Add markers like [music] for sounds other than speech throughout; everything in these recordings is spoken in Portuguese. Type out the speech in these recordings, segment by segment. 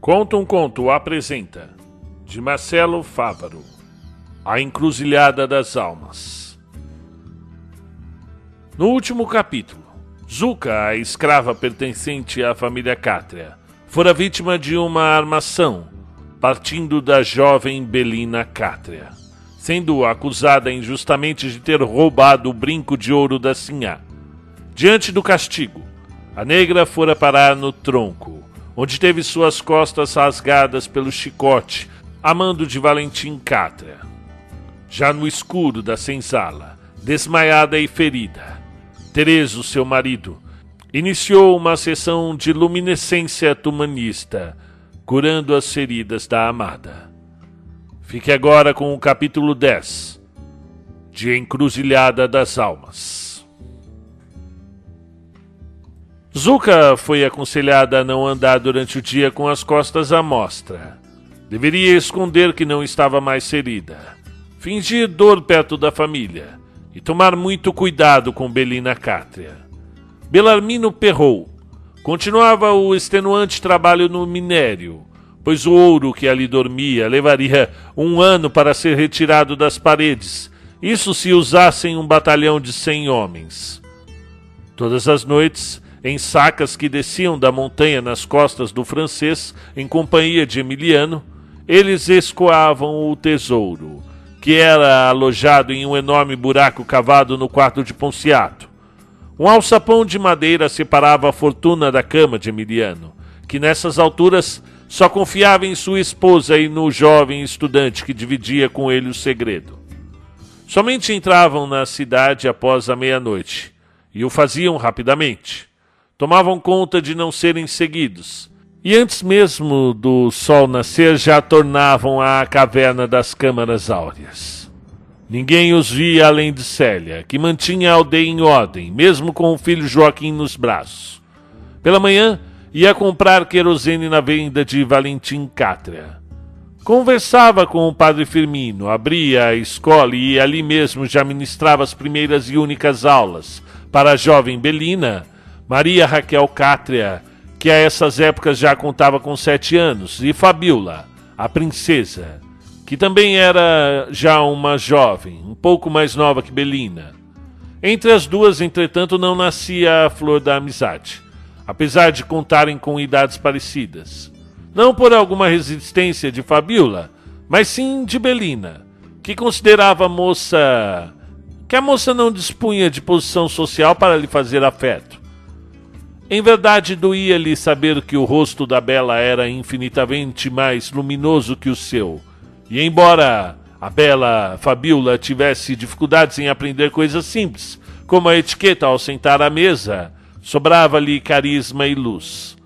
Conta um Conto apresenta, de Marcelo Fávaro, A Encruzilhada das Almas. No último capítulo, Zuka, a escrava pertencente à família Cátria, fora vítima de uma armação partindo da jovem Belina Cátria, sendo acusada injustamente de ter roubado o brinco de ouro da Sinhá. Diante do castigo, a negra fora parar no tronco, onde teve suas costas rasgadas pelo chicote, a mando de Valentim Cátria. Já no escuro da senzala, desmaiada e ferida, Terezo, seu marido, iniciou uma sessão de luminescência tumanista, curando as feridas da amada. Fique agora com o capítulo 10 de Encruzilhada das Almas. Zuka foi aconselhada a não andar durante o dia com as costas à mostra. Deveria esconder que não estava mais ferida, fingir dor perto da família e tomar muito cuidado com Belina Cátria. Belarmino Perrou continuava o extenuante trabalho no minério, pois o ouro que ali dormia levaria um ano para ser retirado das paredes, isso se usassem um batalhão de cem homens. Todas as noites, em sacas que desciam da montanha nas costas do francês, em companhia de Emiliano, eles escoavam o tesouro, que era alojado em um enorme buraco cavado no quarto de Ponciato. Um alçapão de madeira separava a fortuna da cama de Emiliano, que nessas alturas só confiava em sua esposa e no jovem estudante que dividia com ele o segredo. Somente entravam na cidade após a meia-noite, e o faziam rapidamente. Tomavam conta de não serem seguidos, e antes mesmo do sol nascer já tornavam à caverna das câmaras áureas. Ninguém os via além de Célia, que mantinha a aldeia em ordem, mesmo com o filho Joaquim nos braços. Pela manhã, ia comprar querosene na venda de Valentim Cátria. Conversava com o padre Firmino, abria a escola e ali mesmo já ministrava as primeiras e únicas aulas para a jovem Belina, Maria Raquel Cátria, que a essas épocas já contava com sete anos, e Fabiola, a princesa, que também era já uma jovem, um pouco mais nova que Belina. Entre as duas, entretanto, não nascia a flor da amizade, apesar de contarem com idades parecidas. Não por alguma resistência de Fabiola, mas sim de Belina, que considerava a moça. que a moça não dispunha de posição social para lhe fazer afeto em verdade, doía-lhe saber que o rosto da Bela era infinitamente mais luminoso que o seu. E embora a bela Fabiola tivesse dificuldades em aprender coisas simples, como a etiqueta ao sentar à mesa, sobrava-lhe carisma e luz.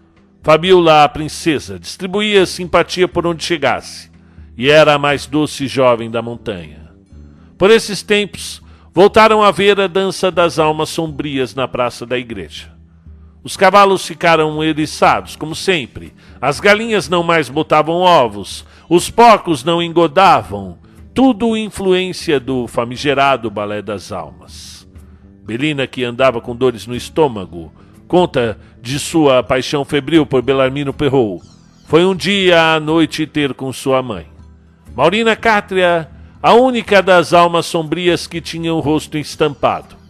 Fabiola, a princesa, distribuía simpatia por onde chegasse, e era a mais doce jovem da montanha. Por esses tempos, voltaram a ver a dança das almas sombrias na praça da igreja. Os cavalos ficaram eriçados, como sempre. As galinhas não mais botavam ovos. Os porcos não engodavam. Tudo influência do famigerado balé das almas. Belina, que andava com dores no estômago, conta de sua paixão febril por Belarmino Perrou. Foi um dia à noite ter com sua mãe. Maurina Cátria, a única das almas sombrias que tinha o rosto estampado.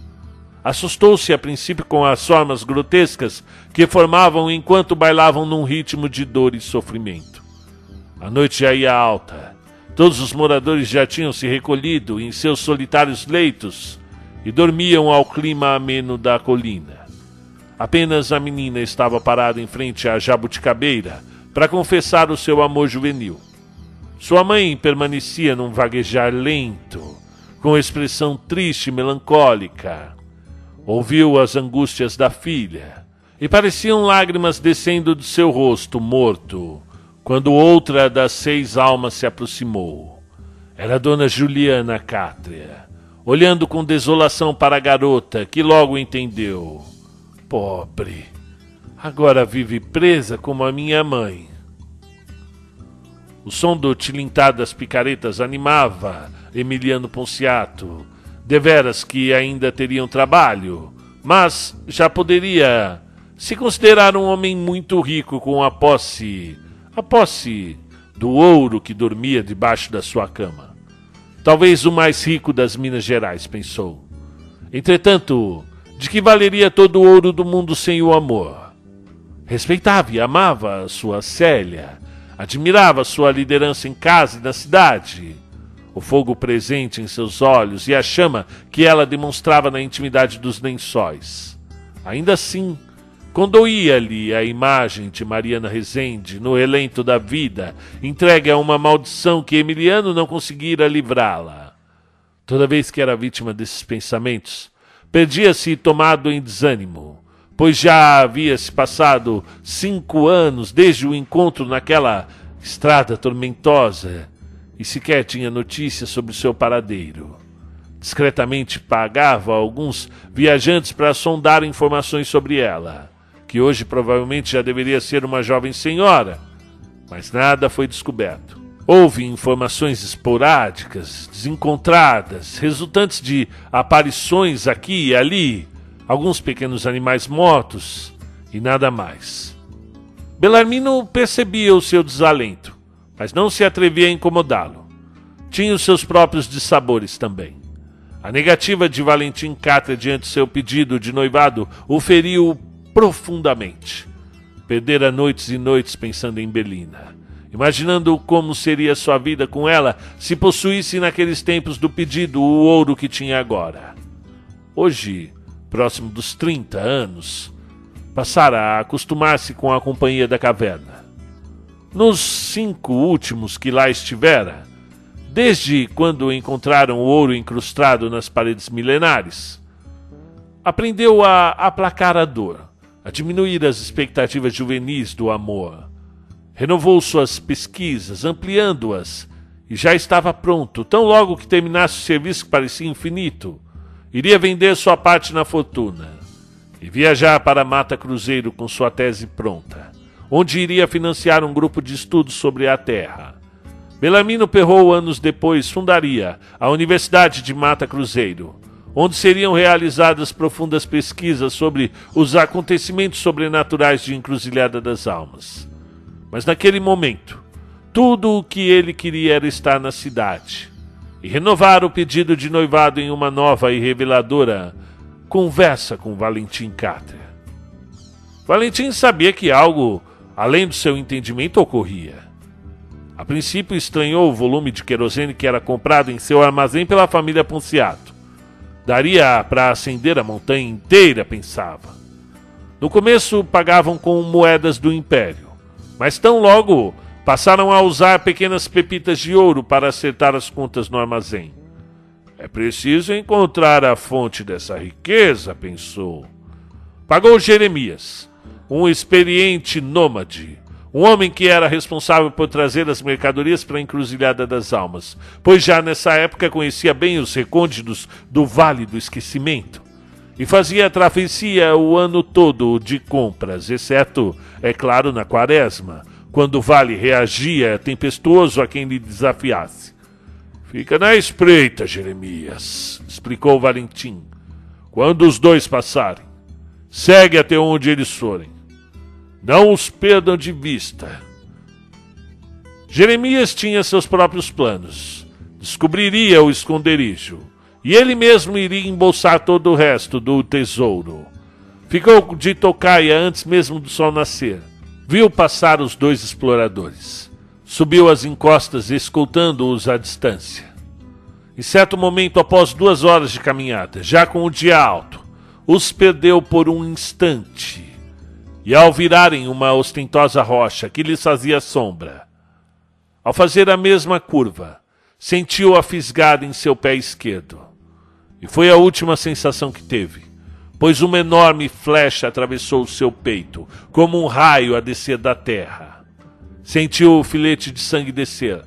Assustou-se a princípio com as formas grotescas que formavam enquanto bailavam num ritmo de dor e sofrimento. A noite já ia alta. Todos os moradores já tinham se recolhido em seus solitários leitos e dormiam ao clima ameno da colina. Apenas a menina estava parada em frente à jabuticabeira para confessar o seu amor juvenil. Sua mãe permanecia num vaguejar lento, com expressão triste e melancólica ouviu as angústias da filha, e pareciam lágrimas descendo de seu rosto morto, quando outra das seis almas se aproximou. Era Dona Juliana Cátria, olhando com desolação para a garota, que logo entendeu. Pobre, agora vive presa como a minha mãe. O som do tilintar das picaretas animava Emiliano Ponciato, Deveras que ainda teriam trabalho, mas já poderia se considerar um homem muito rico com a posse, a posse do ouro que dormia debaixo da sua cama. Talvez o mais rico das Minas Gerais, pensou. Entretanto, de que valeria todo o ouro do mundo sem o amor? Respeitava e amava sua Célia, admirava sua liderança em casa e na cidade, o fogo presente em seus olhos e a chama que ela demonstrava na intimidade dos lençóis. Ainda assim, Condoía-lhe a imagem de Mariana Rezende no relento da vida, entregue a uma maldição que Emiliano não conseguira livrá-la. Toda vez que era vítima desses pensamentos, perdia-se tomado em desânimo, pois já havia se passado cinco anos desde o encontro naquela estrada tormentosa e sequer tinha notícia sobre seu paradeiro. Discretamente pagava alguns viajantes para sondar informações sobre ela que hoje provavelmente já deveria ser uma jovem senhora, mas nada foi descoberto. Houve informações esporádicas, desencontradas, resultantes de aparições aqui e ali, alguns pequenos animais mortos e nada mais. Belarmino percebia o seu desalento, mas não se atrevia a incomodá-lo. Tinha os seus próprios dissabores também. A negativa de Valentim Catra diante seu pedido de noivado o feriu profundamente. Perdera noites e noites pensando em Belina, imaginando como seria sua vida com ela se possuísse naqueles tempos do pedido o ouro que tinha agora. Hoje, próximo dos 30 anos, passara a acostumar-se com a companhia da caverna. Nos cinco últimos que lá estivera, desde quando encontraram o ouro incrustado nas paredes milenares, aprendeu a aplacar a dor a diminuir as expectativas juvenis do amor. Renovou suas pesquisas, ampliando-as, e já estava pronto, tão logo que terminasse o serviço que parecia infinito. Iria vender sua parte na fortuna e viajar para Mata Cruzeiro com sua tese pronta, onde iria financiar um grupo de estudos sobre a Terra. Belarmino Perrou, anos depois, fundaria a Universidade de Mata Cruzeiro, onde seriam realizadas profundas pesquisas sobre os acontecimentos sobrenaturais de Encruzilhada das Almas. Mas naquele momento, tudo o que ele queria era estar na cidade e renovar o pedido de noivado em uma nova e reveladora conversa com Valentim Catra. Valentim sabia que algo além do seu entendimento ocorria. A princípio estranhou o volume de querosene que era comprado em seu armazém pela família Ponciato. Daria para acender a montanha inteira, pensava. No começo pagavam com moedas do Império, mas tão logo passaram a usar pequenas pepitas de ouro para acertar as contas no armazém. É preciso encontrar a fonte dessa riqueza, pensou. Pagou Jeremias, um experiente nômade, um homem que era responsável por trazer as mercadorias para a encruzilhada das almas, pois já nessa época conhecia bem os recônditos do Vale do Esquecimento e fazia a travessia o ano todo de compras, exceto, é claro, na quaresma, quando o vale reagia tempestuoso a quem lhe desafiasse. Fica na espreita, Jeremias, explicou Valentim. Quando os dois passarem, segue até onde eles forem. Não os perdam de vista. Jeremias tinha seus próprios planos. Descobriria o esconderijo. E ele mesmo iria embolsar todo o resto do tesouro. Ficou de tocaia antes mesmo do sol nascer. Viu passar os dois exploradores. Subiu as encostas, escutando-os à distância. Em certo momento, após duas horas de caminhada, já com o dia alto, os perdeu por um instante e ao virarem uma ostentosa rocha que lhes fazia sombra, ao fazer a mesma curva, sentiu a fisgada em seu pé esquerdo. E foi a última sensação que teve, pois uma enorme flecha atravessou o seu peito, como um raio a descer da terra. Sentiu o filete de sangue descer,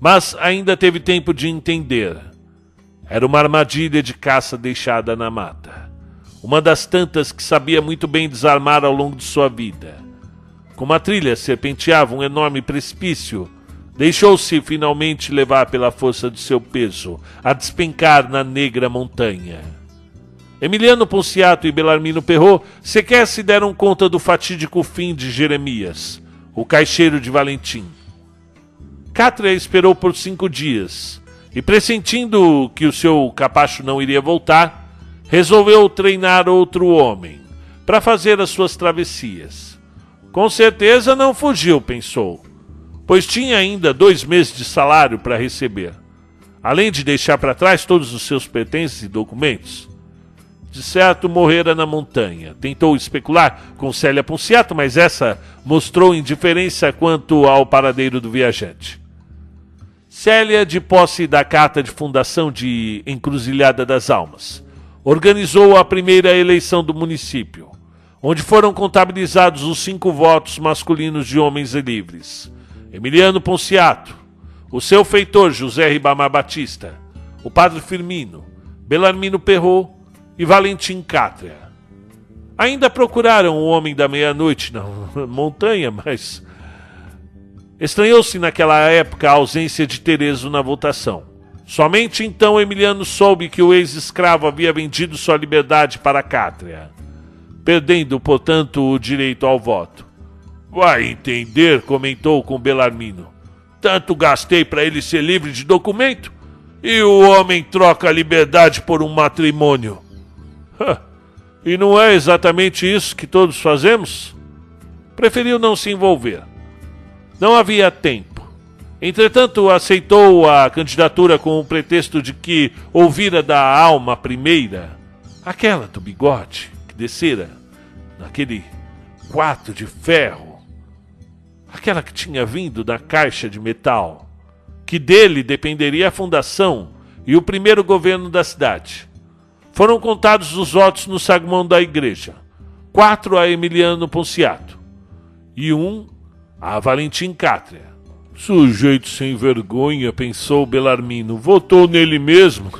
mas ainda teve tempo de entender. Era uma armadilha de caça deixada na mata uma das tantas que sabia muito bem desarmar ao longo de sua vida. Como a trilha serpenteava um enorme precipício, deixou-se finalmente levar pela força de seu peso a despencar na negra montanha. Emiliano Ponciato e Belarmino Perrot sequer se deram conta do fatídico fim de Jeremias, o caixeiro de Valentim. Cátria esperou por cinco dias e, pressentindo que o seu capacho não iria voltar, resolveu treinar outro homem para fazer as suas travessias. Com certeza não fugiu, pensou, pois tinha ainda dois meses de salário para receber, além de deixar para trás todos os seus pertences e documentos. De certo, morrera na montanha. Tentou especular com Célia Ponciato, mas essa mostrou indiferença quanto ao paradeiro do viajante. Célia, de posse da carta de fundação de Encruzilhada das Almas, organizou a primeira eleição do município, onde foram contabilizados os cinco votos masculinos de homens livres. Emiliano Ponciato, o seu feitor José Ribamar Batista, o padre Firmino, Belarmino Perrot e Valentim Cátria. Ainda procuraram o homem da meia-noite na [laughs] montanha, mas estranhou-se naquela época a ausência de Terezo na votação. Somente então Emiliano soube que o ex-escravo havia vendido sua liberdade para a Cátria, perdendo, portanto, o direito ao voto. Vai entender, comentou com Belarmino. Tanto gastei para ele ser livre de documento e o homem troca a liberdade por um matrimônio. E não é exatamente isso que todos fazemos? Preferiu não se envolver. Não havia tempo. Entretanto, aceitou a candidatura com o pretexto de que ouvira da alma primeira, aquela do bigode, que descera naquele quarto de ferro, aquela que tinha vindo da caixa de metal, que dele dependeria a fundação e o primeiro governo da cidade. Foram contados os votos no saguão da igreja: quatro a Emiliano Ponciato e um a Valentim Cátria. Sujeito sem vergonha, pensou Belarmino, votou nele mesmo.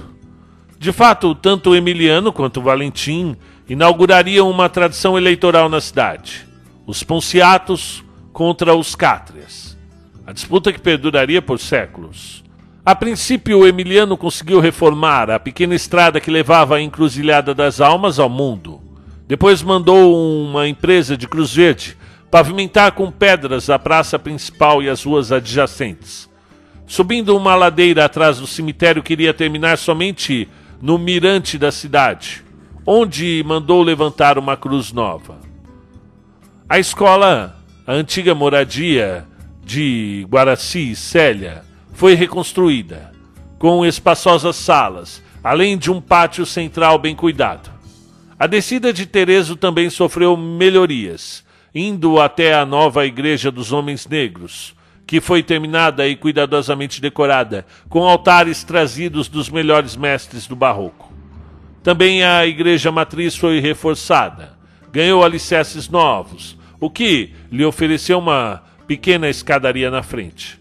De fato, tanto Emiliano quanto Valentim inaugurariam uma tradição eleitoral na cidade: os Ponciatos contra os Cátrias. A disputa que perduraria por séculos. A princípio, Emiliano conseguiu reformar a pequena estrada que levava a encruzilhada das almas ao mundo. Depois mandou uma empresa de Cruz Verde pavimentar com pedras a praça principal e as ruas adjacentes. Subindo uma ladeira atrás do cemitério que iria terminar somente no mirante da cidade, onde mandou levantar uma cruz nova. A escola, a antiga moradia de Guaraci e Célia, foi reconstruída, com espaçosas salas, além de um pátio central bem cuidado. A descida de Terezo também sofreu melhorias, indo até a nova Igreja dos Homens Negros, que foi terminada e cuidadosamente decorada, com altares trazidos dos melhores mestres do Barroco. Também a Igreja Matriz foi reforçada, ganhou alicerces novos, o que lhe ofereceu uma pequena escadaria na frente.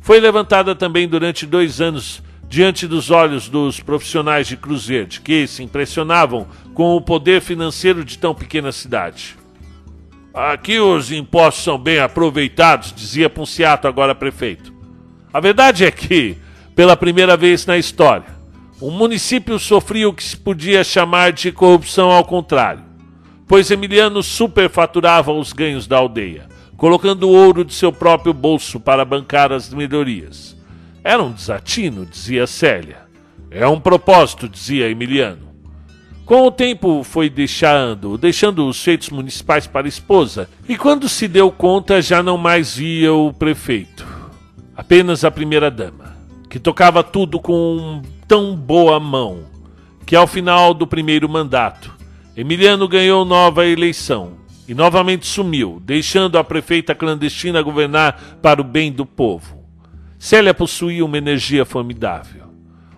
Foi levantada também durante dois anos diante dos olhos dos profissionais de Cruz Verde, que se impressionavam com o poder financeiro de tão pequena cidade. Aqui os impostos são bem aproveitados, dizia Ponciato, agora prefeito. A verdade é que, pela primeira vez na história, o município sofria o que se podia chamar de corrupção ao contrário, pois Emiliano superfaturava os ganhos da aldeia colocando ouro de seu próprio bolso para bancar as melhorias. Era um desatino, dizia Célia. É um propósito, dizia Emiliano. Com o tempo foi deixando, deixando os feitos municipais para a esposa, e quando se deu conta já não mais via o prefeito. Apenas a primeira-dama, que tocava tudo com tão boa mão, que ao final do primeiro mandato, Emiliano ganhou nova eleição e novamente sumiu, deixando a prefeita clandestina governar para o bem do povo. Célia possuía uma energia formidável,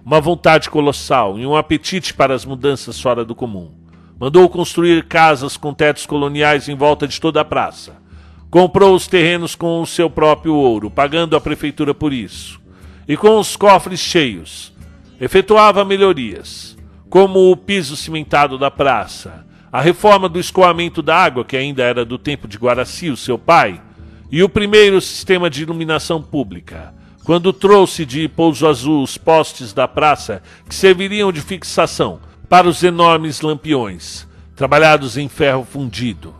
uma vontade colossal e um apetite para as mudanças fora do comum. Mandou construir casas com tetos coloniais em volta de toda a praça. Comprou os terrenos com o seu próprio ouro, pagando a prefeitura por isso. E com os cofres cheios, efetuava melhorias, como o piso cimentado da praça, a reforma do escoamento da água, que ainda era do tempo de Guaraci, o seu pai, e o primeiro sistema de iluminação pública, quando trouxe de Pouso Azul os postes da praça que serviriam de fixação para os enormes lampiões, trabalhados em ferro fundido.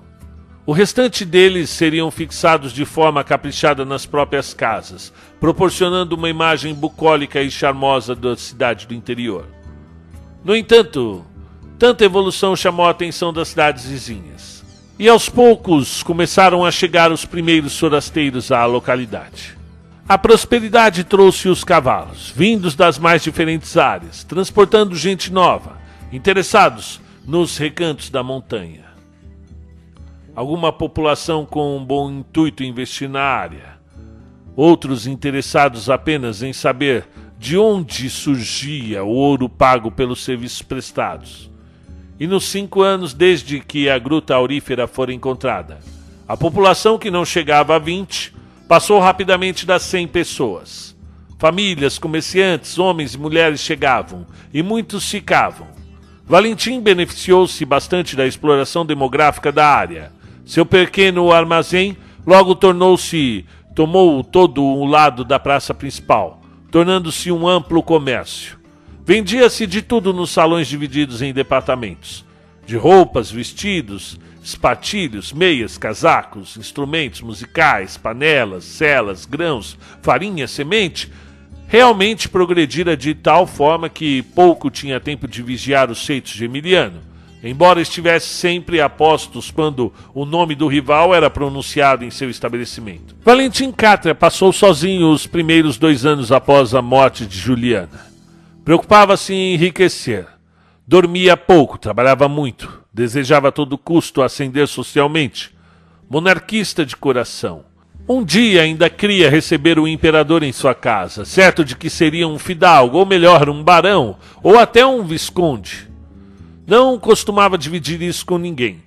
O restante deles seriam fixados de forma caprichada nas próprias casas, proporcionando uma imagem bucólica e charmosa da cidade do interior. No entanto, tanta evolução chamou a atenção das cidades vizinhas. E aos poucos começaram a chegar os primeiros forasteiros à localidade. A prosperidade trouxe os cavalos, vindos das mais diferentes áreas, transportando gente nova, interessados nos recantos da montanha alguma população com um bom intuito investir na área, outros interessados apenas em saber de onde surgia o ouro pago pelos serviços prestados. E nos cinco anos desde que a gruta aurífera fora encontrada, a população que não chegava a 20 passou rapidamente das 100 pessoas. Famílias, comerciantes, homens e mulheres chegavam e muitos ficavam. Valentim beneficiou-se bastante da exploração demográfica da área seu pequeno armazém logo tornou-se tomou todo o lado da praça principal, tornando-se um amplo comércio. Vendia-se de tudo nos salões divididos em departamentos: de roupas, vestidos, espatilhos, meias, casacos, instrumentos musicais, panelas, celas, grãos, farinha, semente. Realmente progredira de tal forma que pouco tinha tempo de vigiar os feitos de Emiliano embora estivesse sempre a postos quando o nome do rival era pronunciado em seu estabelecimento. Valentim Cátria passou sozinho os primeiros dois anos após a morte de Juliana. Preocupava-se em enriquecer. Dormia pouco, trabalhava muito, desejava a todo custo ascender socialmente. Monarquista de coração. Um dia ainda queria receber o imperador em sua casa, certo de que seria um fidalgo, ou melhor, um barão, ou até um visconde. Não costumava dividir isso com ninguém,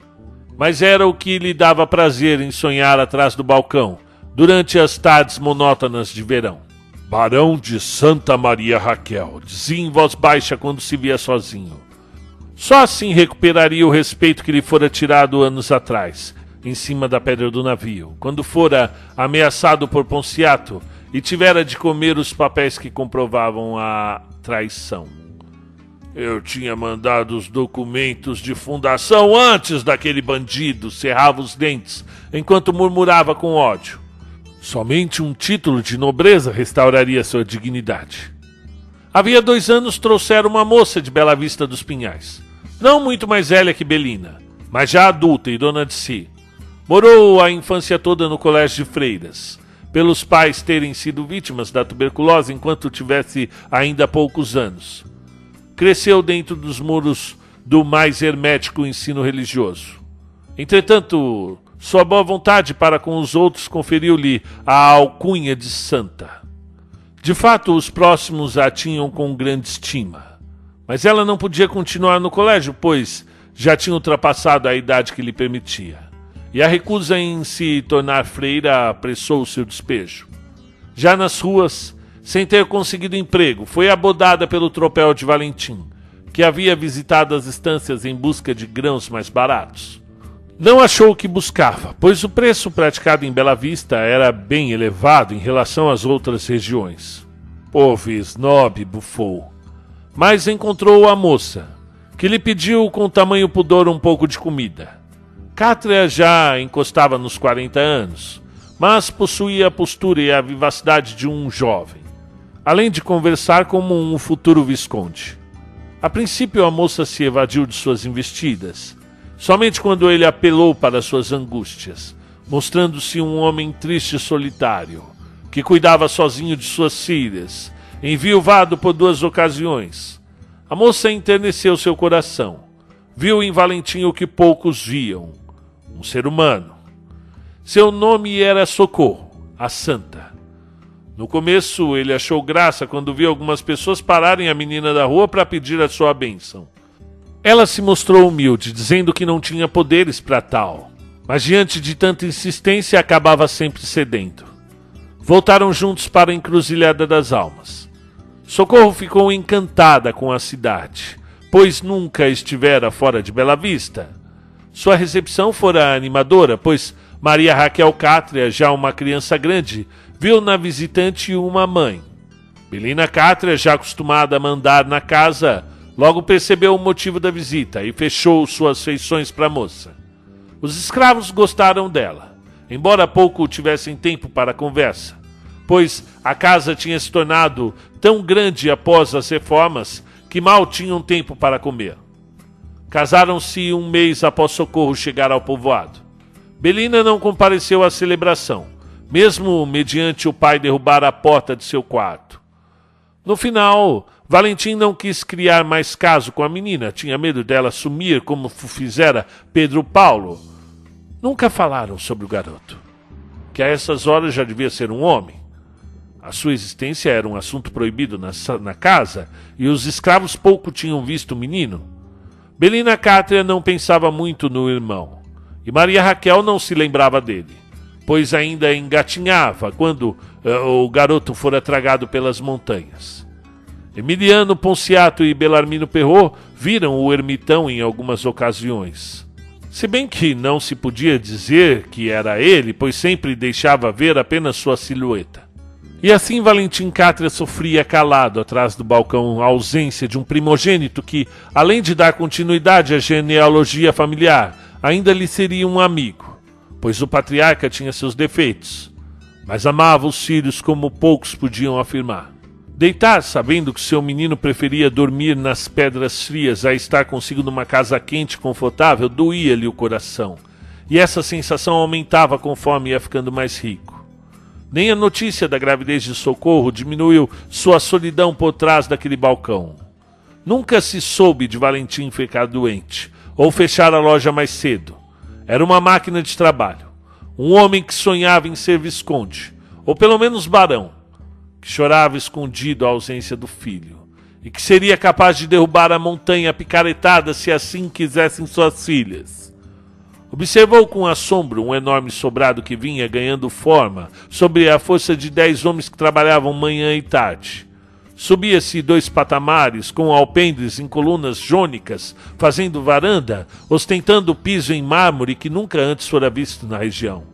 mas era o que lhe dava prazer em sonhar atrás do balcão, durante as tardes monótonas de verão. Barão de Santa Maria Raquel, dizia em voz baixa quando se via sozinho. Só assim recuperaria o respeito que lhe fora tirado anos atrás, em cima da pedra do navio, quando fora ameaçado por Ponciato e tivera de comer os papéis que comprovavam a traição. Eu tinha mandado os documentos de fundação antes daquele bandido, cerrava os dentes, enquanto murmurava com ódio. Somente um título de nobreza restauraria sua dignidade. Havia dois anos trouxeram uma moça de Bela Vista dos Pinhais. Não muito mais velha que Belina, mas já adulta e dona de si. Morou a infância toda no colégio de freiras, pelos pais terem sido vítimas da tuberculose enquanto tivesse ainda poucos anos cresceu dentro dos muros do mais hermético ensino religioso. Entretanto, sua boa vontade para com os outros conferiu-lhe a alcunha de santa. De fato, os próximos a tinham com grande estima. Mas ela não podia continuar no colégio, pois já tinha ultrapassado a idade que lhe permitia. E a recusa em se tornar freira apressou o seu despejo. Já nas ruas, sem ter conseguido emprego, foi abordada pelo tropel de Valentim, que havia visitado as estâncias em busca de grãos mais baratos. Não achou o que buscava, pois o preço praticado em Bela Vista era bem elevado em relação às outras regiões. Povo snob bufou. Mas encontrou a moça, que lhe pediu com tamanho pudor um pouco de comida. Cátria já encostava nos 40 anos, mas possuía a postura e a vivacidade de um jovem além de conversar como um futuro visconde. A princípio, a moça se evadiu de suas investidas, somente quando ele apelou para suas angústias, mostrando-se um homem triste e solitário, que cuidava sozinho de suas filhas, enviuvado por duas ocasiões. A moça enterneceu seu coração. Viu em Valentim o que poucos viam: um ser humano. Seu nome era Socorro, a Santa. No começo, ele achou graça quando viu algumas pessoas pararem a menina da rua para pedir a sua bênção. Ela se mostrou humilde, dizendo que não tinha poderes para tal, mas diante de tanta insistência acabava sempre cedendo. Voltaram juntos para a encruzilhada das almas. Socorro ficou encantada com a cidade, pois nunca estivera fora de Bela Vista. Sua recepção fora animadora, pois Maria Raquel Cátria, já uma criança grande, viu na visitante uma mãe. Belina Cátria, já acostumada a mandar na casa, logo percebeu o motivo da visita e fechou suas feições para a moça. Os escravos gostaram dela, embora pouco tivessem tempo para conversa, pois a casa tinha se tornado tão grande após as reformas que mal tinham tempo para comer. Casaram-se um mês após Socorro chegar ao povoado. Belina não compareceu à celebração, mesmo mediante o pai derrubar a porta de seu quarto. No final, Valentim não quis criar mais caso com a menina, tinha medo dela sumir como fizera Pedro Paulo. Nunca falaram sobre o garoto, que a essas horas já devia ser um homem. A sua existência era um assunto proibido na, na casa e os escravos pouco tinham visto o menino. Belina Cátria não pensava muito no irmão e Maria Raquel não se lembrava dele, pois ainda engatinhava quando uh, o garoto fora tragado pelas montanhas. Emiliano Ponciato e Belarmino Perrot viram o ermitão em algumas ocasiões. Se bem que não se podia dizer que era ele, pois sempre deixava ver apenas sua silhueta. E assim Valentim Cátria sofria calado atrás do balcão a ausência de um primogênito que, além de dar continuidade à genealogia familiar, ainda lhe seria um amigo, pois o patriarca tinha seus defeitos, mas amava os filhos como poucos podiam afirmar. Deitar sabendo que seu menino preferia dormir nas pedras frias a estar consigo numa casa quente e confortável doía-lhe o coração, e essa sensação aumentava conforme ia ficando mais rico. Nem a notícia da gravidez de Socorro diminuiu sua solidão por trás daquele balcão. Nunca se soube de Valentim ficar doente ou fechar a loja mais cedo. Era uma máquina de trabalho. Um homem que sonhava em ser visconde, ou pelo menos barão, que chorava escondido a ausência do filho, e que seria capaz de derrubar a montanha picaretada se assim quisessem suas filhas. Observou com assombro um enorme sobrado que vinha ganhando forma sobre a força de dez homens que trabalhavam manhã e tarde. Subia-se dois patamares com alpendres em colunas jônicas, fazendo varanda, ostentando piso em mármore que nunca antes fora visto na região.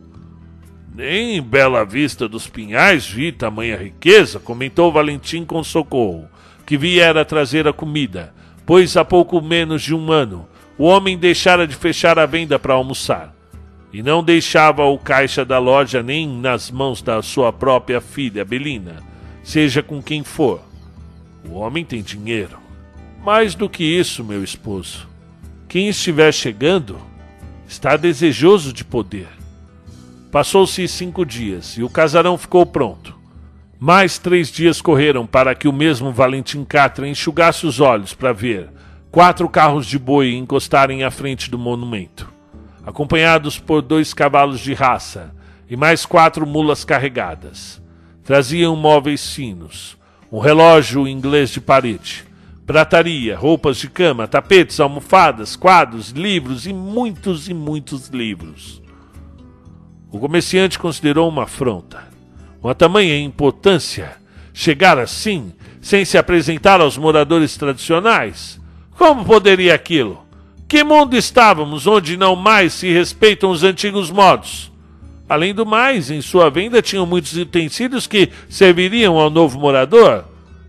Nem em Bela Vista dos Pinhais vi tamanha riqueza, comentou Valentim com socorro, que viera trazer a comida, pois há pouco menos de um ano o homem deixara de fechar a venda para almoçar e não deixava o caixa da loja nem nas mãos da sua própria filha Belina, seja com quem for. O homem tem dinheiro. Mais do que isso, meu esposo, quem estiver chegando está desejoso de poder. Passou-se cinco dias e o casarão ficou pronto. Mais três dias correram para que o mesmo Valentim Catra enxugasse os olhos para ver quatro carros de boi encostarem à frente do monumento, acompanhados por dois cavalos de raça e mais quatro mulas carregadas. Traziam móveis finos, um relógio inglês de parede, prataria, roupas de cama, tapetes, almofadas, quadros, livros e muitos e muitos livros. O comerciante considerou uma afronta, uma tamanha importância chegar assim, sem se apresentar aos moradores tradicionais como poderia aquilo? Que mundo estávamos onde não mais se respeitam os antigos modos? Além do mais, em sua venda tinham muitos utensílios que serviriam ao novo morador.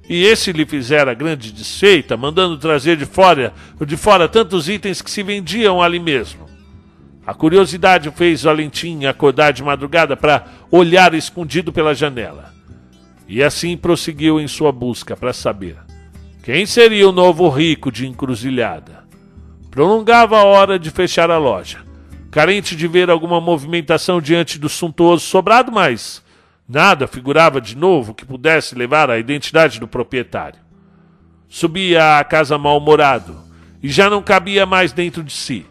E esse lhe fizera grande desfeita, mandando trazer de fora, de fora tantos itens que se vendiam ali mesmo. A curiosidade fez Valentim acordar de madrugada para olhar escondido pela janela. E assim prosseguiu em sua busca para saber quem seria o novo rico de encruzilhada? Prolongava a hora de fechar a loja, carente de ver alguma movimentação diante do suntuoso sobrado, mas nada figurava de novo que pudesse levar à identidade do proprietário. Subia à casa mal-humorado e já não cabia mais dentro de si.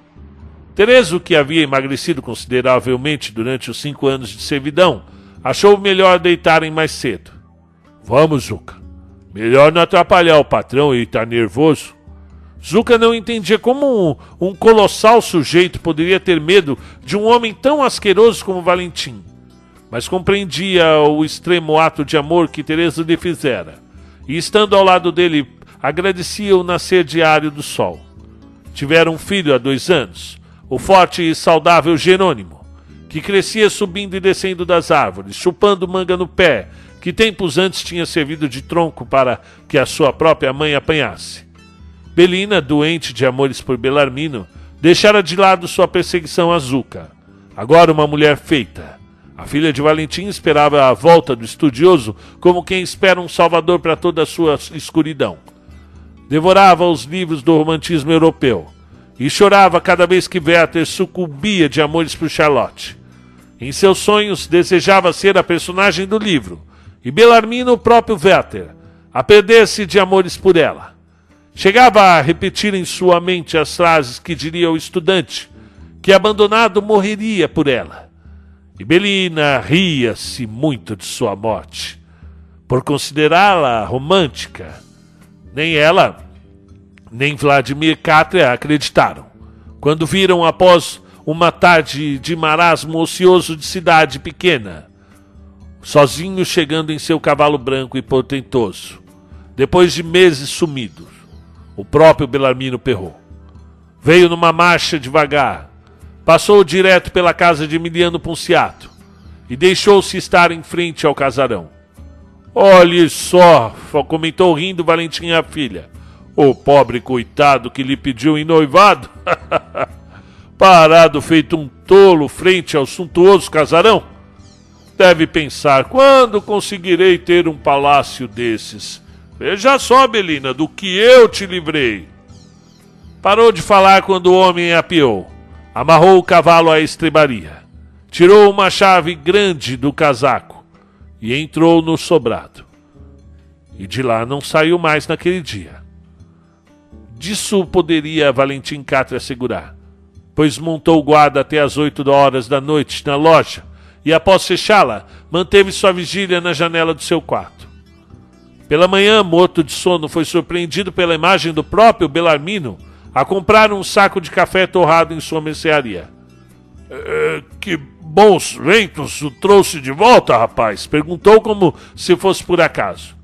Terezo, que havia emagrecido consideravelmente durante os cinco anos de servidão, achou melhor deitarem mais cedo. Vamos, Zuca. Melhor não atrapalhar o patrão e estar tá nervoso. Zuka não entendia como um, um, colossal sujeito poderia ter medo de um homem tão asqueroso como Valentim, mas compreendia o extremo ato de amor que Teresa lhe fizera, e estando ao lado dele, agradecia o nascer diário do sol. Tiveram um filho há dois anos, o forte e saudável Jerônimo, que crescia subindo e descendo das árvores, chupando manga no pé que tempos antes tinha servido de tronco para que a sua própria mãe apanhasse. Belina, doente de amores por Belarmino, deixara de lado sua perseguição a Zuka. Agora uma mulher feita. A filha de Valentim esperava a volta do estudioso como quem espera um salvador para toda a sua escuridão. Devorava os livros do romantismo europeu e chorava cada vez que Werther sucumbia de amores por Charlotte. Em seus sonhos, desejava ser a personagem do livro, e Belarmino o próprio Werther, a perder-se de amores por ela. Chegava a repetir em sua mente as frases que diria o estudante, que abandonado morreria por ela. E Belina ria-se muito de sua morte, por considerá-la romântica. Nem ela, nem Vladimir Katria acreditaram. Quando viram após uma tarde de marasmo ocioso de cidade pequena, sozinho chegando em seu cavalo branco e portentoso, depois de meses sumidos, o próprio Belarmino Perrot. Veio numa marcha devagar, passou direto pela casa de Emiliano Ponciato e deixou-se estar em frente ao casarão. Olhe só, comentou rindo Valentim a filha. O pobre coitado que lhe pediu em noivado. [laughs] parado feito um tolo frente ao suntuoso casarão? Deve pensar: quando conseguirei ter um palácio desses? Veja só, Belina, do que eu te livrei. Parou de falar quando o homem apiou. Amarrou o cavalo à estrebaria. Tirou uma chave grande do casaco e entrou no sobrado. E de lá não saiu mais naquele dia. Disso poderia Valentim Catra assegurar pois montou guarda até as oito horas da noite na loja e, após fechá-la, manteve sua vigília na janela do seu quarto. Pela manhã, morto de sono, foi surpreendido pela imagem do próprio Belarmino a comprar um saco de café torrado em sua mercearia. É, que bons ventos o trouxe de volta, rapaz? Perguntou como se fosse por acaso.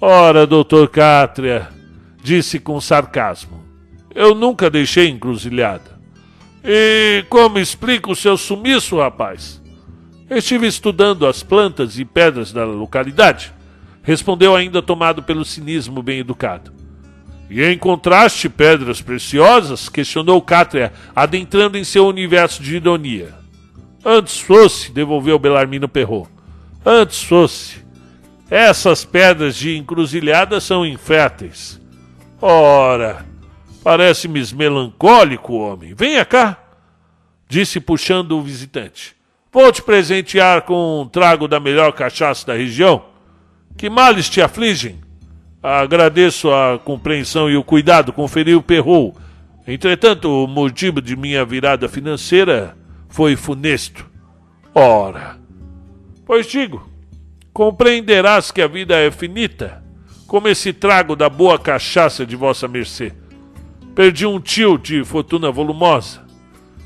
Ora, doutor Cátria, disse com sarcasmo, eu nunca deixei encruzilhada. E como explica o seu sumiço, rapaz? Estive estudando as plantas e pedras da localidade, respondeu ainda tomado pelo cinismo bem educado. E encontraste pedras preciosas? questionou Cátria, adentrando em seu universo de ironia. Antes fosse, devolveu Belarmino Perrot. Antes fosse. Essas pedras de encruzilhada são inférteis. Ora, Parece-me melancólico, homem. Venha cá, disse puxando o visitante. Vou te presentear com um trago da melhor cachaça da região. Que males te afligem? Agradeço a compreensão e o cuidado, conferiu Perrou. Entretanto, o motivo de minha virada financeira foi funesto. Ora, pois digo, compreenderás que a vida é finita, como esse trago da boa cachaça de vossa mercê. Perdi um tio de fortuna volumosa.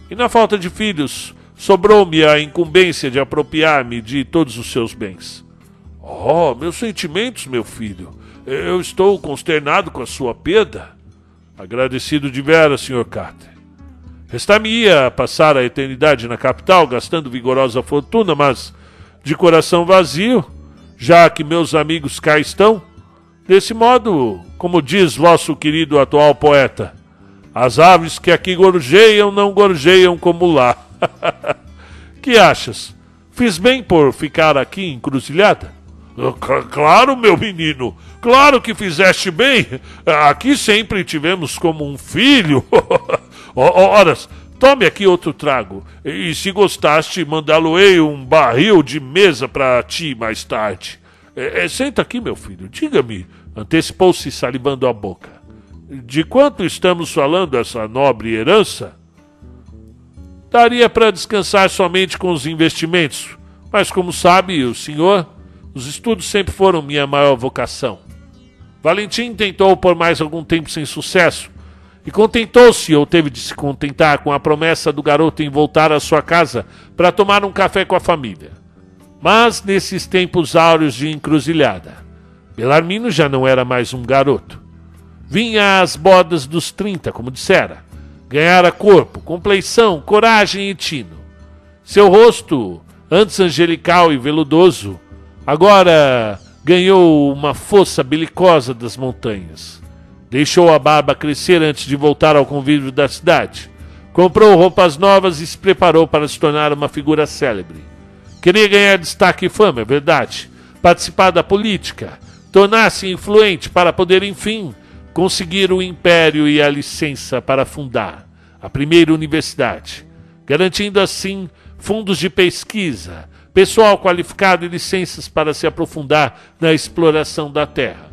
E na falta de filhos, sobrou-me a incumbência de apropriar-me de todos os seus bens. Oh, meus sentimentos, meu filho. Eu estou consternado com a sua perda. Agradecido de vera, Sr. Carter. Restar-me-ia passar a eternidade na capital, gastando vigorosa fortuna, mas de coração vazio, já que meus amigos cá estão. Desse modo, como diz vosso querido atual poeta, as aves que aqui gorjeiam não gorjeiam como lá. [laughs] que achas? Fiz bem por ficar aqui encruzilhada? Claro, meu menino, claro que fizeste bem. Aqui sempre tivemos como um filho. [laughs] Horas, tome aqui outro trago. E se gostaste, mandá-lo-ei um barril de mesa para ti mais tarde. É, é, senta aqui, meu filho, diga-me, antecipou-se salivando a boca de quanto estamos falando essa nobre herança? Daria para descansar somente com os investimentos, mas como sabe o senhor, os estudos sempre foram minha maior vocação. Valentim tentou por mais algum tempo sem sucesso, e contentou-se ou teve de se contentar com a promessa do garoto em voltar à sua casa para tomar um café com a família. Mas nesses tempos áureos de encruzilhada, Belarmino já não era mais um garoto. Vinha às bodas dos trinta, como dissera. Ganhara corpo, compleição, coragem e tino. Seu rosto, antes angelical e veludoso, agora ganhou uma força belicosa das montanhas. Deixou a barba crescer antes de voltar ao convívio da cidade, Comprou roupas novas e se preparou para se tornar uma figura célebre. Queria ganhar destaque e fama, é verdade. Participar da política, tornar-se influente para poder, enfim, conseguir o império e a licença para fundar a primeira universidade, garantindo assim fundos de pesquisa, pessoal qualificado e licenças para se aprofundar na exploração da terra.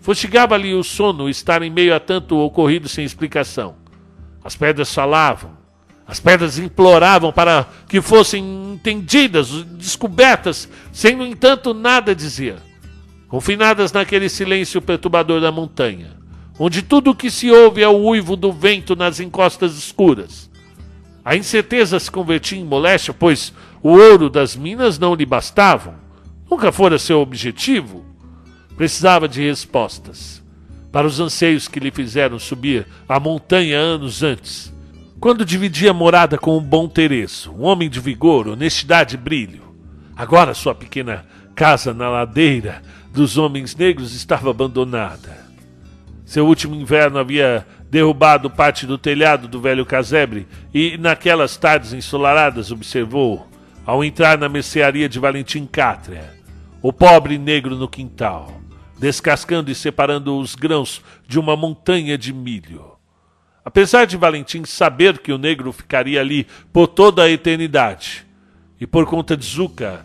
Fustigava-lhe o sono estar em meio a tanto ocorrido sem explicação. As pedras falavam, as pedras imploravam para que fossem entendidas, descobertas, sem, no entanto, nada dizer. Confinadas naquele silêncio perturbador da montanha, onde tudo o que se ouve é o uivo do vento nas encostas escuras. A incerteza se convertia em moléstia, pois o ouro das minas não lhe bastavam. Nunca fora seu objetivo. Precisava de respostas para os anseios que lhe fizeram subir a montanha anos antes, quando dividia morada com um bom Tereso, um homem de vigor, honestidade e brilho. Agora sua pequena casa na ladeira dos homens negros estava abandonada. Seu último inverno havia derrubado parte do telhado do velho casebre e, naquelas tardes ensolaradas, observou, ao entrar na mercearia de Valentim Cátria, o pobre negro no quintal, descascando e separando os grãos de uma montanha de milho. Apesar de Valentim saber que o negro ficaria ali por toda a eternidade, e por conta de Zuca,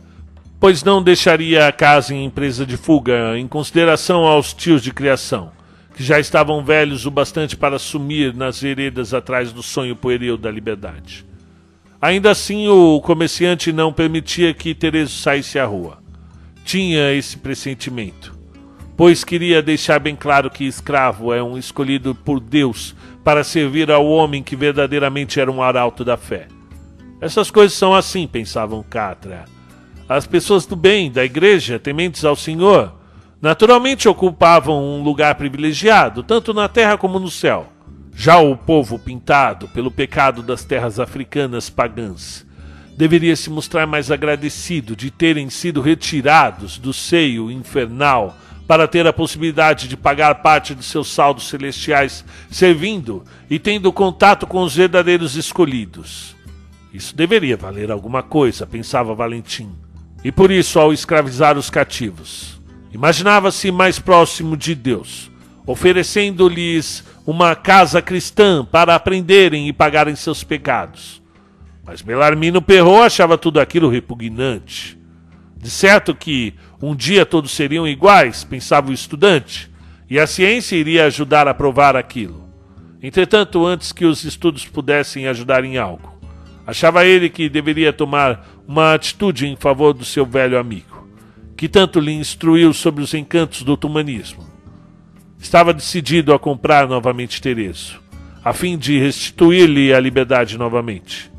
pois não deixaria a casa em empresa de fuga em consideração aos tios de criação, que já estavam velhos o bastante para sumir nas veredas atrás do sonho pueril da liberdade. Ainda assim, o comerciante não permitia que Tereso saísse à rua. Tinha esse pressentimento, pois queria deixar bem claro que escravo é um escolhido por Deus para servir ao homem que verdadeiramente era um arauto da fé. Essas coisas são assim, pensavam Catra. As pessoas do bem, da igreja, tementes ao Senhor, naturalmente ocupavam um lugar privilegiado, tanto na terra como no céu. Já o povo pintado pelo pecado das terras africanas pagãs deveria se mostrar mais agradecido de terem sido retirados do seio infernal para ter a possibilidade de pagar parte de seus saldos celestiais, servindo e tendo contato com os verdadeiros escolhidos. Isso deveria valer alguma coisa, pensava Valentim. E por isso, ao escravizar os cativos, imaginava-se mais próximo de Deus, oferecendo-lhes uma casa cristã para aprenderem e pagarem seus pecados. Mas Belarmino Perrot achava tudo aquilo repugnante. De certo que um dia todos seriam iguais, pensava o estudante, e a ciência iria ajudar a provar aquilo. Entretanto, antes que os estudos pudessem ajudar em algo, achava ele que deveria tomar uma atitude em favor do seu velho amigo, que tanto lhe instruiu sobre os encantos do tumanismo. Estava decidido a comprar novamente Tereso, a fim de restituir-lhe a liberdade novamente.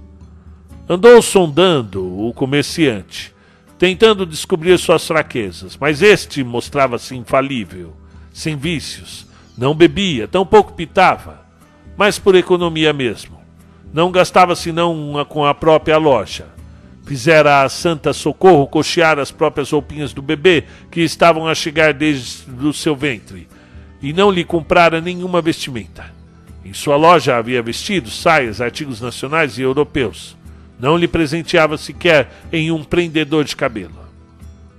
Andou sondando o comerciante, tentando descobrir suas fraquezas, mas este mostrava-se infalível, sem vícios, não bebia, tampouco pitava, mas por economia mesmo. Não gastava senão com a própria loja. Fizera a Santa Socorro cochear as próprias roupinhas do bebê que estavam a chegar desde o seu ventre, e não lhe comprara nenhuma vestimenta. Em sua loja havia vestidos, saias, artigos nacionais e europeus. Não lhe presenteava sequer em um prendedor de cabelo.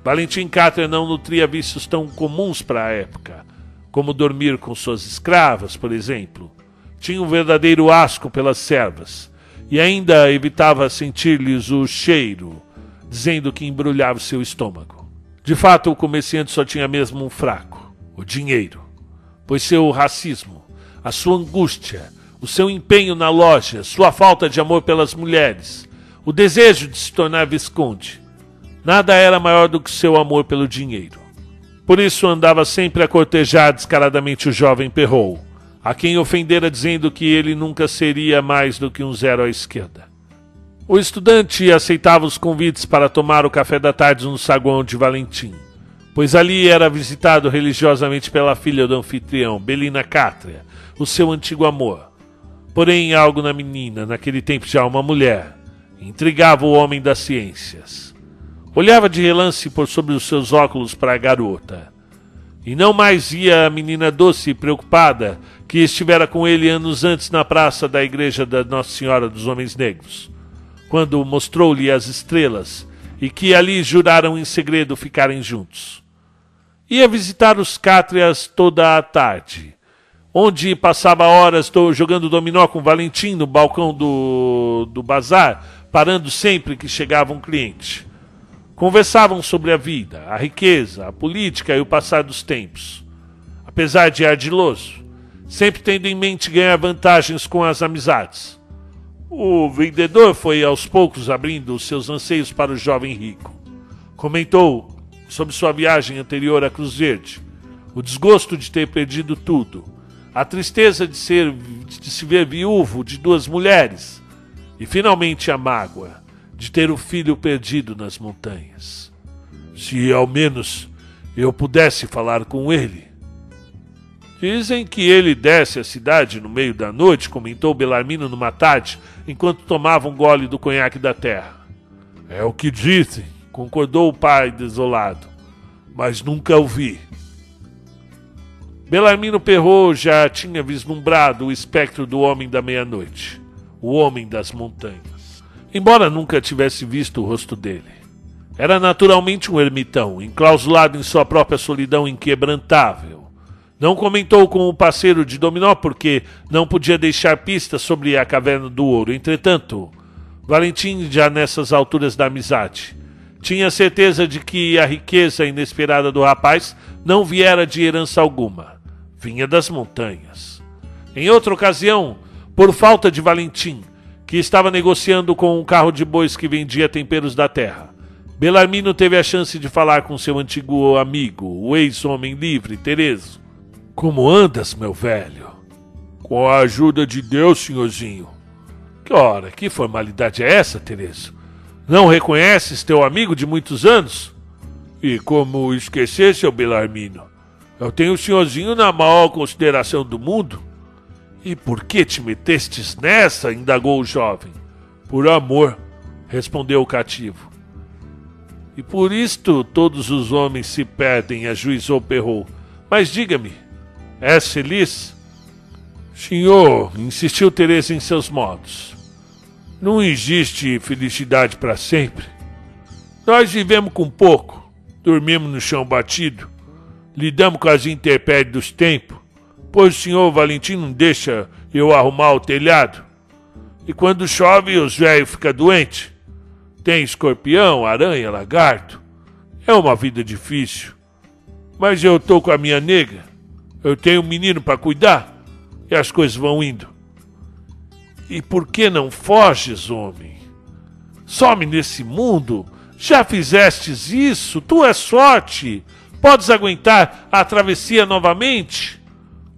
Valentim Carter não nutria vícios tão comuns para a época, como dormir com suas escravas, por exemplo. Tinha um verdadeiro asco pelas servas, e ainda evitava sentir-lhes o cheiro, dizendo que embrulhava seu estômago. De fato, o comerciante só tinha mesmo um fraco: o dinheiro pois seu racismo, a sua angústia, o seu empenho na loja, sua falta de amor pelas mulheres, o desejo de se tornar visconde, nada era maior do que seu amor pelo dinheiro. Por isso andava sempre a cortejar descaradamente o jovem Perrou, a quem ofendera dizendo que ele nunca seria mais do que um zero à esquerda. O estudante aceitava os convites para tomar o café da tarde no saguão de Valentim pois ali era visitado religiosamente pela filha do anfitrião, Belina Cátria, o seu antigo amor. Porém, algo na menina, naquele tempo já uma mulher, intrigava o homem das ciências. Olhava de relance por sobre os seus óculos para a garota, E não mais via a menina doce e preocupada que estivera com ele anos antes na praça da igreja da Nossa Senhora dos Homens Negros, quando mostrou-lhe as estrelas e que ali juraram em segredo ficarem juntos. Ia visitar os Cátrias toda a tarde, onde passava horas jogando dominó com Valentim no balcão do, do bazar, parando sempre que chegava um cliente. Conversavam sobre a vida, a riqueza, a política e o passar dos tempos. Apesar de ardiloso, sempre tendo em mente ganhar vantagens com as amizades. O vendedor foi aos poucos abrindo seus anseios para o jovem rico. Comentou sobre sua viagem anterior a Cruz Verde, o desgosto de ter perdido tudo, a tristeza de, ser, de se ver viúvo de duas mulheres e finalmente a mágoa de ter o filho perdido nas montanhas. Se ao menos eu pudesse falar com ele, Dizem que ele desce a cidade no meio da noite, comentou Belarmino numa tarde, enquanto tomava um gole do conhaque da terra. É o que dizem, concordou o pai desolado, mas nunca o vi. Belarmino Perrault já tinha vislumbrado o espectro do homem da meia-noite, o homem das montanhas, embora nunca tivesse visto o rosto dele. Era naturalmente um ermitão, enclausulado em sua própria solidão inquebrantável não comentou com o parceiro de dominó porque não podia deixar pistas sobre a caverna do ouro. Entretanto, Valentim, já nessas alturas da amizade, tinha certeza de que a riqueza inesperada do rapaz não viera de herança alguma, vinha das montanhas. Em outra ocasião, por falta de Valentim, que estava negociando com um carro de bois que vendia temperos da terra, Belarmino teve a chance de falar com seu antigo amigo, o ex-homem livre, Tereso, como andas, meu velho? Com a ajuda de Deus, senhorzinho. Que ora, que formalidade é essa, Tereso? Não reconheces teu amigo de muitos anos? E como esquecer, seu Belarmino? Eu tenho o senhorzinho na maior consideração do mundo. E por que te metestes nessa? indagou o jovem. Por amor, respondeu o cativo. E por isto todos os homens se perdem, ajuizou Perrault. Mas diga-me, És feliz? Senhor, insistiu Teresa em seus modos. Não existe felicidade para sempre. Nós vivemos com pouco, dormimos no chão batido, lidamos com as intempéries dos tempos, pois o senhor Valentim não deixa eu arrumar o telhado. E quando chove, os velhos ficam doentes. Tem escorpião, aranha, lagarto. É uma vida difícil. Mas eu tô com a minha nega eu tenho um menino para cuidar e as coisas vão indo. E por que não foges, homem? Some nesse mundo. Já fizestes isso? Tu és sorte. Podes aguentar a travessia novamente?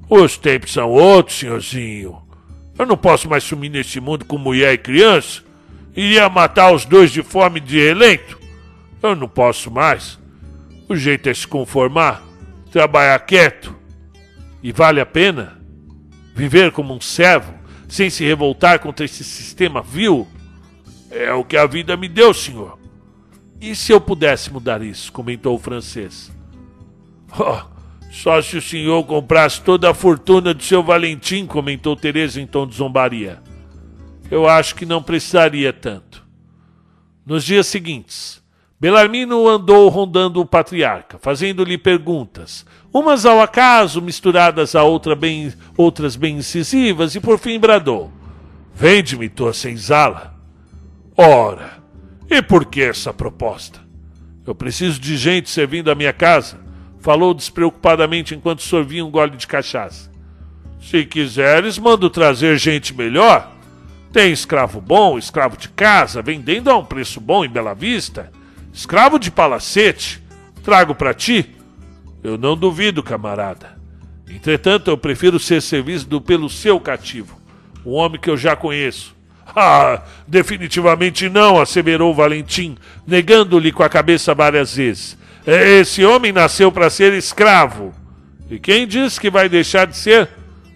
Os tempos são outros, senhorzinho. Eu não posso mais sumir nesse mundo com mulher e criança. Iria matar os dois de fome de relento. Eu não posso mais. O jeito é se conformar, trabalhar quieto e vale a pena viver como um servo, sem se revoltar contra esse sistema vil? É o que a vida me deu, senhor. E se eu pudesse mudar isso? comentou o francês. Oh, só se o senhor comprasse toda a fortuna do seu Valentim, comentou Teresa em tom de zombaria. Eu acho que não precisaria tanto. Nos dias seguintes, Belarmino andou rondando o patriarca, fazendo-lhe perguntas, umas ao acaso, misturadas a outra bem, outras bem incisivas, e por fim bradou: Vende-me tua senzala. Ora, e por que essa proposta? Eu preciso de gente servindo a minha casa, falou despreocupadamente enquanto sorvia um gole de cachaça. Se quiseres, mando trazer gente melhor. Tem escravo bom, escravo de casa, vendendo a um preço bom em Bela Vista. Escravo de palacete, trago para ti. Eu não duvido, camarada. Entretanto, eu prefiro ser servido pelo seu cativo, um homem que eu já conheço. [laughs] Ah, definitivamente não, asseverou Valentim, negando-lhe com a cabeça várias vezes. Esse homem nasceu para ser escravo. E quem diz que vai deixar de ser?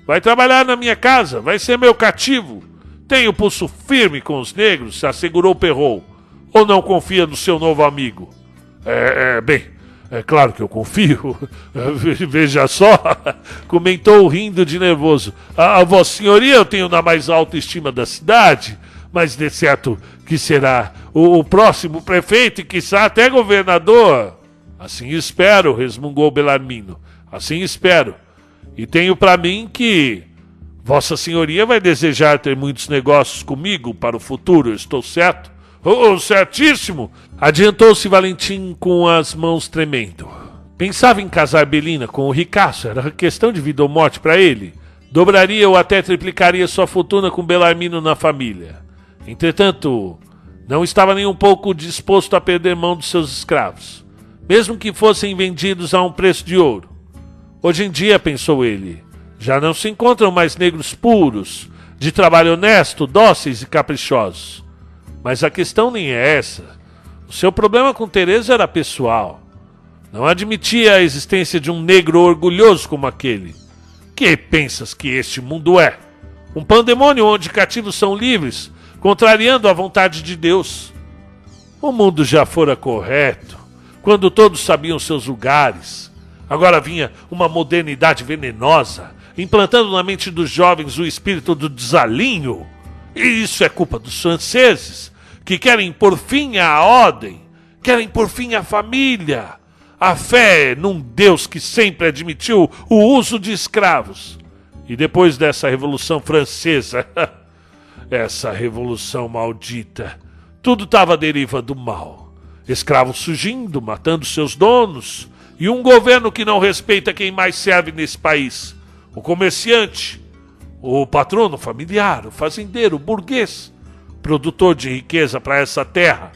Vai trabalhar na minha casa, vai ser meu cativo. Tenho pulso firme com os negros, assegurou Perrault. Ou não confia no seu novo amigo? É, é bem, É claro que eu confio. [laughs] Veja só, [laughs] comentou rindo de nervoso. A, a Vossa Senhoria eu tenho na mais alta estima da cidade, mas de certo que será o, o próximo prefeito e quiçá até governador. Assim espero, resmungou Belarmino. Assim espero. E tenho para mim que Vossa Senhoria vai desejar ter muitos negócios comigo para o futuro, estou certo? Oh, certíssimo! Adiantou-se Valentim com as mãos tremendo. Pensava em casar Belina com o ricaço, era questão de vida ou morte para ele. Dobraria ou até triplicaria sua fortuna com Belarmino na família. Entretanto, não estava nem um pouco disposto a perder mão dos seus escravos, mesmo que fossem vendidos a um preço de ouro. Hoje em dia, pensou ele, já não se encontram mais negros puros, de trabalho honesto, dóceis e caprichosos. Mas a questão nem é essa. O seu problema com Teresa era pessoal. Não admitia a existência de um negro orgulhoso como aquele. Que pensas que este mundo é? Um pandemônio onde cativos são livres, contrariando a vontade de Deus. O mundo já fora correto, quando todos sabiam seus lugares. Agora vinha uma modernidade venenosa, implantando na mente dos jovens o espírito do desalinho. E isso é culpa dos franceses, que querem por fim à ordem, querem por fim à família, a fé num Deus que sempre admitiu o uso de escravos. E depois dessa Revolução Francesa, [laughs] essa revolução maldita, tudo estava à deriva do mal. Escravos surgindo, matando seus donos, e um governo que não respeita quem mais serve nesse país o comerciante, o patrono familiar, o fazendeiro, o burguês, produtor de riqueza para essa terra.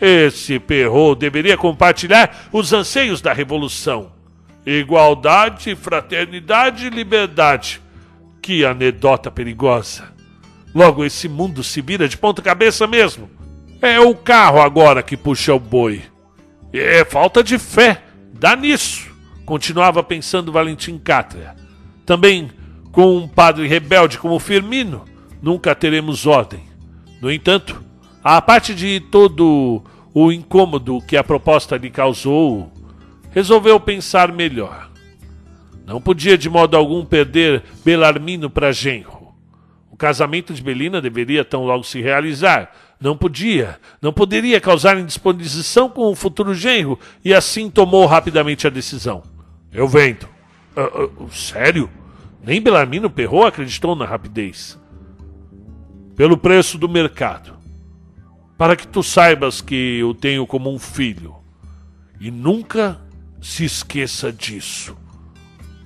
Esse perro deveria compartilhar os anseios da revolução. Igualdade, fraternidade e liberdade. Que anedota perigosa. Logo, esse mundo se vira de ponta cabeça mesmo. É o carro agora que puxa o boi. É falta de fé. Dá nisso. Continuava pensando Valentim Cátria. Também com um padre rebelde como Firmino, nunca teremos ordem. No entanto, a parte de todo o incômodo que a proposta lhe causou, resolveu pensar melhor. Não podia de modo algum perder Belarmino para genro. O casamento de Belina deveria tão logo se realizar. Não podia, não poderia causar indisposição com o futuro genro e assim tomou rapidamente a decisão. Eu vendo. Uh, uh, sério? Nem Belarmino Perrot acreditou na rapidez. Pelo preço do mercado. Para que tu saibas que eu tenho como um filho. E nunca se esqueça disso,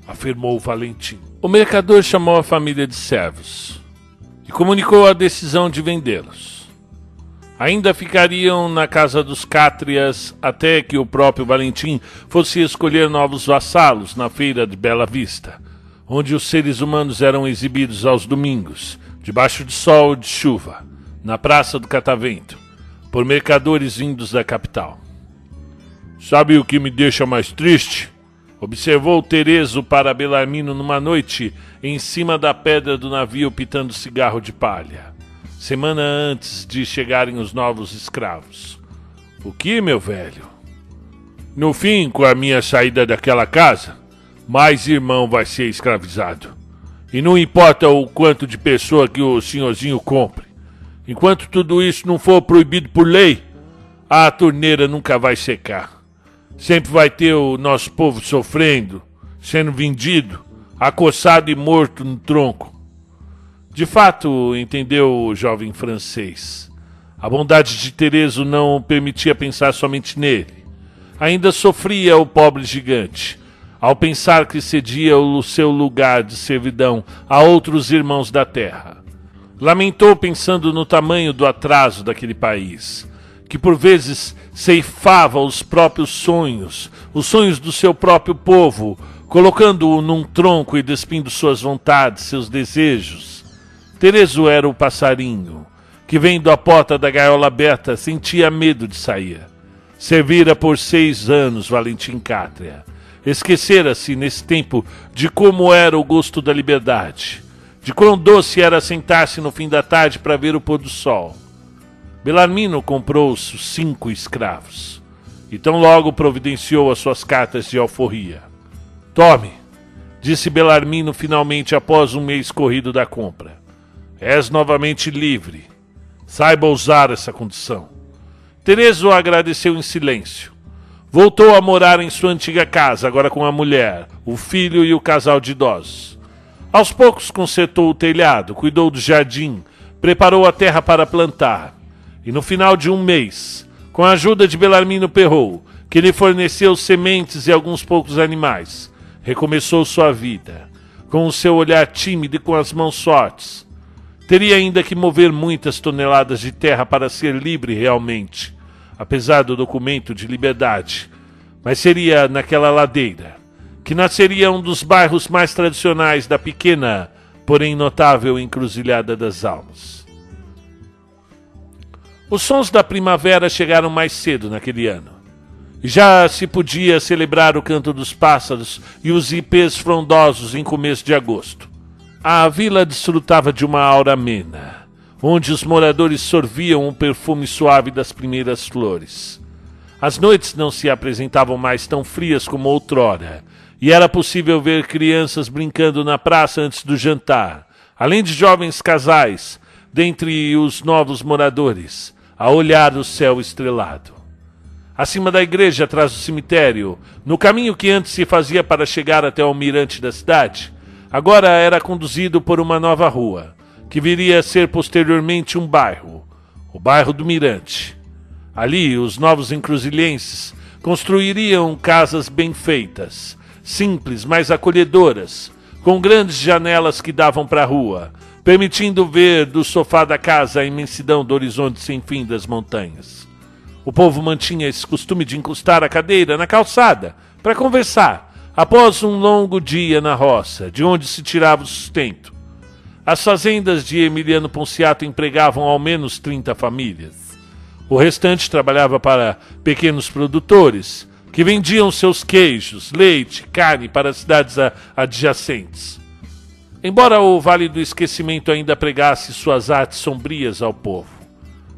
afirmou Valentim. O mercador chamou a família de servos e comunicou a decisão de vendê-los. Ainda ficariam na casa dos Cátrias até que o próprio Valentim fosse escolher novos vassalos na feira de Bela Vista, onde os seres humanos eram exibidos aos domingos, debaixo de sol e de chuva, na Praça do Catavento, por mercadores vindos da capital. Sabe o que me deixa mais triste? Observou Terezo para Belarmino numa noite em cima da pedra do navio pitando cigarro de palha semana antes de chegarem os novos escravos. O que, meu velho? No fim, com a minha saída daquela casa, mais irmão vai ser escravizado. E não importa o quanto de pessoa que o senhorzinho compre. Enquanto tudo isso não for proibido por lei, a torneira nunca vai secar. Sempre vai ter o nosso povo sofrendo, sendo vendido, acossado e morto no tronco. De fato, entendeu o jovem francês. A bondade de Tereso não permitia pensar somente nele. Ainda sofria o pobre gigante, ao pensar que cedia o seu lugar de servidão a outros irmãos da terra. Lamentou pensando no tamanho do atraso daquele país, que por vezes ceifava os próprios sonhos, os sonhos do seu próprio povo, colocando-o num tronco e despindo suas vontades, seus desejos Terezo era o passarinho, que vendo a porta da gaiola aberta sentia medo de sair. Servira por seis anos Valentim Cátria. Esquecera-se nesse tempo de como era o gosto da liberdade, de quão doce era sentar-se no fim da tarde para ver o pôr do sol. Belarmino comprou cinco escravos. e tão logo providenciou as suas cartas de alforria. Tome, disse Belarmino finalmente após um mês corrido da compra. És novamente livre. Saiba usar essa condição. Terezo agradeceu em silêncio. Voltou a morar em sua antiga casa, agora com a mulher, o filho e o casal de idosos. Aos poucos consertou o telhado, cuidou do jardim, preparou a terra para plantar. E no final de um mês, com a ajuda de Belarmino Perrou, que lhe forneceu sementes e alguns poucos animais, recomeçou sua vida, com o seu olhar tímido e com as mãos fortes. Teria ainda que mover muitas toneladas de terra para ser livre realmente, apesar do documento de liberdade, mas seria naquela ladeira, que nasceria um dos bairros mais tradicionais da pequena, porém notável encruzilhada das almas. Os sons da primavera chegaram mais cedo naquele ano. Já se podia celebrar o canto dos pássaros e os ipês frondosos em começo de agosto. A vila desfrutava de uma aura amena, onde os moradores sorviam o perfume suave das primeiras flores. As noites não se apresentavam mais tão frias como outrora, e era possível ver crianças brincando na praça antes do jantar, além de jovens casais, dentre os novos moradores, a olhar o céu estrelado. Acima da igreja, atrás do cemitério, no caminho que antes se fazia para chegar até o mirante da cidade, agora era conduzido por uma nova rua, que viria a ser posteriormente um bairro, o bairro do Mirante. Ali, os novos encruzilhenses construiriam casas bem feitas, simples, mas acolhedoras, com grandes janelas que davam para a rua, permitindo ver do sofá da casa a imensidão do horizonte sem fim das montanhas. O povo mantinha esse costume de encostar a cadeira na calçada para conversar após um longo dia na roça, de onde se tirava o sustento. As fazendas de Emiliano Ponciato empregavam ao menos 30 famílias. O restante trabalhava para pequenos produtores, que vendiam seus queijos, leite, carne para as cidades adjacentes. Embora o Vale do Esquecimento ainda pregasse suas artes sombrias ao povo,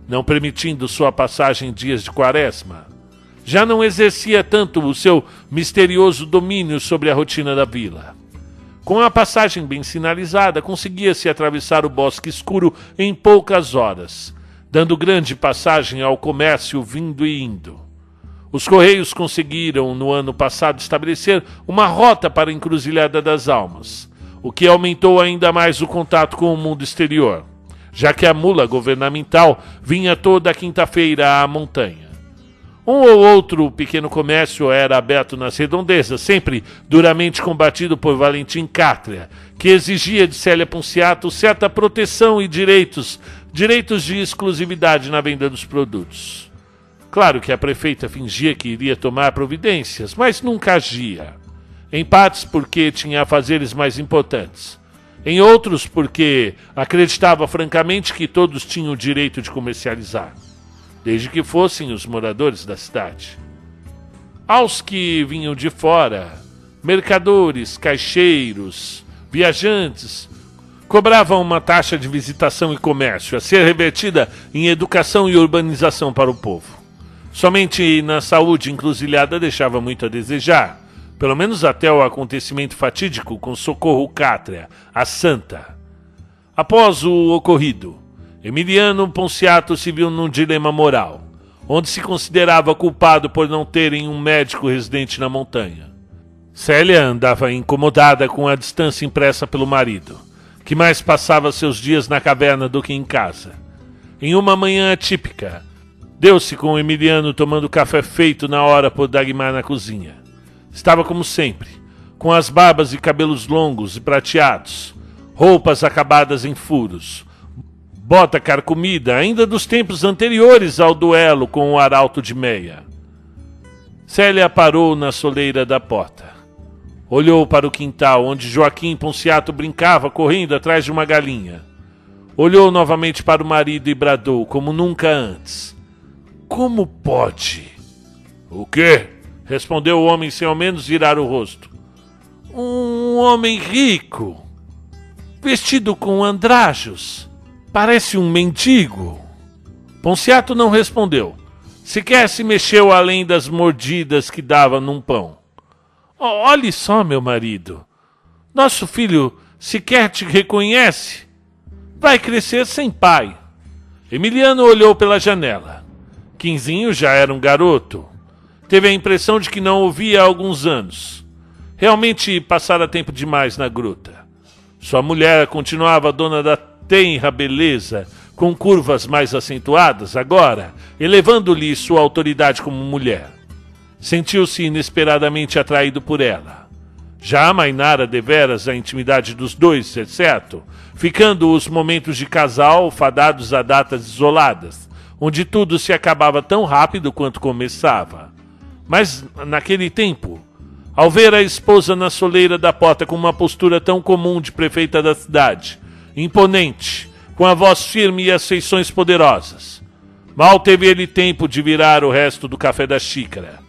não permitindo sua passagem em dias de quaresma, já não exercia tanto o seu misterioso domínio sobre a rotina da vila. Com a passagem bem sinalizada, conseguia-se atravessar o bosque escuro em poucas horas, dando grande passagem ao comércio vindo e indo. Os Correios conseguiram, no ano passado, estabelecer uma rota para a Encruzilhada das Almas, o que aumentou ainda mais o contato com o mundo exterior, já que a mula governamental vinha toda quinta-feira à montanha. Um ou outro pequeno comércio era aberto nas redondezas, sempre duramente combatido por Valentim Cátria, que exigia de Célia Ponciato certa proteção e direitos, direitos de exclusividade na venda dos produtos. Claro que a prefeita fingia que iria tomar providências, mas nunca agia. Em partes porque tinha afazeres mais importantes. Em outros porque acreditava francamente que todos tinham o direito de comercializar, desde que fossem os moradores da cidade. Aos que vinham de fora, mercadores, caixeiros, viajantes, cobravam uma taxa de visitação e comércio a ser revertida em educação e urbanização para o povo. Somente na saúde encruzilhada deixava muito a desejar, pelo menos até o acontecimento fatídico com Socorro Cátria, a Santa. Após o ocorrido, Emiliano Ponciato se viu num dilema moral, onde se considerava culpado por não terem um médico residente na montanha. Célia andava incomodada com a distância impressa pelo marido, que mais passava seus dias na caverna do que em casa. Em uma manhã atípica, Deu-se com Emiliano tomando café feito na hora por Dagmar na cozinha. Estava como sempre, com as barbas e cabelos longos e prateados, roupas acabadas em furos, bota carcomida ainda dos tempos anteriores ao duelo com o arauto de meia. Célia parou na soleira da porta. Olhou para o quintal onde Joaquim Ponciato brincava correndo atrás de uma galinha. Olhou novamente para o marido e bradou como nunca antes. Como pode? O quê? Respondeu o homem sem ao menos virar o rosto. Um homem rico, vestido com andrajos, parece um mendigo. Ponciato não respondeu. Sequer se mexeu além das mordidas que dava num pão. Olhe só, meu marido. Nosso filho sequer te reconhece. Vai crescer sem pai. Emiliano olhou pela janela. Quinzinho já era um garoto. Teve a impressão de que não o via há alguns anos. Realmente passara tempo demais na gruta. Sua mulher continuava dona da tenra beleza, com curvas mais acentuadas, agora, elevando-lhe sua autoridade como mulher. Sentiu-se inesperadamente atraído por ela. Já amainara deveras a intimidade dos dois, exceto, ficando os momentos de casal fadados a datas isoladas, onde tudo se acabava tão rápido quanto começava. Mas, naquele tempo, ao ver a esposa na soleira da porta com uma postura tão comum de prefeita da cidade, imponente, com a voz firme e as feições poderosas. Mal teve ele tempo de virar o resto do café da xícara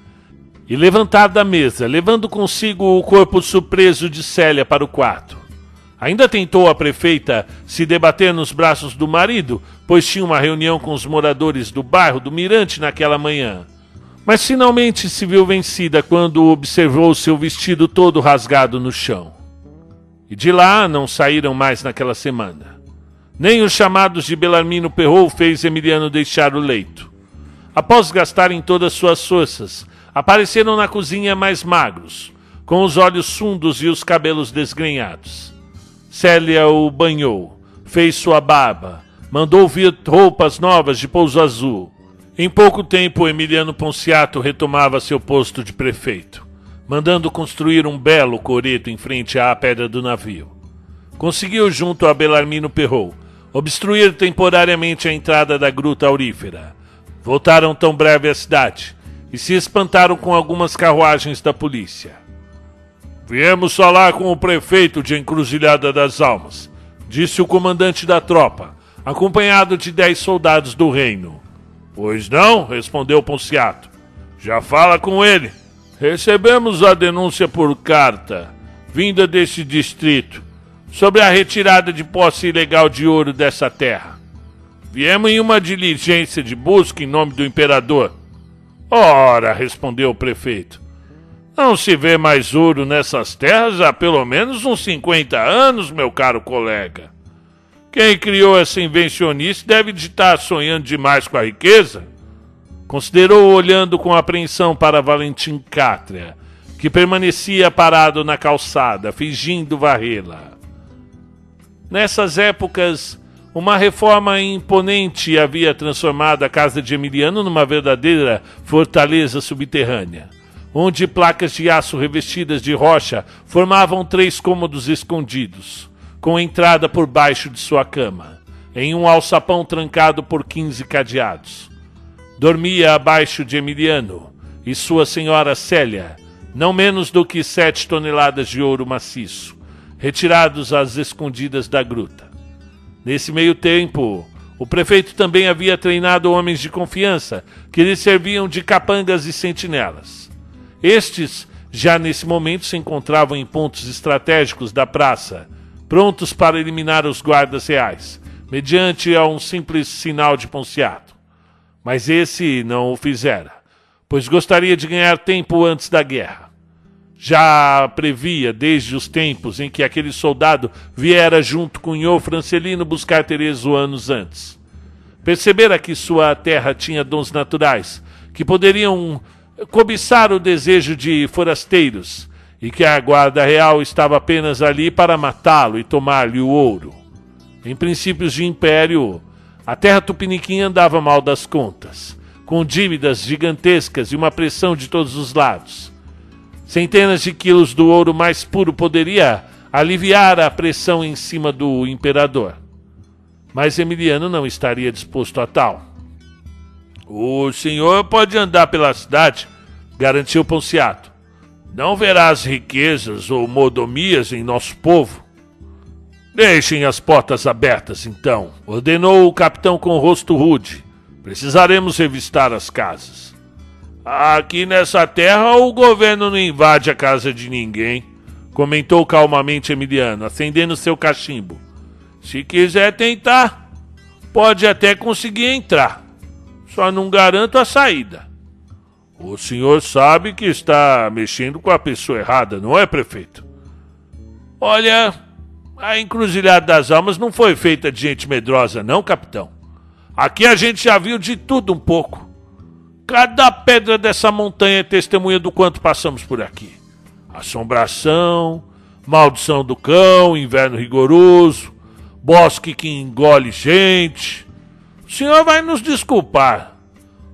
e levantar da mesa, levando consigo o corpo surpreso de Célia para o quarto. Ainda tentou a prefeita se debater nos braços do marido, pois tinha uma reunião com os moradores do bairro do Mirante naquela manhã. Mas finalmente se viu vencida quando observou seu vestido todo rasgado no chão. E de lá não saíram mais naquela semana. Nem os chamados de Belarmino Perrou fez Emiliano deixar o leito. Após gastarem todas suas forças, apareceram na cozinha mais magros, com os olhos fundos e os cabelos desgrenhados. Célia o banhou, fez sua barba, mandou vir roupas novas de pouso azul. Em pouco tempo, Emiliano Ponciato retomava seu posto de prefeito, mandando construir um belo coreto em frente à pedra do navio. Conseguiu, junto a Belarmino Perrou, obstruir temporariamente a entrada da gruta aurífera. Voltaram tão breve à cidade e se espantaram com algumas carruagens da polícia. Viemos falar com o prefeito de Encruzilhada das Almas, disse o comandante da tropa, acompanhado de dez soldados do reino. Pois não, respondeu Ponciato. Já fala com ele. Recebemos a denúncia por carta, vinda desse distrito sobre a retirada de posse ilegal de ouro dessa terra. Viemos em uma diligência de busca em nome do imperador. Ora, respondeu o prefeito, não se vê mais ouro nessas terras há pelo menos uns 50 anos, meu caro colega. Quem criou essa invencionista deve de estar sonhando demais com a riqueza. Considerou olhando com apreensão para Valentim Cátria, que permanecia parado na calçada, fingindo varrê-la. Nessas épocas, uma reforma imponente havia transformado a casa de Emiliano numa verdadeira fortaleza subterrânea, onde placas de aço revestidas de rocha formavam três cômodos escondidos, com entrada por baixo de sua cama, em um alçapão trancado por quinze cadeados. Dormia abaixo de Emiliano e sua senhora Célia, não menos do que sete toneladas de ouro maciço, retirados às escondidas da gruta. Nesse meio tempo, o prefeito também havia treinado homens de confiança que lhe serviam de capangas e sentinelas. Estes, já nesse momento, se encontravam em pontos estratégicos da praça, prontos para eliminar os guardas reais, mediante a um simples sinal de ponciado. Mas esse não o fizera, pois gostaria de ganhar tempo antes da guerra já previa desde os tempos em que aquele soldado viera junto com Nhô Francelino buscar Tereso anos antes. Percebera que sua terra tinha dons naturais, que poderiam cobiçar o desejo de forasteiros, e que a guarda real estava apenas ali para matá-lo e tomar-lhe o ouro. Em princípios de império, a terra tupiniquim andava mal das contas, com dívidas gigantescas e uma pressão de todos os lados. Centenas de quilos do ouro mais puro poderia aliviar a pressão em cima do imperador. Mas Emiliano não estaria disposto a tal. O senhor pode andar pela cidade, garantiu Ponciato. Não verás riquezas ou modomias em nosso povo. Deixem as portas abertas, então, ordenou o capitão com rosto rude. Precisaremos revistar as casas. Aqui nessa terra o governo não invade a casa de ninguém, comentou calmamente Emiliano, acendendo seu cachimbo. Se quiser tentar, pode até conseguir entrar. Só não garanto a saída. O senhor sabe que está mexendo com a pessoa errada, não é, prefeito? Olha, a encruzilhada das almas não foi feita de gente medrosa, não, capitão. Aqui a gente já viu de tudo um pouco. Cada pedra dessa montanha é testemunha do quanto passamos por aqui. Assombração, maldição do cão, inverno rigoroso, bosque que engole gente. O senhor vai nos desculpar,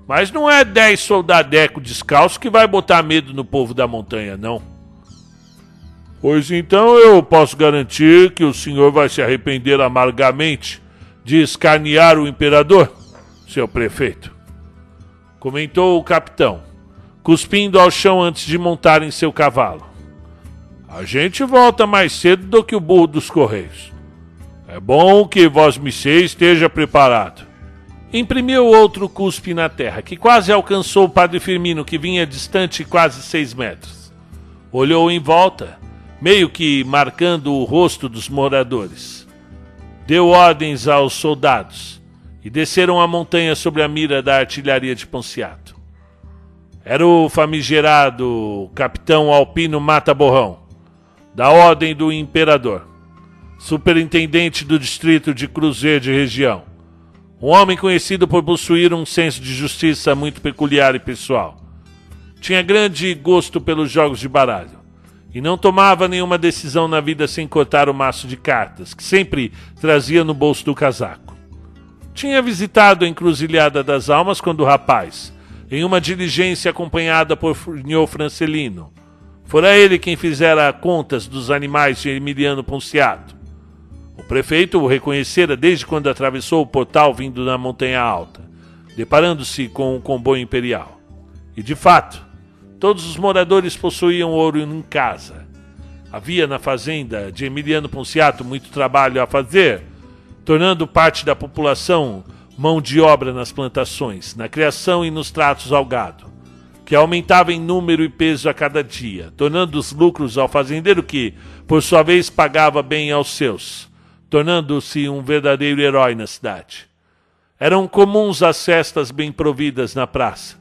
mas não é dez soldadecos descalços que vai botar medo no povo da montanha, não. Pois então eu posso garantir que o senhor vai se arrepender amargamente de escarnear o imperador, seu prefeito. Comentou o capitão, cuspindo ao chão antes de montar em seu cavalo. A gente volta mais cedo do que o burro dos correios. É bom que Vosmicê esteja preparado. Imprimiu outro cuspe na terra, que quase alcançou o padre Firmino, que vinha distante quase seis metros. Olhou em volta, meio que marcando o rosto dos moradores. Deu ordens aos soldados e desceram a montanha sobre a mira da artilharia de Ponciato. Era o famigerado capitão Alpino Mata Borrão, da Ordem do Imperador superintendente do distrito de Cruzeiro de região. Um homem conhecido por possuir um senso de justiça muito peculiar e pessoal. Tinha grande gosto pelos jogos de baralho e não tomava nenhuma decisão na vida sem cortar o maço de cartas, que sempre trazia no bolso do casaco. Tinha visitado a Encruzilhada das Almas quando rapaz, em uma diligência acompanhada por Furnio Francelino. Fora ele quem fizera contas dos animais de Emiliano Ponciato o prefeito o reconhecera desde quando atravessou o portal vindo da Montanha Alta, deparando-se com o comboio imperial. E de fato, todos os moradores possuíam ouro em casa. Havia na fazenda de Emiliano Ponciato muito trabalho a fazer, tornando parte da população mão de obra nas plantações, na criação e nos tratos ao gado, que aumentava em número e peso a cada dia, tornando os lucros ao fazendeiro que, por sua vez, pagava bem aos seus tornando-se um verdadeiro herói na cidade. Eram comuns as cestas bem providas na praça,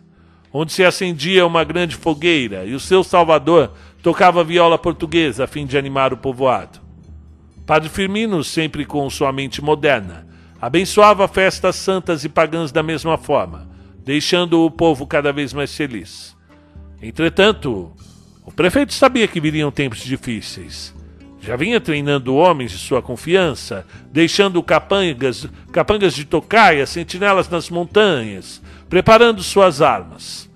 onde se acendia uma grande fogueira e o seu salvador tocava viola portuguesa a fim de animar o povoado. Padre Firmino, sempre com sua mente moderna, abençoava festas santas e pagãs da mesma forma, deixando o povo cada vez mais feliz. Entretanto, o prefeito sabia que viriam tempos difíceis já vinha treinando homens de sua confiança, deixando capangas, capangas de tocaia, sentinelas nas montanhas, preparando suas armas.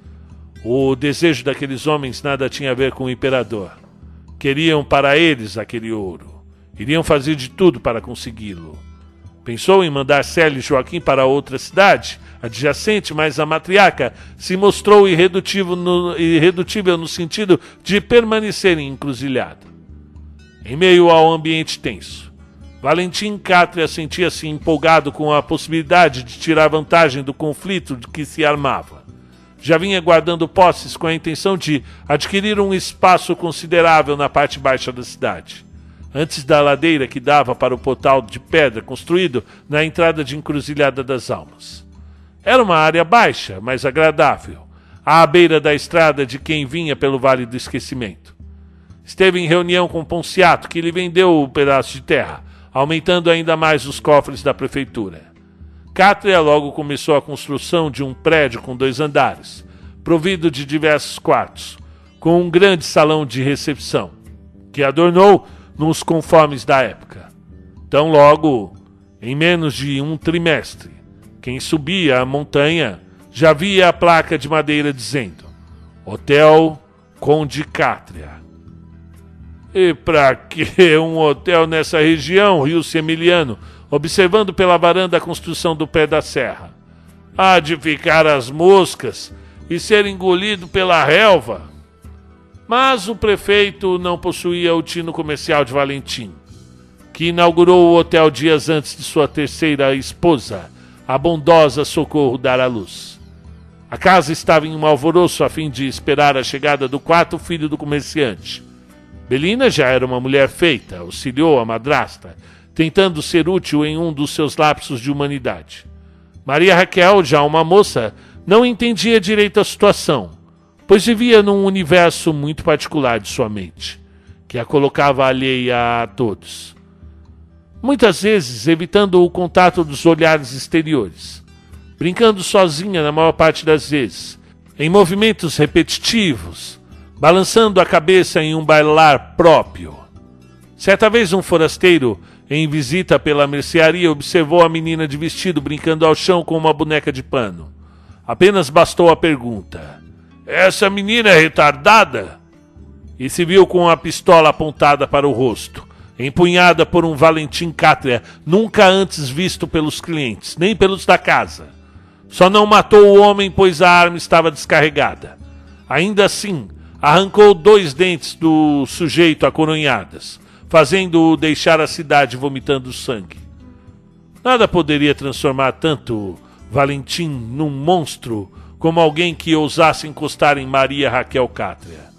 O desejo daqueles homens nada tinha a ver com o imperador. Queriam para eles aquele ouro. Iriam fazer de tudo para consegui-lo. Pensou em mandar Célio e Joaquim para outra cidade, adjacente, mas a matriarca se mostrou irredutível no, irredutível no sentido de permanecer encruzilhada. Em meio ao ambiente tenso, Valentim Cátria sentia-se empolgado com a possibilidade de tirar vantagem do conflito de que se armava. Já vinha guardando posses com a intenção de adquirir um espaço considerável na parte baixa da cidade, antes da ladeira que dava para o portal de pedra construído na entrada de Encruzilhada das Almas. Era uma área baixa, mas agradável, à beira da estrada de quem vinha pelo Vale do Esquecimento. Esteve em reunião com Ponciato, que lhe vendeu o pedaço de terra, aumentando ainda mais os cofres da prefeitura. Cátria logo começou a construção de um prédio com dois andares, provido de diversos quartos, com um grande salão de recepção, que adornou nos conformes da época. Tão logo, em menos de um trimestre, quem subia a montanha já via a placa de madeira dizendo: Hotel Conde Cátria. E para que [laughs] um hotel nessa região, Rio Semiliano, observando pela varanda a construção do pé da serra? Há de ficar as moscas e ser engolido pela relva. Mas o prefeito não possuía o tino comercial de Valentim, que inaugurou o hotel dias antes de sua terceira esposa, a bondosa Socorro, dar à luz. A casa estava em um alvoroço a fim de esperar a chegada do quarto filho do comerciante Belina já era uma mulher feita, auxiliou a madrasta, tentando ser útil em um dos seus lapsos de humanidade. Maria Raquel, já uma moça, não entendia direito a situação, pois vivia num universo muito particular de sua mente, que a colocava alheia a todos. Muitas vezes evitando o contato dos olhares exteriores, brincando sozinha na maior parte das vezes, em movimentos repetitivos, balançando a cabeça em um bailar próprio. Certa vez um forasteiro, em visita pela mercearia, observou a menina de vestido brincando ao chão com uma boneca de pano. Apenas bastou a pergunta: Essa menina é retardada? E se viu com a pistola apontada para o rosto, empunhada por um Valentim Cátria nunca antes visto pelos clientes, nem pelos da casa. Só não matou o homem, pois a arma estava descarregada. Ainda assim, arrancou dois dentes do sujeito a coronhadas, fazendo-o deixar a cidade vomitando sangue. Nada poderia transformar tanto Valentim num monstro como alguém que ousasse encostar em Maria Raquel Cátria.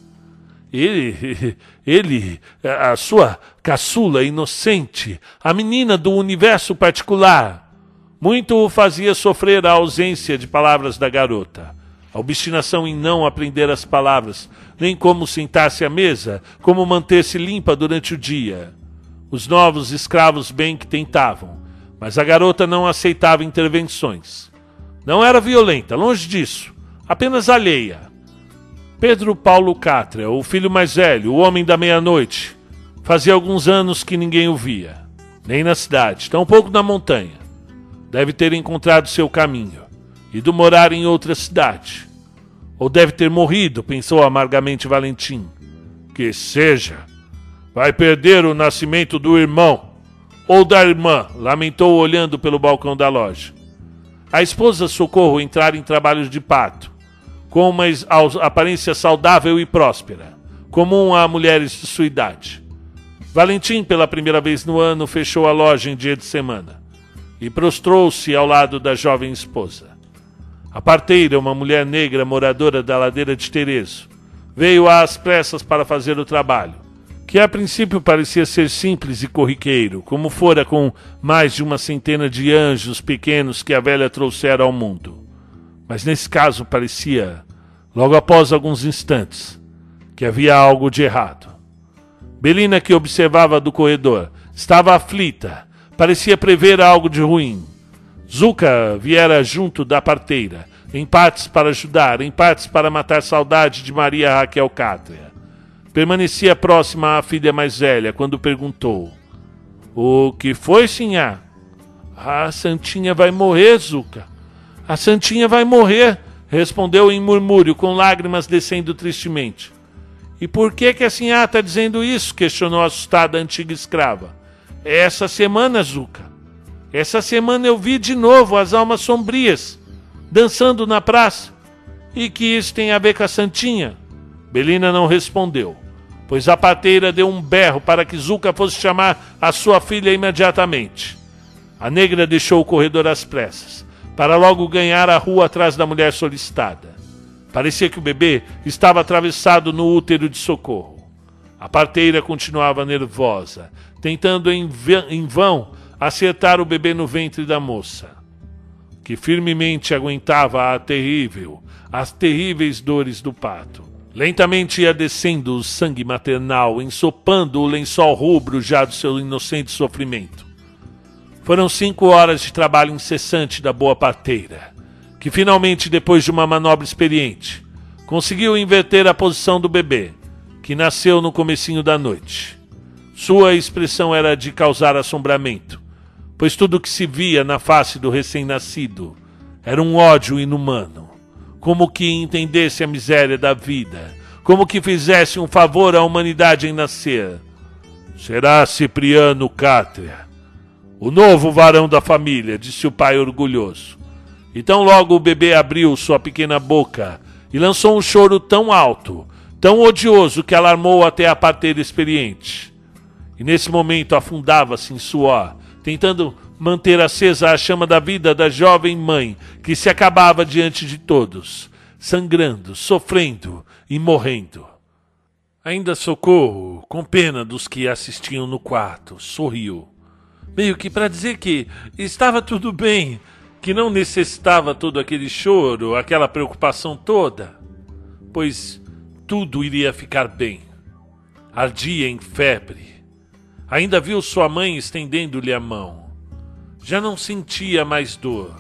Ele, [laughs] ele, a sua caçula inocente, a menina do universo particular, muito o fazia sofrer a ausência de palavras da garota, a obstinação em não aprender as palavras, nem como sentar-se à mesa, como manter-se limpa durante o dia. Os novos escravos bem que tentavam, mas a garota não aceitava intervenções. Não era violenta, longe disso, apenas alheia. Pedro Paulo Cátria, o filho mais velho, o homem da meia-noite, fazia alguns anos que ninguém o via, nem na cidade, tampouco na montanha deve ter encontrado seu caminho, ido morar em outra cidade. Ou deve ter morrido, pensou amargamente Valentim. Que seja. Vai perder o nascimento do irmão. Ou da irmã, lamentou olhando pelo balcão da loja. A esposa Socorro entrara em trabalhos de pato, com uma aparência saudável e próspera, comum a mulheres de sua idade. Valentim, pela primeira vez no ano, fechou a loja em dia de semana e prostrou-se ao lado da jovem esposa. A parteira, uma mulher negra moradora da ladeira de Terezo, veio às pressas para fazer o trabalho, que a princípio parecia ser simples e corriqueiro, como fora com mais de uma centena de anjos pequenos que a velha trouxera ao mundo. Mas nesse caso parecia, logo após alguns instantes, que havia algo de errado. Belina, que observava do corredor, estava aflita parecia prever algo de ruim. Zuka viera junto da parteira, em partes para ajudar, em partes para matar saudade de Maria Raquel Cátria. Permanecia próxima à filha mais velha quando perguntou: O que foi, Sinhá? A Santinha vai morrer, Zuka. A Santinha vai morrer, respondeu em murmúrio, com lágrimas descendo tristemente. E por que que a Sinhá está dizendo isso? questionou assustada a antiga escrava. Essa semana, Zuka, essa semana eu vi de novo as almas sombrias dançando na praça. E que isso tem a ver com a Santinha? Belina não respondeu, pois a pateira deu um berro para que Zuka fosse chamar a sua filha imediatamente. A negra deixou o corredor às pressas, para logo ganhar a rua atrás da mulher solicitada. Parecia que o bebê estava atravessado no útero de socorro. A parteira continuava nervosa, tentando em vão acertar o bebê no ventre da moça, que firmemente aguentava a terrível, as terríveis dores do pato. Lentamente ia descendo o sangue maternal, ensopando o lençol rubro já do seu inocente sofrimento. Foram cinco horas de trabalho incessante da boa parteira, que finalmente, depois de uma manobra experiente, conseguiu inverter a posição do bebê, que nasceu no comecinho da noite. Sua expressão era de causar assombramento, pois tudo que se via na face do recém-nascido era um ódio inumano, como que entendesse a miséria da vida, como que fizesse um favor à humanidade em nascer. Será Cipriano Cátria, o novo varão da família, disse o pai orgulhoso. Então logo o bebê abriu sua pequena boca e lançou um choro tão alto, tão odioso que alarmou até a parteira experiente. E nesse momento afundava-se em suor, tentando manter acesa a chama da vida da jovem mãe que se acabava diante de todos, sangrando, sofrendo e morrendo. Ainda socorro, com pena dos que assistiam no quarto, sorriu. Meio que para dizer que estava tudo bem, que não necessitava todo aquele choro, aquela preocupação toda, pois tudo iria ficar bem. Ardia em febre. Ainda viu sua mãe estendendo-lhe a mão. Já não sentia mais dor.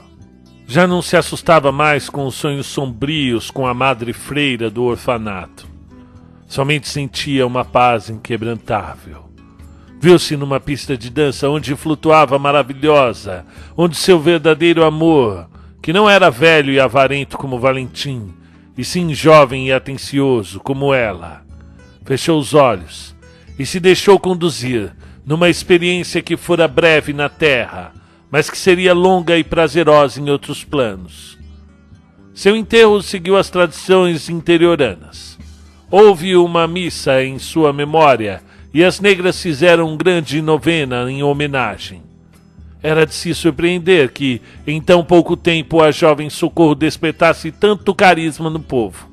Já não se assustava mais com os sonhos sombrios com a madre freira do orfanato. Somente sentia uma paz inquebrantável. Viu-se numa pista de dança onde flutuava maravilhosa, onde seu verdadeiro amor, que não era velho e avarento como Valentim, e sim jovem e atencioso como ela, fechou os olhos e se deixou conduzir numa experiência que fora breve na terra, mas que seria longa e prazerosa em outros planos. Seu enterro seguiu as tradições interioranas. Houve uma missa em sua memória e as negras fizeram grande novena em homenagem. Era de se surpreender que, em tão pouco tempo, a jovem Socorro despertasse tanto carisma no povo.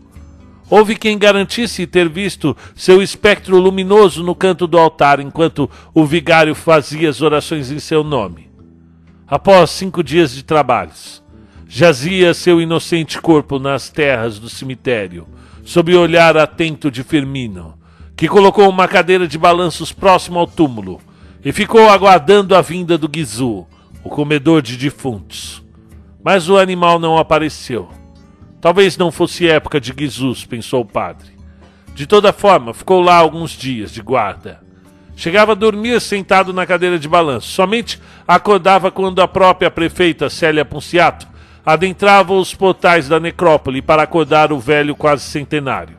Houve quem garantisse ter visto seu espectro luminoso no canto do altar enquanto o vigário fazia as orações em seu nome. Após cinco dias de trabalhos, jazia seu inocente corpo nas terras do cemitério, sob o olhar atento de Firmino, que colocou uma cadeira de balanços próximo ao túmulo e ficou aguardando a vinda do Gizu, o comedor de defuntos. Mas o animal não apareceu. Talvez não fosse época de Gizus, pensou o padre. De toda forma, ficou lá alguns dias de guarda. Chegava a dormir sentado na cadeira de balanço. Somente acordava quando a própria prefeita Célia Ponciato adentrava os portais da necrópole para acordar o velho quase centenário.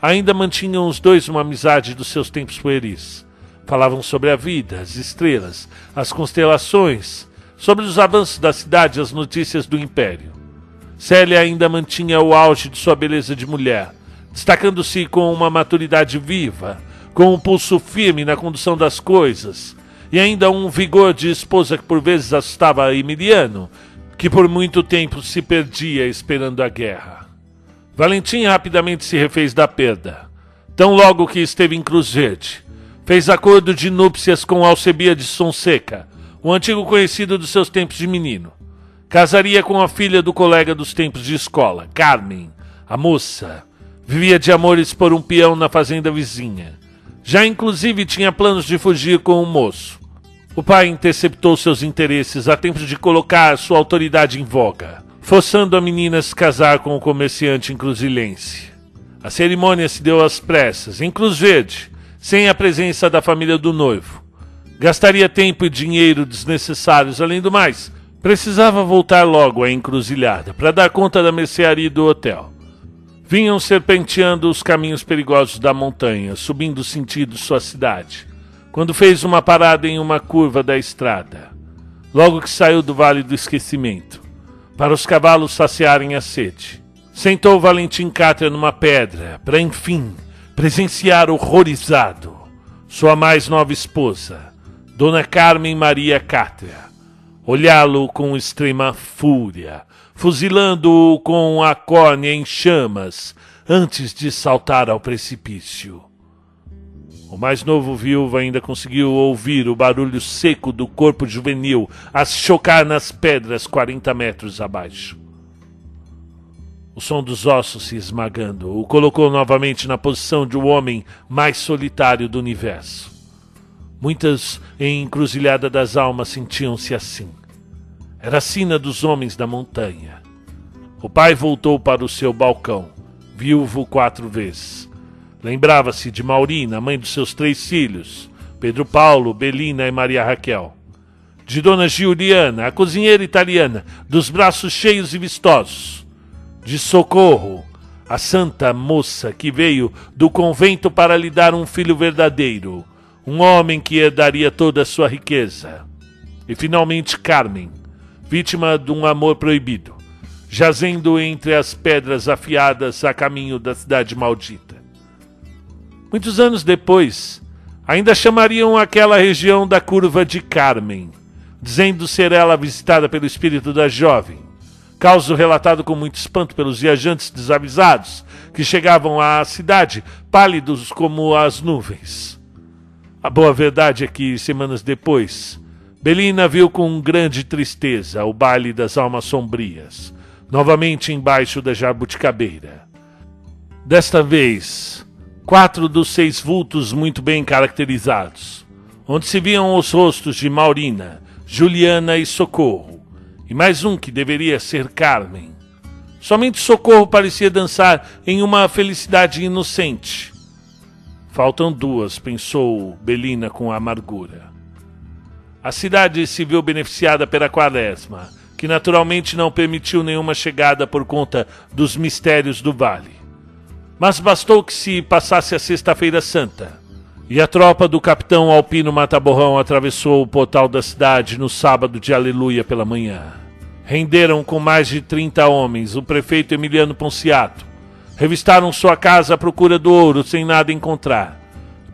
Ainda mantinham os dois uma amizade dos seus tempos pueris. Falavam sobre a vida, as estrelas, as constelações, sobre os avanços da cidade e as notícias do império. Célia ainda mantinha o auge de sua beleza de mulher, destacando-se com uma maturidade viva, com um pulso firme na condução das coisas, e ainda um vigor de esposa que por vezes assustava Emiliano, que por muito tempo se perdia esperando a guerra. Valentim rapidamente se refez da perda. Tão logo que esteve em Cruz Verde, fez acordo de núpcias com Alcebia de Sonseca, o antigo conhecido dos seus tempos de menino. Casaria com a filha do colega dos tempos de escola, Carmen, a moça. Vivia de amores por um peão na fazenda vizinha. Já inclusive tinha planos de fugir com o moço. O pai interceptou seus interesses a tempo de colocar sua autoridade em voga forçando a menina a se casar com o comerciante encruzilhense. A cerimônia se deu às pressas, em Cruz Verde, sem a presença da família do noivo. Gastaria tempo e dinheiro desnecessários, além do mais, precisava voltar logo à encruzilhada para dar conta da mercearia do hotel. Vinham serpenteando os caminhos perigosos da montanha, subindo sentido sua cidade, quando fez uma parada em uma curva da estrada. Logo que saiu do Vale do Esquecimento, para os cavalos saciarem a sede. Sentou Valentim Cátria numa pedra, para enfim presenciar horrorizado sua mais nova esposa, Dona Carmen Maria Cátria, olhá-lo com extrema fúria, fuzilando-o com a córnea em chamas antes de saltar ao precipício. O mais novo viúvo ainda conseguiu ouvir o barulho seco do corpo juvenil a chocar nas pedras quarenta metros abaixo. O som dos ossos se esmagando o colocou novamente na posição de um homem mais solitário do universo. Muitas em Encruzilhada das Almas sentiam-se assim. Era a sina dos homens da montanha. O pai voltou para o seu balcão, viúvo quatro vezes. Lembrava-se de Maurina, mãe dos seus três filhos, Pedro Paulo, Belina e Maria Raquel. De Dona Giuliana, a cozinheira italiana, dos braços cheios e vistosos. De Socorro, a santa moça que veio do convento para lhe dar um filho verdadeiro, um homem que herdaria toda a sua riqueza. E finalmente Carmen, vítima de um amor proibido, jazendo entre as pedras afiadas a caminho da cidade maldita. Muitos anos depois, ainda chamariam aquela região da curva de Carmen, dizendo ser ela visitada pelo espírito da jovem. Caso relatado com muito espanto pelos viajantes desavisados que chegavam à cidade, pálidos como as nuvens. A boa verdade é que, semanas depois, Belina viu com grande tristeza o baile das almas sombrias, novamente embaixo da jabuticabeira. Desta vez, quatro dos seis vultos muito bem caracterizados, onde se viam os rostos de Maurina, Juliana e Socorro, e mais um que deveria ser Carmen. Somente Socorro parecia dançar em uma felicidade inocente. Faltam duas, pensou Belina com amargura. A cidade se viu beneficiada pela quaresma, que naturalmente não permitiu nenhuma chegada por conta dos mistérios do vale. Mas bastou que se passasse a Sexta-feira Santa, e a tropa do capitão Alpino Mataborrão atravessou o portal da cidade no sábado de Aleluia pela manhã. Renderam com mais de 30 homens o prefeito Emiliano Ponciato. Revistaram sua casa à procura do ouro sem nada encontrar.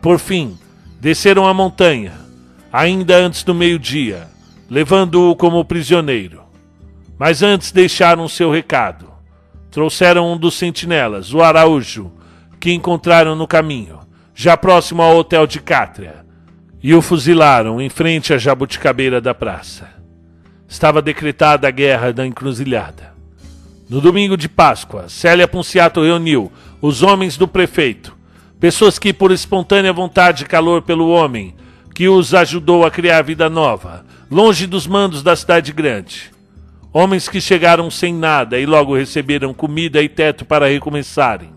Por fim, desceram a montanha, ainda antes do meio-dia, levando-o como prisioneiro. Mas antes deixaram seu recado. Trouxeram um dos sentinelas, o Araújo, que encontraram no caminho, já próximo ao hotel de Cátria, e o fuzilaram em frente à jabuticabeira da praça. Estava decretada a guerra da encruzilhada. No domingo de Páscoa, Célia Ponciato reuniu os homens do prefeito, pessoas que, por espontânea vontade e calor pelo homem, que os ajudou a criar vida nova, longe dos mandos da cidade grande, Homens que chegaram sem nada e logo receberam comida e teto para recomeçarem.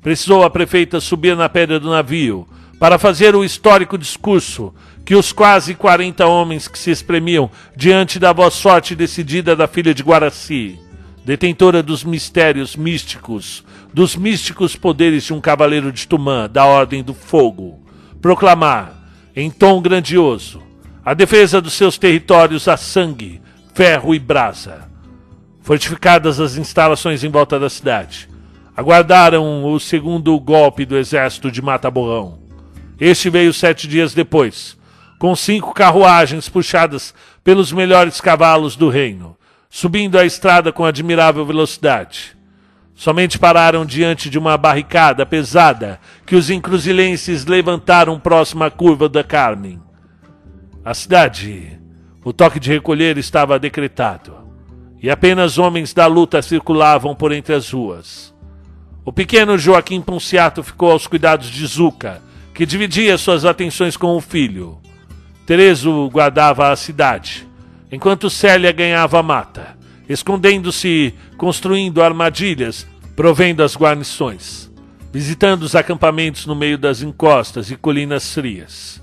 Precisou a prefeita subir na pedra do navio para fazer o histórico discurso que os quase 40 homens que se espremiam diante da voz forte decidida da filha de Guaraci, detentora dos mistérios místicos, dos místicos poderes de um cavaleiro de Tumã, da Ordem do Fogo, proclamar, em tom grandioso, a defesa dos seus territórios a sangue, ferro e brasa. Fortificadas as instalações em volta da cidade, aguardaram o segundo golpe do exército de Mata-Borrão. Este veio sete dias depois, com cinco carruagens puxadas pelos melhores cavalos do reino, subindo a estrada com admirável velocidade. Somente pararam diante de uma barricada pesada que os encruzilhenses levantaram próximo à curva da Carmen. A cidade o toque de recolher estava decretado, e apenas homens da luta circulavam por entre as ruas. O pequeno Joaquim Ponciato ficou aos cuidados de Zuca, que dividia suas atenções com o filho. Terezo guardava a cidade, enquanto Célia ganhava a mata, escondendo-se, construindo armadilhas, provendo as guarnições, visitando os acampamentos no meio das encostas e colinas frias.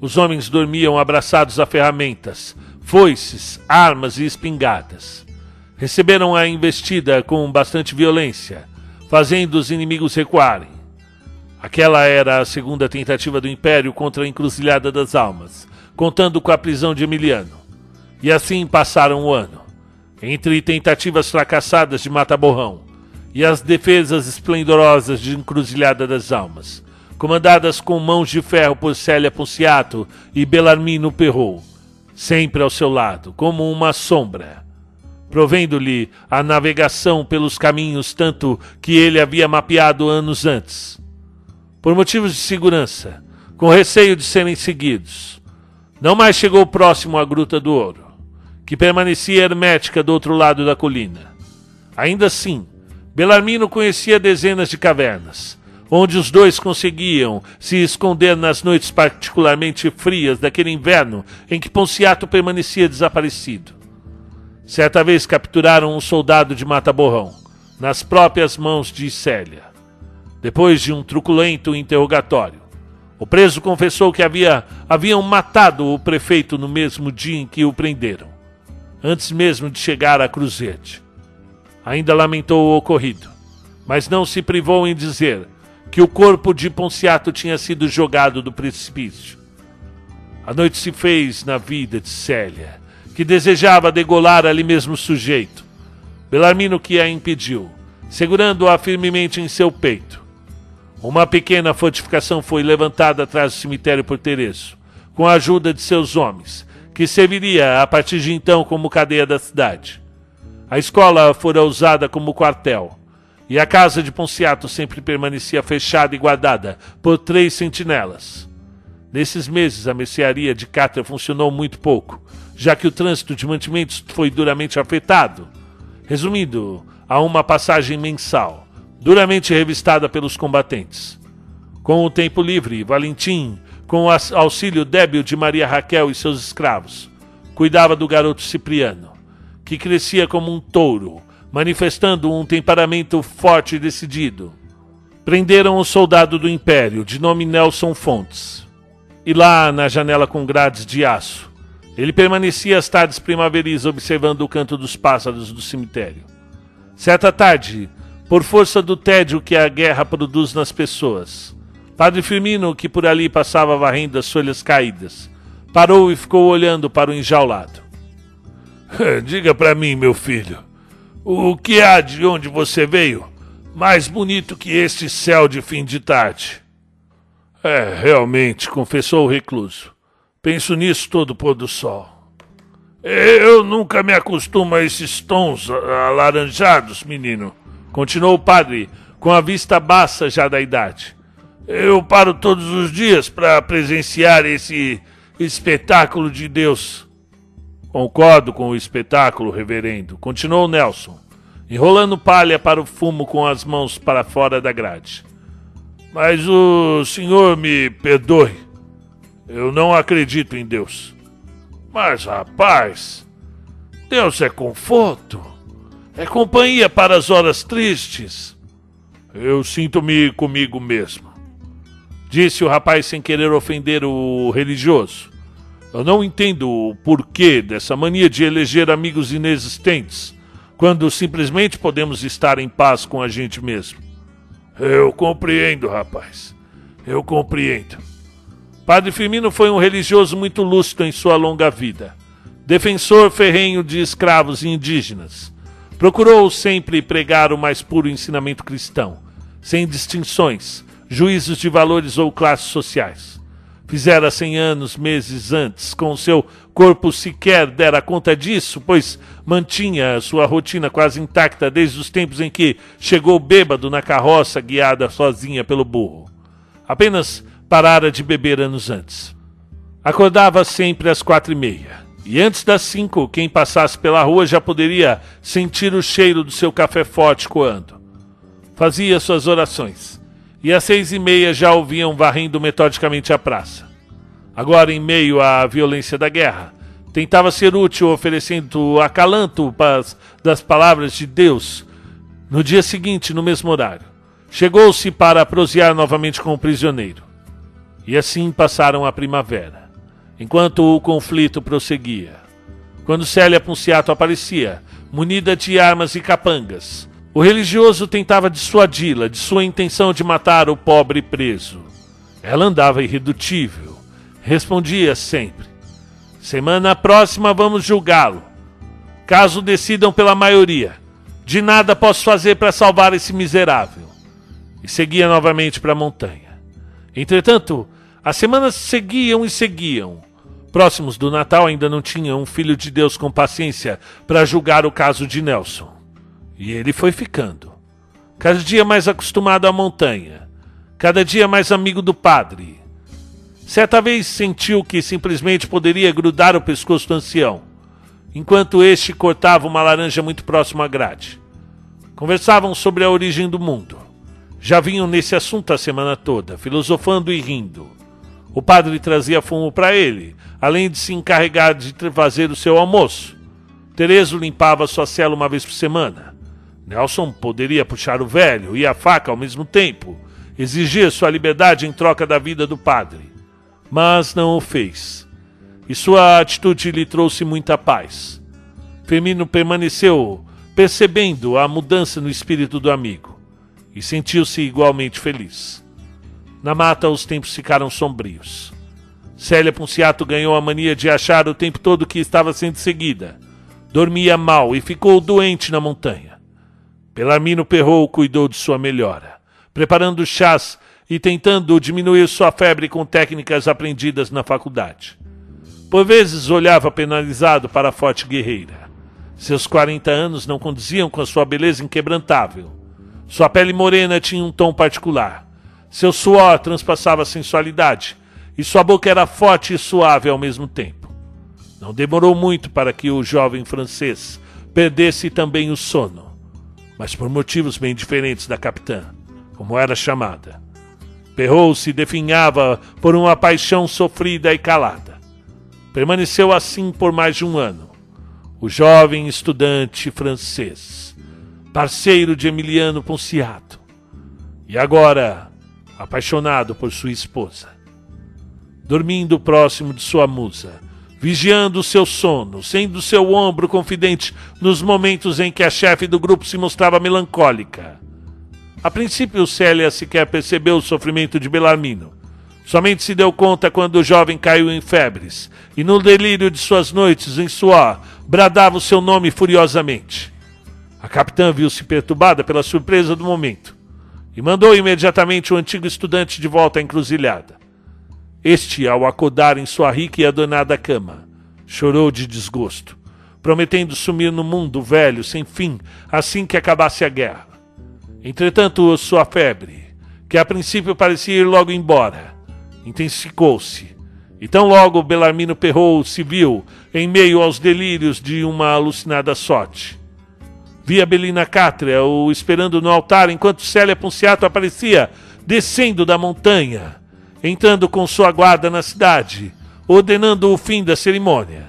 Os homens dormiam abraçados a ferramentas, foices, armas e espingardas. Receberam a investida com bastante violência, fazendo os inimigos recuarem. Aquela era a segunda tentativa do Império contra a Encruzilhada das Almas, contando com a prisão de Emiliano. E assim passaram o ano. Entre tentativas fracassadas de Mata-Borrão e as defesas esplendorosas de Encruzilhada das Almas, comandadas com mãos de ferro por Célia Ponciato e Belarmino Perrault, sempre ao seu lado, como uma sombra, provendo-lhe a navegação pelos caminhos tanto que ele havia mapeado anos antes. Por motivos de segurança, com receio de serem seguidos, não mais chegou próximo à Gruta do Ouro, que permanecia hermética do outro lado da colina. Ainda assim, Belarmino conhecia dezenas de cavernas, onde os dois conseguiam se esconder nas noites particularmente frias daquele inverno em que Ponciato permanecia desaparecido. Certa vez capturaram um soldado de Mata-Borrão, nas próprias mãos de Célia. Depois de um truculento interrogatório, o preso confessou que havia, haviam matado o prefeito no mesmo dia em que o prenderam, antes mesmo de chegar a Cruzete. Ainda lamentou o ocorrido, mas não se privou em dizer que o corpo de Ponciato tinha sido jogado do precipício. A noite se fez na vida de Célia, que desejava degolar ali mesmo sujeito. Belarmino que a impediu, segurando-a firmemente em seu peito. Uma pequena fortificação foi levantada atrás do cemitério por Tereso, com a ajuda de seus homens, que serviria a partir de então como cadeia da cidade. A escola fora usada como quartel, e a casa de Ponciato sempre permanecia fechada e guardada por três sentinelas. Nesses meses, a mercearia de Catra funcionou muito pouco, já que o trânsito de mantimentos foi duramente afetado. Resumindo, há uma passagem mensal, duramente revistada pelos combatentes. Com o tempo livre, Valentim, com o auxílio débil de Maria Raquel e seus escravos, cuidava do garoto Cipriano, que crescia como um touro, manifestando um temperamento forte e decidido. Prenderam o soldado do Império, de nome Nelson Fontes. E lá, na janela com grades de aço, ele permanecia às tardes primaveris observando o canto dos pássaros do cemitério. Certa tarde, por força do tédio que a guerra produz nas pessoas, Padre Firmino, que por ali passava varrendo as folhas caídas, parou e ficou olhando para o enjaulado. [laughs] Diga para mim, meu filho, o que há de onde você veio mais bonito que este céu de fim de tarde? É, realmente, confessou o recluso. Penso nisso todo pôr do sol. Eu nunca me acostumo a esses tons alaranjados, menino, continuou o padre, com a vista baixa já da idade. Eu paro todos os dias para presenciar esse espetáculo de Deus. Concordo com o espetáculo, reverendo, continuou Nelson, enrolando palha para o fumo com as mãos para fora da grade. Mas o senhor me perdoe. Eu não acredito em Deus. Mas, rapaz, Deus é conforto, é companhia para as horas tristes. Eu sinto-me comigo mesmo. Disse o rapaz sem querer ofender o religioso. Eu não entendo o porquê dessa mania de eleger amigos inexistentes, quando simplesmente podemos estar em paz com a gente mesmo. Eu compreendo, rapaz. Eu compreendo. Padre Firmino foi um religioso muito lúcido em sua longa vida. Defensor ferrenho de escravos e indígenas. Procurou sempre pregar o mais puro ensinamento cristão, sem distinções, juízos de valores ou classes sociais. Fizera cem anos, meses antes, com seu corpo sequer dera conta disso, pois mantinha sua rotina quase intacta desde os tempos em que chegou bêbado na carroça guiada sozinha pelo burro. Apenas parara de beber anos antes. Acordava sempre às quatro e meia. E antes das cinco, quem passasse pela rua já poderia sentir o cheiro do seu café forte coando. Fazia suas orações. E às seis e meia já ouviam varrendo metodicamente a praça. Agora, em meio à violência da guerra, tentava ser útil oferecendo acalanto das palavras de Deus. No dia seguinte, no mesmo horário, chegou-se para prosear novamente com o prisioneiro. E assim passaram a primavera, enquanto o conflito prosseguia. Quando Célia Punciato aparecia, munida de armas e capangas, o religioso tentava dissuadi-la de sua intenção de matar o pobre preso. Ela andava irredutível, respondia sempre: Semana próxima vamos julgá-lo. Caso decidam pela maioria, de nada posso fazer para salvar esse miserável. E seguia novamente para a montanha. Entretanto, as semanas seguiam e seguiam. Próximos do Natal ainda não tinha um filho de Deus com paciência para julgar o caso de Nelson. E ele foi ficando. Cada dia mais acostumado à montanha. Cada dia mais amigo do padre. Certa vez sentiu que simplesmente poderia grudar o pescoço do ancião, enquanto este cortava uma laranja muito próximo à grade. Conversavam sobre a origem do mundo. Já vinham nesse assunto a semana toda, filosofando e rindo. O padre trazia fumo para ele, além de se encarregar de fazer o seu almoço. Tereso limpava sua cela uma vez por semana. Nelson poderia puxar o velho e a faca ao mesmo tempo, exigir sua liberdade em troca da vida do padre. Mas não o fez. E sua atitude lhe trouxe muita paz. Firmino permaneceu percebendo a mudança no espírito do amigo e sentiu-se igualmente feliz. Na mata, os tempos ficaram sombrios. Célia Punciato ganhou a mania de achar o tempo todo que estava sendo seguida. Dormia mal e ficou doente na montanha. Pelarmino Perrou cuidou de sua melhora, preparando chás e tentando diminuir sua febre com técnicas aprendidas na faculdade. Por vezes olhava penalizado para a forte guerreira. Seus 40 anos não condiziam com a sua beleza inquebrantável. Sua pele morena tinha um tom particular seu suor transpassava a sensualidade, e sua boca era forte e suave ao mesmo tempo. Não demorou muito para que o jovem francês perdesse também o sono, mas por motivos bem diferentes da capitã, como era chamada. Perrault se definhava por uma paixão sofrida e calada. Permaneceu assim por mais de um ano. O jovem estudante francês, parceiro de Emiliano Ponciato, e agora apaixonado por sua esposa. Dormindo próximo de sua musa, vigiando o seu sono, sendo seu ombro confidente nos momentos em que a chefe do grupo se mostrava melancólica a princípio, Célia sequer percebeu o sofrimento de Belarmino. Somente se deu conta quando o jovem caiu em febres e, no delírio de suas noites em suor, bradava o seu nome furiosamente. A capitã viu-se perturbada pela surpresa do momento e mandou imediatamente o antigo estudante de volta à encruzilhada. Este, ao acordar em sua rica e adornada cama, chorou de desgosto, prometendo sumir no mundo velho sem fim assim que acabasse a guerra. Entretanto, sua febre, que a princípio parecia ir logo embora, intensificou-se. E tão logo Belarmino Perrault se viu em meio aos delírios de uma alucinada sorte. Via Belina Cátria o esperando no altar enquanto Célia Ponciato aparecia descendo da montanha, entrando com sua guarda na cidade, ordenando o fim da cerimônia.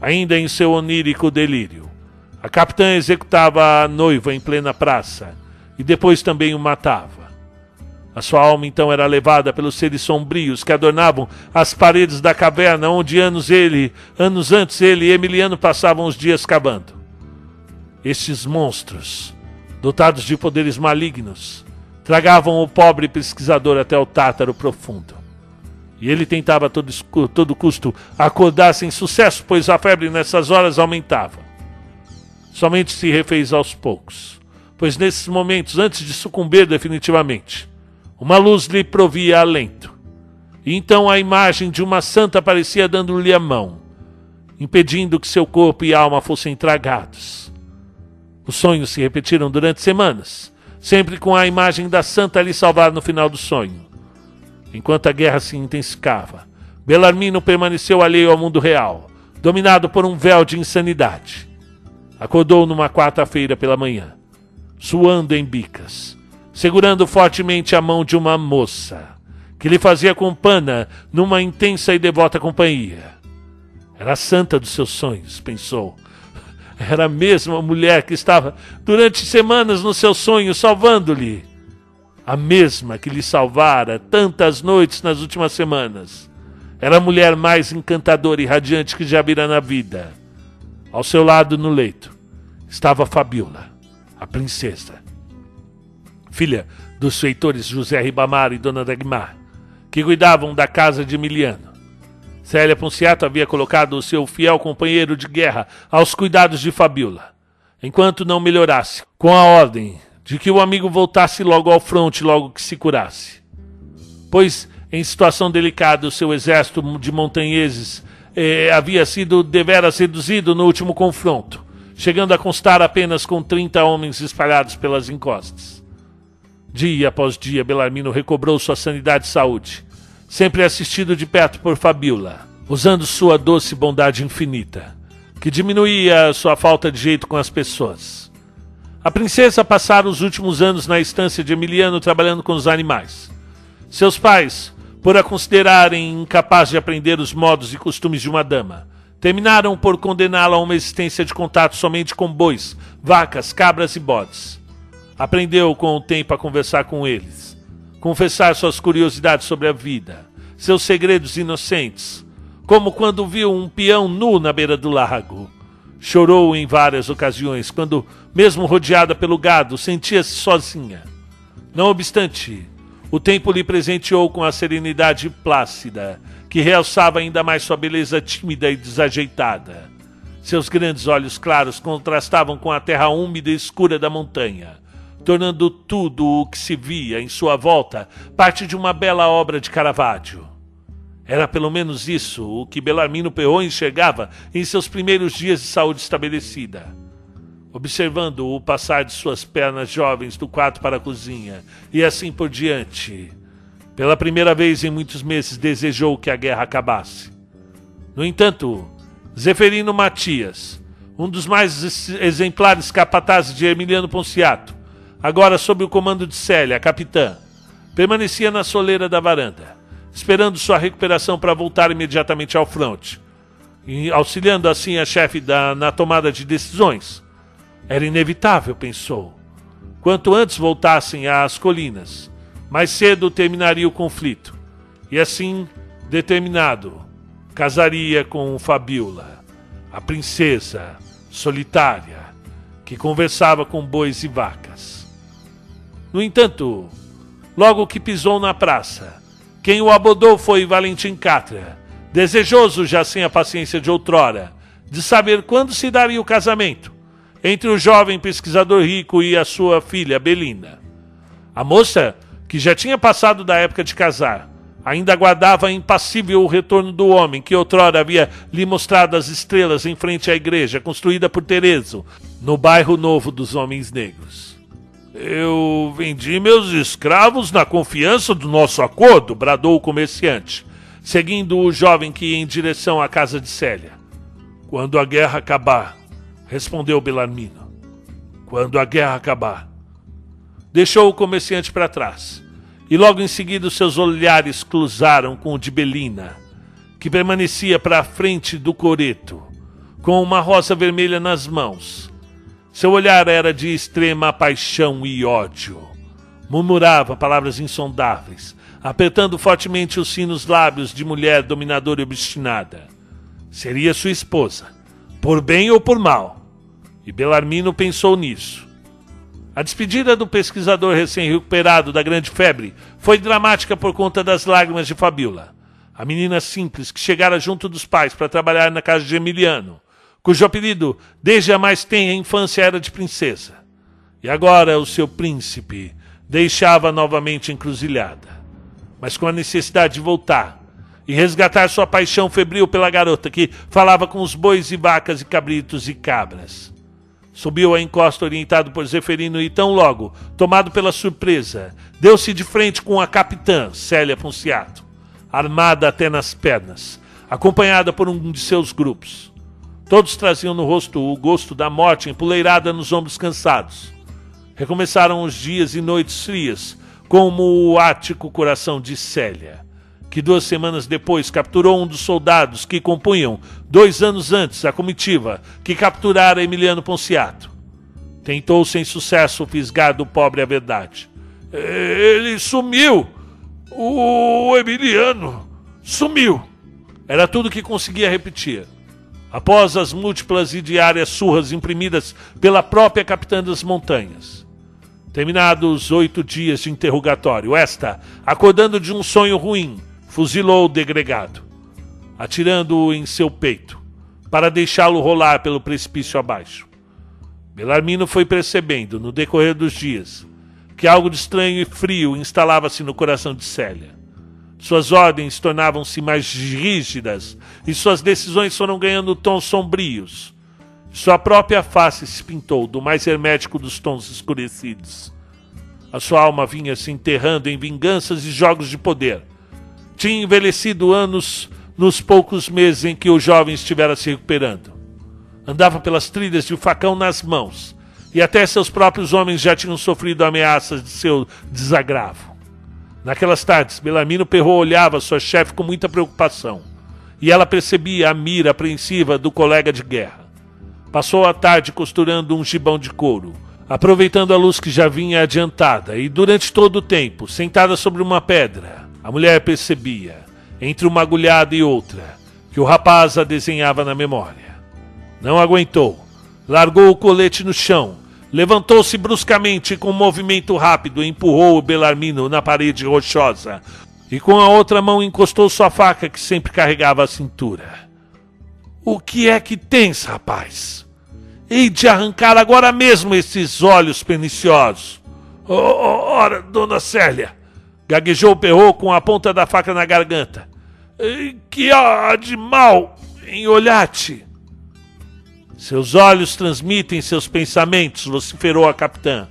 Ainda em seu onírico delírio, a capitã executava a noiva em plena praça e depois também o matava. A sua alma então era levada pelos seres sombrios que adornavam as paredes da caverna onde anos ele, anos antes ele e Emiliano passavam os dias cavando. Estes monstros, dotados de poderes malignos, tragavam o pobre pesquisador até o Tártaro profundo. E ele tentava a todo, todo custo acordar sem sucesso, pois a febre nessas horas aumentava. Somente se refez aos poucos pois nesses momentos, antes de sucumbir definitivamente, uma luz lhe provia alento. E então a imagem de uma santa aparecia dando-lhe a mão, impedindo que seu corpo e alma fossem tragados. Os sonhos se repetiram durante semanas, sempre com a imagem da santa lhe salvar no final do sonho. Enquanto a guerra se intensificava, Belarmino permaneceu alheio ao mundo real, dominado por um véu de insanidade. Acordou numa quarta-feira pela manhã suando em bicas, segurando fortemente a mão de uma moça, que lhe fazia companhia numa intensa e devota companhia. Era a santa dos seus sonhos, pensou. Era a mesma mulher que estava durante semanas no seu sonho salvando-lhe. A mesma que lhe salvara tantas noites nas últimas semanas. Era a mulher mais encantadora e radiante que já vira na vida. Ao seu lado no leito estava Fabiola a princesa, filha dos feitores José Ribamar e Dona Dagmar, que cuidavam da casa de Emiliano. Célia Ponciato havia colocado o seu fiel companheiro de guerra aos cuidados de Fabiola, enquanto não melhorasse, com a ordem de que o amigo voltasse logo ao fronte logo que se curasse. Pois, em situação delicada, o seu exército de montanheses eh, havia sido deveras reduzido no último confronto, chegando a constar apenas com 30 homens espalhados pelas encostas. Dia após dia, Belarmino recobrou sua sanidade e saúde, sempre assistido de perto por Fabiola, usando sua doce bondade infinita, que diminuía sua falta de jeito com as pessoas. A princesa passara os últimos anos na estância de Emiliano trabalhando com os animais. Seus pais, por a considerarem incapaz de aprender os modos e costumes de uma dama, terminaram por condená-la a uma existência de contato somente com bois, vacas, cabras e bodes. Aprendeu com o tempo a conversar com eles, confessar suas curiosidades sobre a vida, seus segredos inocentes, como quando viu um peão nu na beira do lago. Chorou em várias ocasiões, quando, mesmo rodeada pelo gado, sentia-se sozinha. Não obstante, o tempo lhe presenteou com a serenidade plácida que realçava ainda mais sua beleza tímida e desajeitada. Seus grandes olhos claros contrastavam com a terra úmida e escura da montanha, tornando tudo o que se via em sua volta parte de uma bela obra de Caravaggio. Era pelo menos isso o que Belarmino Perron enxergava em seus primeiros dias de saúde estabelecida. Observando o passar de suas pernas jovens do quarto para a cozinha e assim por diante, Pela primeira vez em muitos meses desejou que a guerra acabasse. No entanto, Zeferino Matias, um dos mais exemplares capatazes de Emiliano Ponciato, agora sob o comando de Célia, a capitã, permanecia na soleira da varanda, esperando sua recuperação para voltar imediatamente ao fronte, auxiliando assim a chefe da, na tomada de decisões. Era inevitável, pensou. Quanto antes voltassem às colinas, mais cedo terminaria o conflito. E assim, determinado, casaria com Fabiola, a princesa solitária que conversava com bois e vacas. No entanto, logo que pisou na praça, quem o abordou foi Valentim Catra, desejoso já sem a paciência de outrora, de saber quando se daria o casamento entre o jovem pesquisador rico e a sua filha Belinda. A moça, que já tinha passado da época de casar, ainda aguardava impassível o retorno do homem que outrora havia lhe mostrado as estrelas em frente à igreja construída por Tereso, no bairro novo dos Homens Negros. Eu vendi meus escravos na confiança do nosso acordo, bradou o comerciante, seguindo o jovem que ia em direção à casa de Célia. Quando a guerra acabar, respondeu Belarmino. Quando a guerra acabar. Deixou o comerciante para trás e logo em seguida seus olhares cruzaram com o de Belina, que permanecia para a frente do coreto, com uma rosa vermelha nas mãos. Seu olhar era de extrema paixão e ódio. Murmurava palavras insondáveis, apertando fortemente os sinos lábios de mulher dominadora e obstinada. Seria sua esposa, por bem ou por mal. E Belarmino pensou nisso. A despedida do pesquisador recém-recuperado da grande febre foi dramática por conta das lágrimas de Fabiola, a menina simples que chegara junto dos pais para trabalhar na casa de Emiliano, cujo apelido desde a mais tenra infância era de princesa. E agora o seu príncipe deixava novamente encruzilhada, mas com a necessidade de voltar e resgatar sua paixão febril pela garota que falava com os bois e vacas e cabritos e cabras. Subiu a encosta orientado por Zeferino e tão logo, tomado pela surpresa, deu-se de frente com a capitã, Célia Ponciato, armada até nas pernas, acompanhada por um de seus grupos. Todos traziam no rosto o gosto da morte empoleirada nos ombros cansados. Recomeçaram os dias e noites frias, como o ático coração de Célia que duas semanas depois capturou um dos soldados que compunham, dois anos antes, a comitiva que capturara Emiliano Ponciato. Tentou sem sucesso fisgar do pobre a verdade. Ele sumiu! O Emiliano sumiu! Era tudo que conseguia repetir. Após as múltiplas e diárias surras imprimidas pela própria capitã das montanhas. Terminados oito dias de interrogatório, esta, acordando de um sonho ruim, fuzilou o degregado, atirando-o em seu peito, para deixá-lo rolar pelo precipício abaixo. Belarmino foi percebendo, no decorrer dos dias, que algo de estranho e frio instalava-se no coração de Célia. Suas ordens tornavam-se mais rígidas e suas decisões foram ganhando tons sombrios. Sua própria face se pintou do mais hermético dos tons escurecidos. A sua alma vinha se enterrando em vinganças e jogos de poder, tinha envelhecido anos nos poucos meses em que o jovem estivera se recuperando. Andava pelas trilhas de facão nas mãos, e até seus próprios homens já tinham sofrido ameaças de seu desagravo. Naquelas tardes, Belarmino Perro olhava sua chefe com muita preocupação, e ela percebia a mira apreensiva do colega de guerra. Passou a tarde costurando um gibão de couro, aproveitando a luz que já vinha adiantada, e durante todo o tempo, sentada sobre uma pedra, a mulher percebia, entre uma agulhada e outra, que o rapaz a desenhava na memória. Não aguentou. Largou o colete no chão, levantou-se bruscamente e com um movimento rápido empurrou o Belarmino na parede rochosa e com a outra mão encostou sua faca que sempre carregava à cintura. O que é que tens, rapaz? Hei de arrancar agora mesmo esses olhos perniciosos. Oh, ora, dona Célia, Gaguejou o perro com a ponta da faca na garganta. Que há de mal em olhar-te? Seus olhos transmitem seus pensamentos, vociferou a capitã.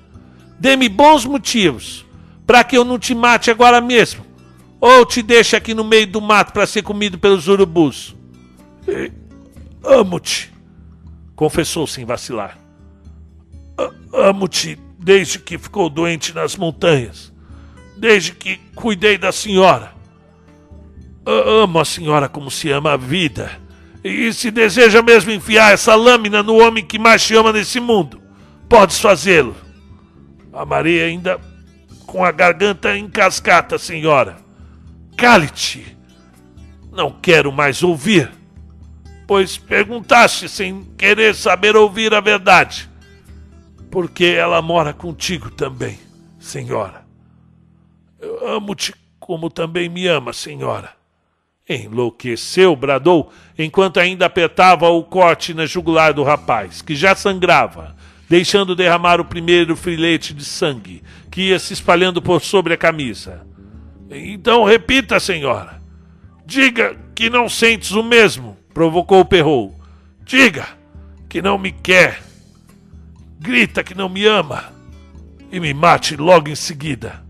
Dê-me bons motivos para que eu não te mate agora mesmo. Ou te deixa aqui no meio do mato para ser comido pelos urubus? Amo-te, confessou sem vacilar. Amo-te desde que ficou doente nas montanhas, desde que cuidei da senhora. Amo a senhora como se ama a vida. E se deseja mesmo enfiar essa lâmina no homem que mais te ama nesse mundo, podes fazê-lo. A Maria ainda com a garganta em cascata, senhora. Cale-te! Não quero mais ouvir, pois perguntaste sem querer saber ouvir a verdade. Porque ela mora contigo também, senhora. Eu amo-te como também me ama, senhora. Enlouqueceu, bradou, enquanto ainda apertava o corte na jugular do rapaz, que já sangrava, deixando derramar o primeiro filete de sangue, que ia se espalhando por sobre a camisa. Então repita, senhora. Diga que não sentes o mesmo, provocou Perrou. Diga que não me quer. Grita que não me ama. E me mate logo em seguida.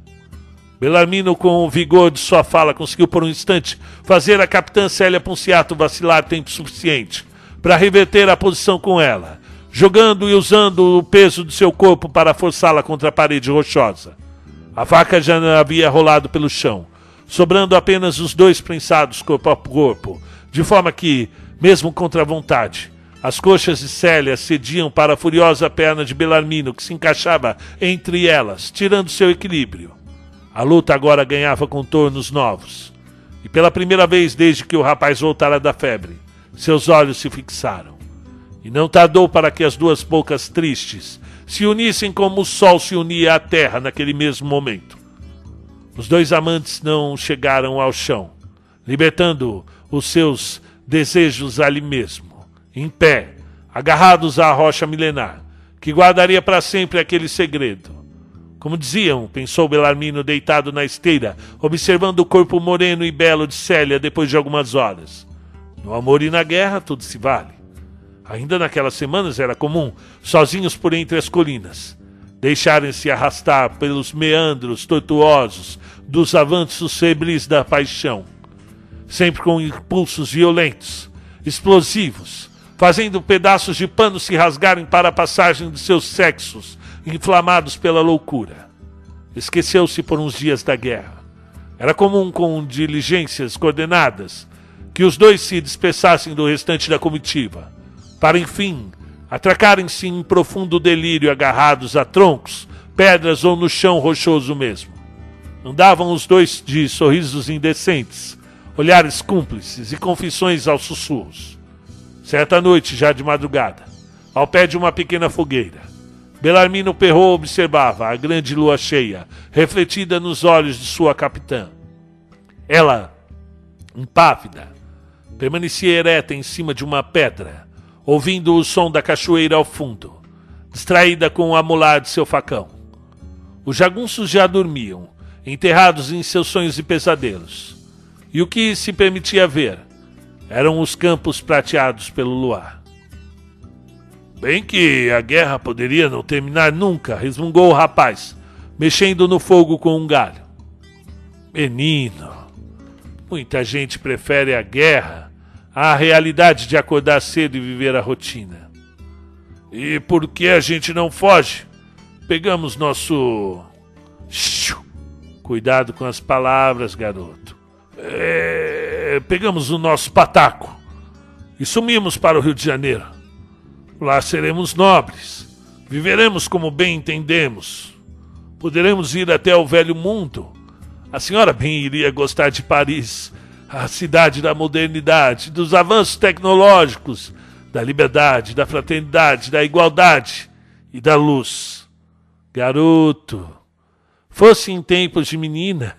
Belarmino, com o vigor de sua fala, conseguiu por um instante fazer a capitã Célia Ponciato vacilar tempo suficiente para reverter a posição com ela, jogando e usando o peso de seu corpo para forçá-la contra a parede rochosa. A vaca já havia rolado pelo chão, sobrando apenas os dois prensados corpo a corpo, de forma que, mesmo contra a vontade, as coxas de Célia cediam para a furiosa perna de Belarmino, que se encaixava entre elas, tirando seu equilíbrio. A luta agora ganhava contornos novos. E pela primeira vez desde que o rapaz voltara da febre, seus olhos se fixaram. E não tardou para que as duas bocas tristes se unissem como o sol se unia à terra naquele mesmo momento. Os dois amantes não chegaram ao chão, libertando os seus desejos ali mesmo, em pé, agarrados à rocha milenar, que guardaria para sempre aquele segredo. Como diziam, pensou Belarmino deitado na esteira, observando o corpo moreno e belo de Célia depois de algumas horas. No amor e na guerra tudo se vale. Ainda naquelas semanas era comum, sozinhos por entre as colinas, deixarem-se arrastar pelos meandros tortuosos dos avanços febris da paixão, sempre com impulsos violentos, explosivos, fazendo pedaços de pano se rasgarem para a passagem de seus sexos, inflamados pela loucura. Esqueceu-se por uns dias da guerra. Era comum, com diligências coordenadas, que os dois se dispersassem do restante da comitiva para enfim atracarem-se em profundo delírio agarrados a troncos, pedras ou no chão rochoso mesmo. Andavam os dois de sorrisos indecentes, olhares cúmplices e confissões aos sussurros. Certa noite, já de madrugada, ao pé de uma pequena fogueira, Belarmino Perrot observava a grande lua cheia, refletida nos olhos de sua capitã. Ela, impávida, permanecia ereta em cima de uma pedra, ouvindo o som da cachoeira ao fundo, distraída com o amular de seu facão. Os jagunços já dormiam, enterrados em seus sonhos e pesadelos, e o que se permitia ver eram os campos prateados pelo luar. Bem que a guerra poderia não terminar nunca, resmungou o rapaz, mexendo no fogo com um galho. Menino, muita gente prefere a guerra a realidade de acordar cedo e viver a rotina. E por que a gente não foge? Pegamos nosso. Cuidado com as palavras, garoto. É... Pegamos o nosso pataco e sumimos para o Rio de Janeiro. Lá seremos nobres, viveremos como bem entendemos. Poderemos ir até o velho mundo. A senhora bem iria gostar de Paris a cidade da modernidade, dos avanços tecnológicos, da liberdade, da fraternidade, da igualdade e da luz. Garoto, fosse em tempos de menina,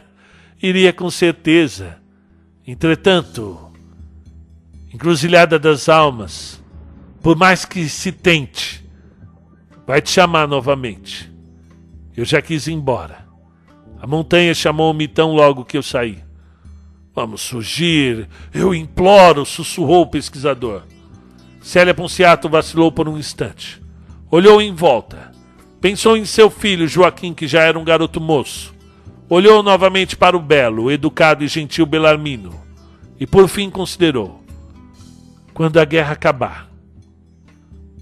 [laughs] iria com certeza. Entretanto, encruzilhada das almas, por mais que se tente, vai te chamar novamente. Eu já quis ir embora. A montanha chamou-me tão logo que eu saí. Vamos fugir, eu imploro, sussurrou o pesquisador. Célia Ponciato vacilou por um instante. Olhou em volta. Pensou em seu filho, Joaquim, que já era um garoto moço. Olhou novamente para o belo, educado e gentil Belarmino e por fim considerou: quando a guerra acabar,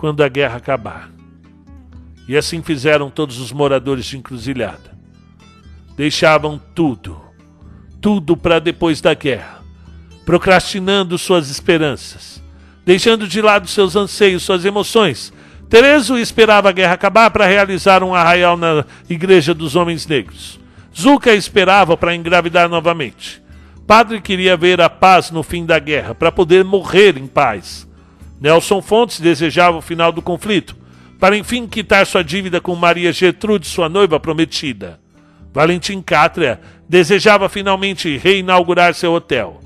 quando a guerra acabar. E assim fizeram todos os moradores de Encruzilhada. Deixavam tudo, tudo para depois da guerra, procrastinando suas esperanças, deixando de lado seus anseios, suas emoções. Terezo esperava a guerra acabar para realizar um arraial na Igreja dos Homens Negros. Zuka esperava para engravidar novamente. Padre queria ver a paz no fim da guerra, para poder morrer em paz. Nelson Fontes desejava o final do conflito, para enfim quitar sua dívida com Maria Gertrude, sua noiva prometida. Valentim Cátria desejava finalmente reinaugurar seu hotel.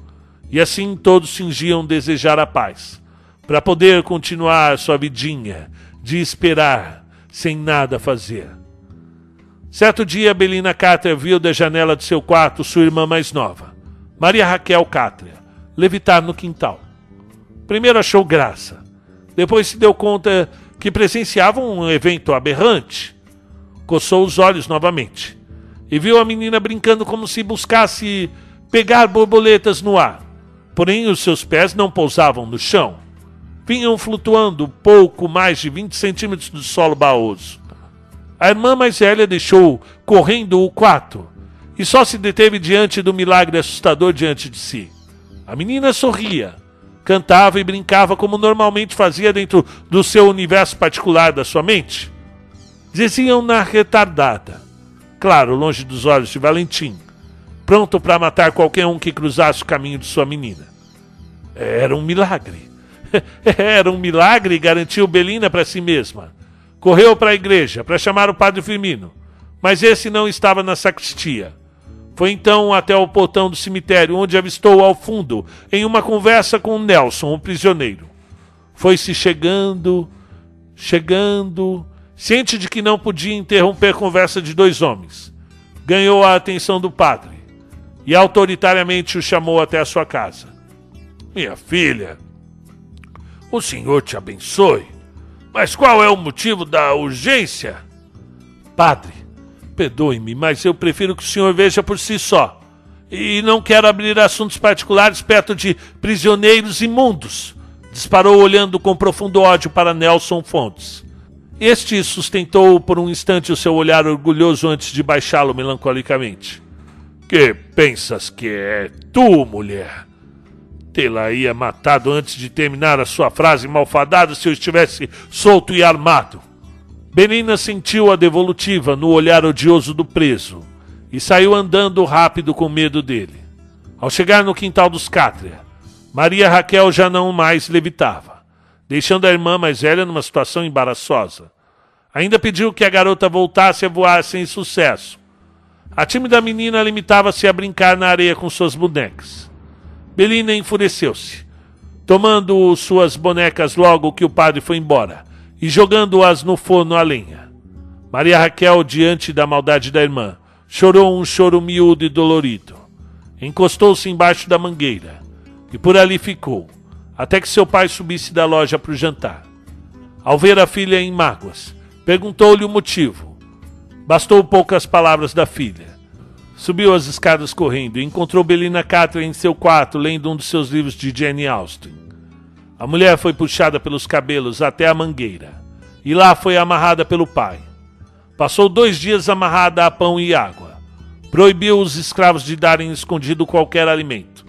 E assim todos fingiam desejar a paz, para poder continuar sua vidinha de esperar, sem nada fazer. Certo dia, Belina Cátria viu da janela de seu quarto sua irmã mais nova. Maria Raquel Cátria, levitar no quintal. Primeiro achou graça, depois se deu conta que presenciava um evento aberrante. Coçou os olhos novamente e viu a menina brincando como se buscasse pegar borboletas no ar. Porém, os seus pés não pousavam no chão. Vinham flutuando pouco mais de 20 centímetros do solo baoso. A irmã mais velha deixou correndo o quarto e só se deteve diante do milagre assustador diante de si. A menina sorria, cantava e brincava como normalmente fazia dentro do seu universo particular da sua mente. Diziam-na retardada, claro, longe dos olhos de Valentim, pronto para matar qualquer um que cruzasse o caminho de sua menina. Era um milagre. [laughs] Era um milagre, garantiu Belina para si mesma. Correu para a igreja para chamar o padre Firmino, mas esse não estava na sacristia. Foi então até o portão do cemitério, onde avistou ao fundo, em uma conversa com Nelson, o prisioneiro. Foi-se chegando, chegando, ciente de que não podia interromper a conversa de dois homens. Ganhou a atenção do padre e autoritariamente o chamou até a sua casa. Minha filha, o senhor te abençoe, mas qual é o motivo da urgência? Padre, Perdoe-me, mas eu prefiro que o senhor veja por si só. E não quero abrir assuntos particulares perto de prisioneiros imundos. Disparou olhando com profundo ódio para Nelson Fontes. Este sustentou por um instante o seu olhar orgulhoso antes de baixá-lo melancolicamente. Que pensas que é tu, mulher? Tê-la ia matado antes de terminar a sua frase malfadada se eu estivesse solto e armado. Benina sentiu a devolutiva no olhar odioso do preso e saiu andando rápido com medo dele. Ao chegar no quintal dos Cátria, Maria Raquel já não mais levitava, deixando a irmã mais velha numa situação embaraçosa. Ainda pediu que a garota voltasse a voar sem sucesso. A tímida menina limitava-se a brincar na areia com suas bonecas. Belina enfureceu-se, tomando suas bonecas logo que o padre foi embora e jogando-as no forno a lenha. Maria Raquel, diante da maldade da irmã, chorou um choro miúdo e dolorido. Encostou-se embaixo da mangueira e por ali ficou, até que seu pai subisse da loja para o jantar. Ao ver a filha em mágoas, perguntou-lhe o motivo. Bastou poucas palavras da filha. Subiu as escadas correndo e encontrou Belina Catra em seu quarto lendo um dos seus livros de Jane Austen. A mulher foi puxada pelos cabelos até a mangueira, e lá foi amarrada pelo pai. Passou dois dias amarrada a pão e água. Proibiu os escravos de darem escondido qualquer alimento.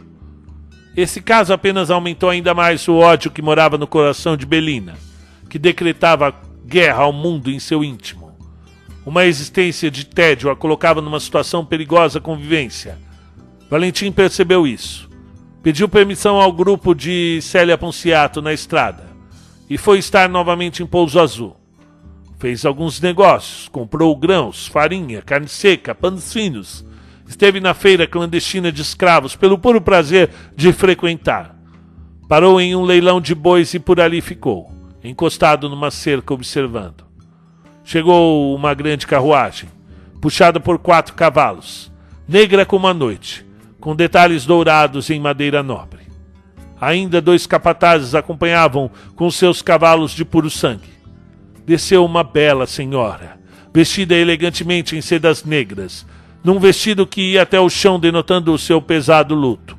Esse caso apenas aumentou ainda mais o ódio que morava no coração de Belina, que decretava guerra ao mundo em seu íntimo. Uma existência de tédio a colocava numa situação perigosa convivência. Valentim percebeu isso Pediu permissão ao grupo de Célia Ponciato na estrada e foi estar novamente em Pouso Azul. Fez alguns negócios, comprou grãos, farinha, carne seca, panos finos. Esteve na feira clandestina de escravos pelo puro prazer de frequentar. Parou em um leilão de bois e por ali ficou, encostado numa cerca observando. Chegou uma grande carruagem, puxada por quatro cavalos, negra como a noite com detalhes dourados em madeira nobre. Ainda dois capatazes acompanhavam com seus cavalos de puro sangue. Desceu uma bela senhora, vestida elegantemente em sedas negras, num vestido que ia até o chão, denotando o seu pesado luto.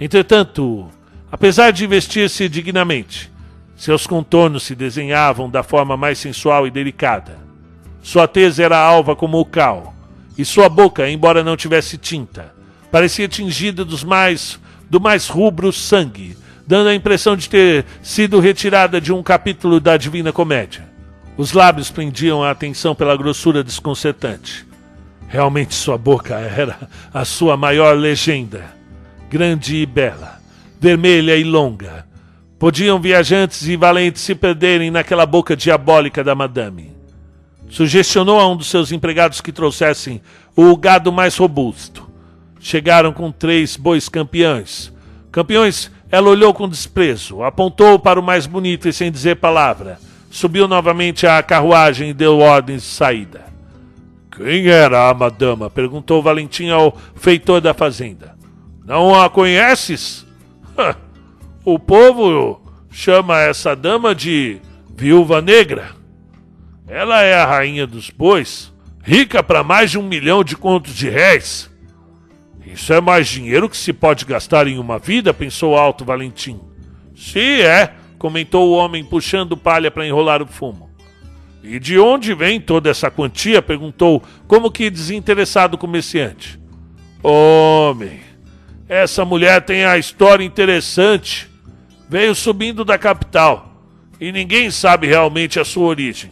Entretanto, apesar de vestir-se dignamente, seus contornos se desenhavam da forma mais sensual e delicada. Sua tez era alva como o cal, e sua boca, embora não tivesse tinta, parecia tingida dos mais do mais rubro sangue, dando a impressão de ter sido retirada de um capítulo da Divina Comédia. Os lábios prendiam a atenção pela grossura desconcertante. Realmente sua boca era a sua maior legenda. Grande e bela, vermelha e longa. Podiam viajantes e valentes se perderem naquela boca diabólica da madame. Sugestionou a um dos seus empregados que trouxessem o gado mais robusto. Chegaram com três bois campeões. Campeões, ela olhou com desprezo, apontou para o mais bonito e sem dizer palavra. Subiu novamente à carruagem e deu ordens de saída. Quem era a madama? perguntou Valentim ao feitor da fazenda. Não a conheces? [laughs] o povo chama essa dama de Viúva Negra. Ela é a rainha dos bois, rica para mais de um milhão de contos de réis. Isso é mais dinheiro que se pode gastar em uma vida, pensou alto Valentim. Se é, comentou o homem, puxando palha para enrolar o fumo. E de onde vem toda essa quantia? perguntou, como que desinteressado comerciante. Homem, essa mulher tem a história interessante. Veio subindo da capital e ninguém sabe realmente a sua origem.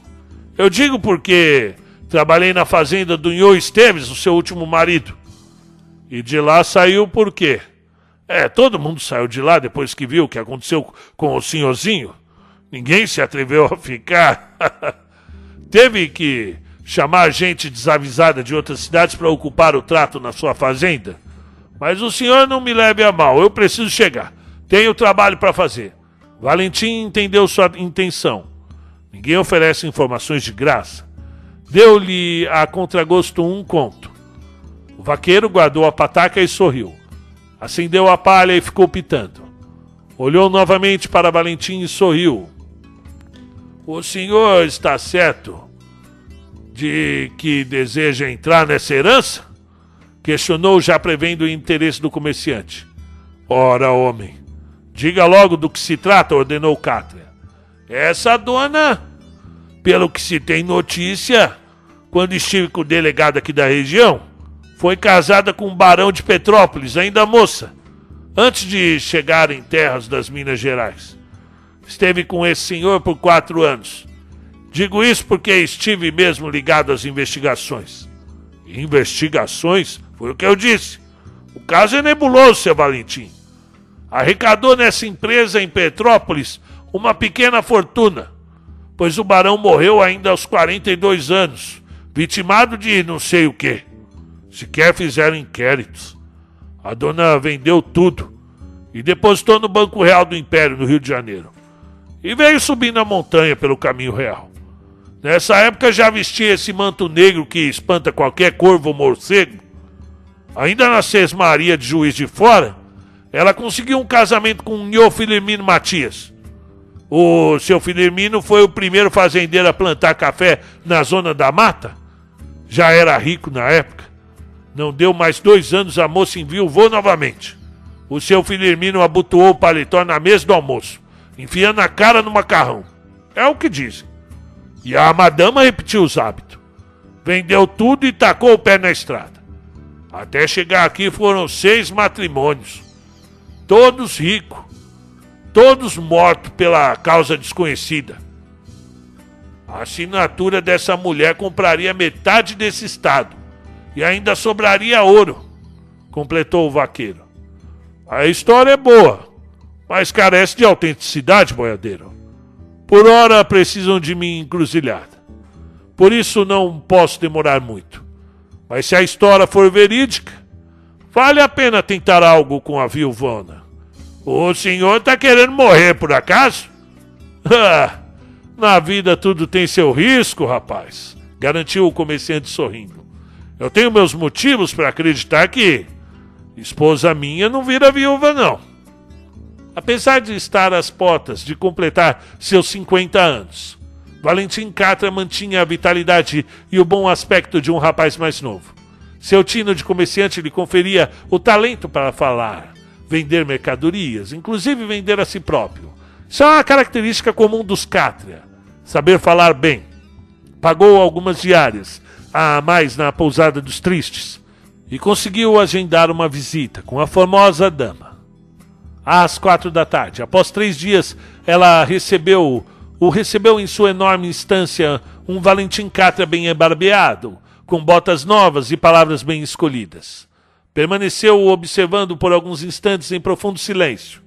Eu digo porque trabalhei na fazenda do Nhô Esteves, o seu último marido. E de lá saiu por quê? É, todo mundo saiu de lá depois que viu o que aconteceu com o senhorzinho. Ninguém se atreveu a ficar. [laughs] Teve que chamar gente desavisada de outras cidades para ocupar o trato na sua fazenda. Mas o senhor não me leve a mal, eu preciso chegar. Tenho trabalho para fazer. Valentim entendeu sua intenção. Ninguém oferece informações de graça. Deu-lhe a contragosto um conto. O vaqueiro guardou a pataca e sorriu. Acendeu a palha e ficou pitando. Olhou novamente para Valentim e sorriu. O senhor está certo de que deseja entrar nessa herança? Questionou, já prevendo o interesse do comerciante. Ora, homem, diga logo do que se trata, ordenou Cátria. Essa dona, pelo que se tem notícia, quando estive com o delegado aqui da região, foi casada com um barão de Petrópolis, ainda moça, antes de chegar em terras das Minas Gerais. Esteve com esse senhor por quatro anos. Digo isso porque estive mesmo ligado às investigações. Investigações? Foi o que eu disse. O caso é nebuloso, seu Valentim. Arrecadou nessa empresa em Petrópolis uma pequena fortuna, pois o barão morreu ainda aos 42 anos, vitimado de não sei o que. Sequer fizeram inquéritos. A dona vendeu tudo e depositou no Banco Real do Império, no Rio de Janeiro. E veio subindo a montanha pelo caminho real. Nessa época já vestia esse manto negro que espanta qualquer corvo ou morcego. Ainda na Maria de Juiz de Fora, ela conseguiu um casamento com o Nho Filimino Matias. O seu Filimino foi o primeiro fazendeiro a plantar café na zona da mata. Já era rico na época. Não deu mais dois anos, a moça enviou novamente. O seu Hermínio abotoou o paletó na mesa do almoço, enfiando a cara no macarrão. É o que dizem. E a madama repetiu os hábitos. Vendeu tudo e tacou o pé na estrada. Até chegar aqui foram seis matrimônios. Todos ricos. Todos mortos pela causa desconhecida. A assinatura dessa mulher compraria metade desse estado e ainda sobraria ouro, completou o vaqueiro. A história é boa, mas carece de autenticidade, boiadeiro. Por hora precisam de mim encruzilhada. Por isso não posso demorar muito. Mas se a história for verídica, vale a pena tentar algo com a viúvona. O senhor está querendo morrer por acaso? [laughs] Ah, na vida tudo tem seu risco, rapaz, garantiu o comerciante sorrindo. Eu tenho meus motivos para acreditar que esposa minha não vira viúva, não. Apesar de estar às portas de completar seus 50 anos, Valentim Catra mantinha a vitalidade e o bom aspecto de um rapaz mais novo. Seu tino de comerciante lhe conferia o talento para falar, vender mercadorias, inclusive vender a si próprio. Isso é uma característica comum dos Cátria, saber falar bem. Pagou algumas diárias, a mais na pousada dos tristes, e conseguiu agendar uma visita com a formosa dama. Às quatro da tarde, após três dias, ela recebeu o recebeu em sua enorme instância um Valentim Catra bem barbeado, com botas novas e palavras bem escolhidas. Permaneceu observando por alguns instantes em profundo silêncio.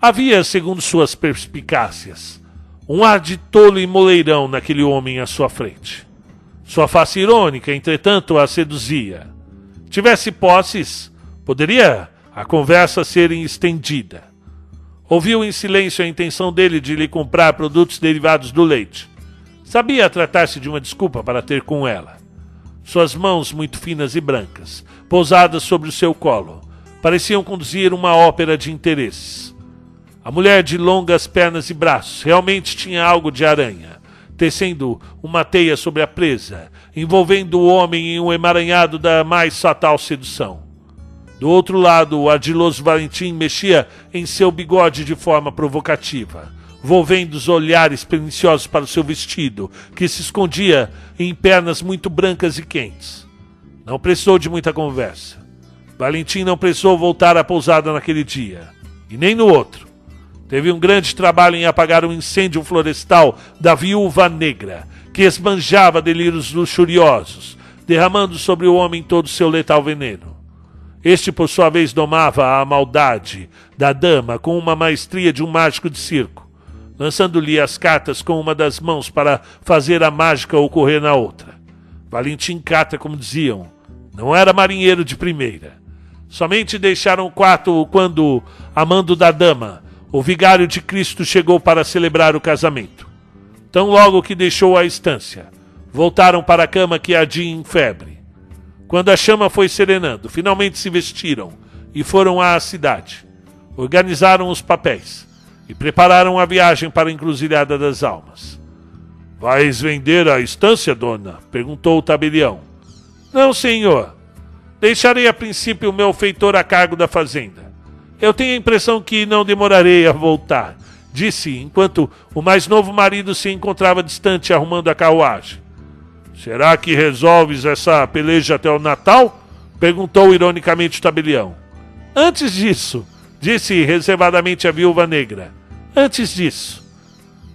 Havia, segundo suas perspicácias, um ar de tolo e moleirão naquele homem à sua frente. Sua face irônica, entretanto, a seduzia. Tivesse posses, poderia a conversa ser estendida. Ouviu em silêncio a intenção dele de lhe comprar produtos derivados do leite. Sabia tratar-se de uma desculpa para ter com ela. Suas mãos, muito finas e brancas, pousadas sobre o seu colo, pareciam conduzir uma ópera de interesses. A mulher de longas pernas e braços realmente tinha algo de aranha, tecendo uma teia sobre a presa, envolvendo o homem em um emaranhado da mais fatal sedução. Do outro lado, o ardiloso Valentim mexia em seu bigode de forma provocativa, volvendo os olhares perniciosos para o seu vestido, que se escondia em pernas muito brancas e quentes. Não precisou de muita conversa. Valentim não precisou voltar à pousada naquele dia, e nem no outro. Teve um grande trabalho em apagar o um incêndio florestal da viúva negra, que esbanjava delírios luxuriosos, derramando sobre o homem todo seu letal veneno. Este, por sua vez, domava a maldade da dama com uma maestria de um mágico de circo, lançando-lhe as cartas com uma das mãos para fazer a mágica ocorrer na outra. Valentim Cata, como diziam, não era marinheiro de primeira. Somente deixaram o quarto quando, amando da dama, o vigário de Cristo chegou para celebrar o casamento. Tão logo que deixou a estância, voltaram para a cama que ardia em febre. Quando a chama foi serenando, finalmente se vestiram e foram à cidade. Organizaram os papéis e prepararam a viagem para a encruzilhada das almas. Vais vender a estância, dona? perguntou o tabelião. Não, senhor. Deixarei a princípio o meu feitor a cargo da fazenda. Eu tenho a impressão que não demorarei a voltar, disse enquanto o mais novo marido se encontrava distante arrumando a carruagem. Será que resolves essa peleja até o Natal? perguntou ironicamente o tabelião. Antes disso, disse reservadamente a viúva negra. Antes disso.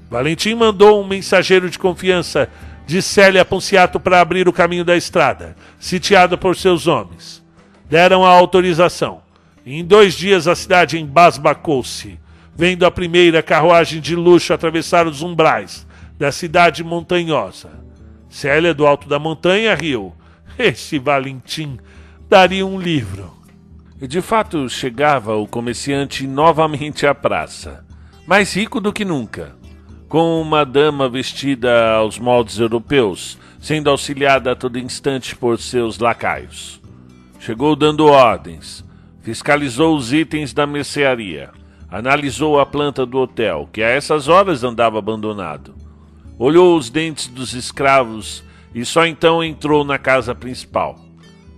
Valentim mandou um mensageiro de confiança de Célia Ponciato para abrir o caminho da estrada, sitiada por seus homens. Deram a autorização. Em dois dias a cidade embasbacou-se, vendo a primeira carruagem de luxo atravessar os umbrais da cidade montanhosa. Célia, do alto da montanha, riu. [laughs] Esse Valentim daria um livro. E de fato chegava o comerciante novamente à praça, mais rico do que nunca, com uma dama vestida aos moldes europeus, sendo auxiliada a todo instante por seus lacaios. Chegou dando ordens, fiscalizou os itens da mercearia, analisou a planta do hotel, que a essas horas andava abandonado olhou os dentes dos escravos e só então entrou na casa principal.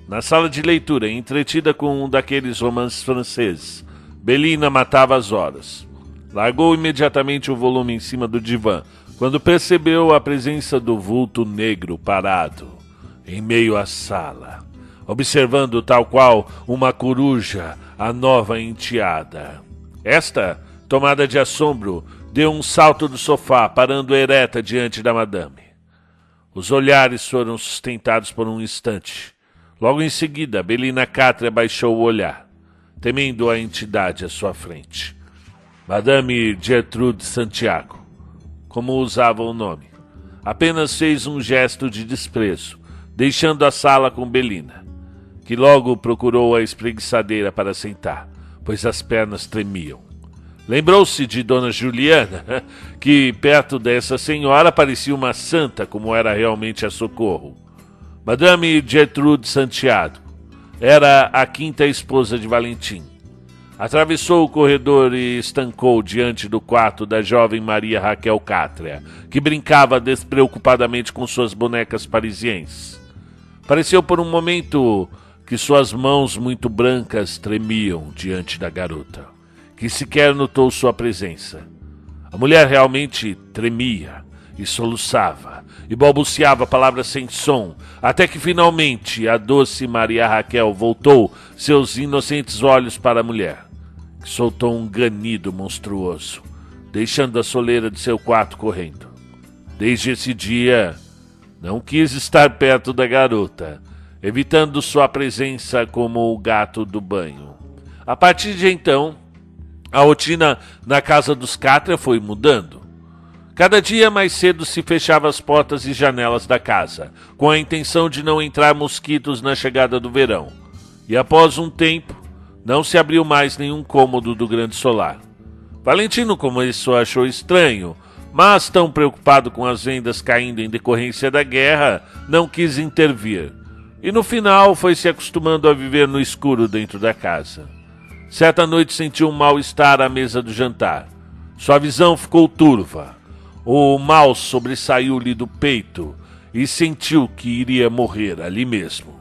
Na sala de leitura, entretida com um daqueles romances franceses, Belina matava as horas. Largou imediatamente o volume em cima do divã, quando percebeu a presença do vulto negro parado em meio à sala, observando tal qual uma coruja a nova enteada. Esta, tomada de assombro, deu um salto do sofá, parando ereta diante da madame. Os olhares foram sustentados por um instante. Logo em seguida, Belina Catra baixou o olhar, temendo a entidade à sua frente. Madame Gertrude Santiago, como usava o nome, apenas fez um gesto de desprezo, deixando a sala com Belina, que logo procurou a espreguiçadeira para sentar, pois as pernas tremiam. Lembrou-se de Dona Juliana, [laughs] que perto dessa senhora parecia uma santa, como era realmente a Socorro. Madame Gertrude Santiago era a quinta esposa de Valentim. Atravessou o corredor e estancou diante do quarto da jovem Maria Raquel Cátria, que brincava despreocupadamente com suas bonecas parisienses. Pareceu por um momento que suas mãos muito brancas tremiam diante da garota, que sequer notou sua presença. A mulher realmente tremia e soluçava e balbuciava palavras sem som, até que finalmente a doce Maria Raquel voltou seus inocentes olhos para a mulher, que soltou um ganido monstruoso, deixando a soleira de seu quarto correndo. Desde esse dia, não quis estar perto da garota evitando sua presença como o gato do banho. A partir de então, a rotina na casa dos Catra foi mudando. Cada dia mais cedo se fechava as portas e janelas da casa, com a intenção de não entrar mosquitos na chegada do verão. E após um tempo, não se abriu mais nenhum cômodo do grande solar. Valentino começou achou estranho, mas tão preocupado com as vendas caindo em decorrência da guerra, não quis intervir e no final foi se acostumando a viver no escuro dentro da casa. Certa noite sentiu um mal-estar à mesa do jantar. Sua visão ficou turva. O mal sobressaiu-lhe do peito e sentiu que iria morrer ali mesmo.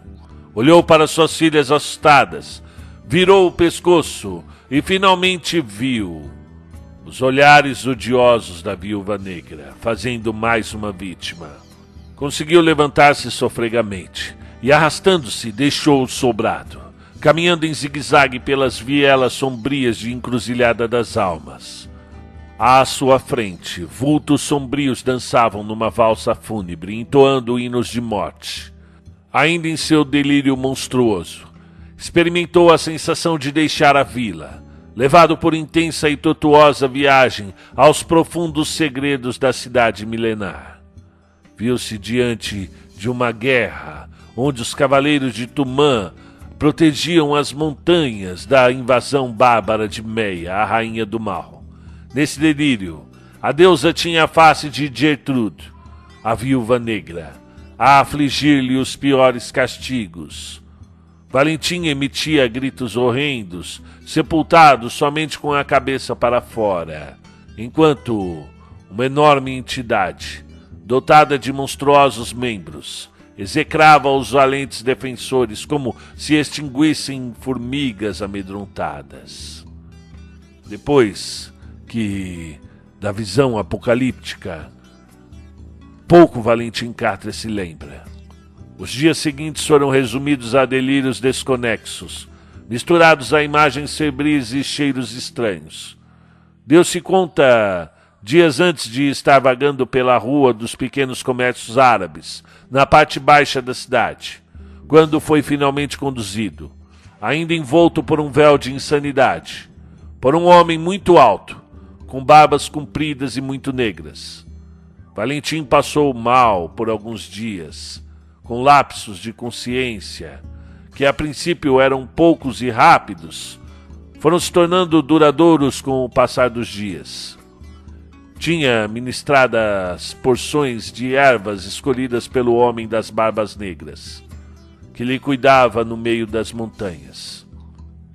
Olhou para suas filhas assustadas, virou o pescoço e finalmente viu os olhares odiosos da viúva negra, fazendo mais uma vítima. Conseguiu levantar-se sofregamente e arrastando-se deixou o sobrado, caminhando em zigue-zague pelas vielas sombrias de encruzilhada das almas. À sua frente, vultos sombrios dançavam numa valsa fúnebre, entoando hinos de morte. Ainda em seu delírio monstruoso, experimentou a sensação de deixar a vila, levado por intensa e tortuosa viagem aos profundos segredos da cidade milenar. Viu-se diante de uma guerra onde os cavaleiros de Tumã protegiam as montanhas da invasão bárbara de Meia, a rainha do mal. Nesse delírio, a deusa tinha a face de Gertrude, a viúva negra, a afligir-lhe os piores castigos. Valentim emitia gritos horrendos, sepultados somente com a cabeça para fora, enquanto uma enorme entidade, dotada de monstruosos membros, execrava os valentes defensores como se extinguissem formigas amedrontadas. Depois que da visão apocalíptica, pouco Valentim Catra se lembra. Os dias seguintes foram resumidos a delírios desconexos, misturados a imagens febris e cheiros estranhos. Deu-se conta dias antes de estar vagando pela rua dos pequenos comércios árabes, na parte baixa da cidade, quando foi finalmente conduzido, ainda envolto por um véu de insanidade, por um homem muito alto, com barbas compridas e muito negras. Valentim passou mal por alguns dias, com lapsos de consciência, que a princípio eram poucos e rápidos, foram se tornando duradouros com o passar dos dias tinha ministradas porções de ervas escolhidas pelo homem das barbas negras, que lhe cuidava no meio das montanhas.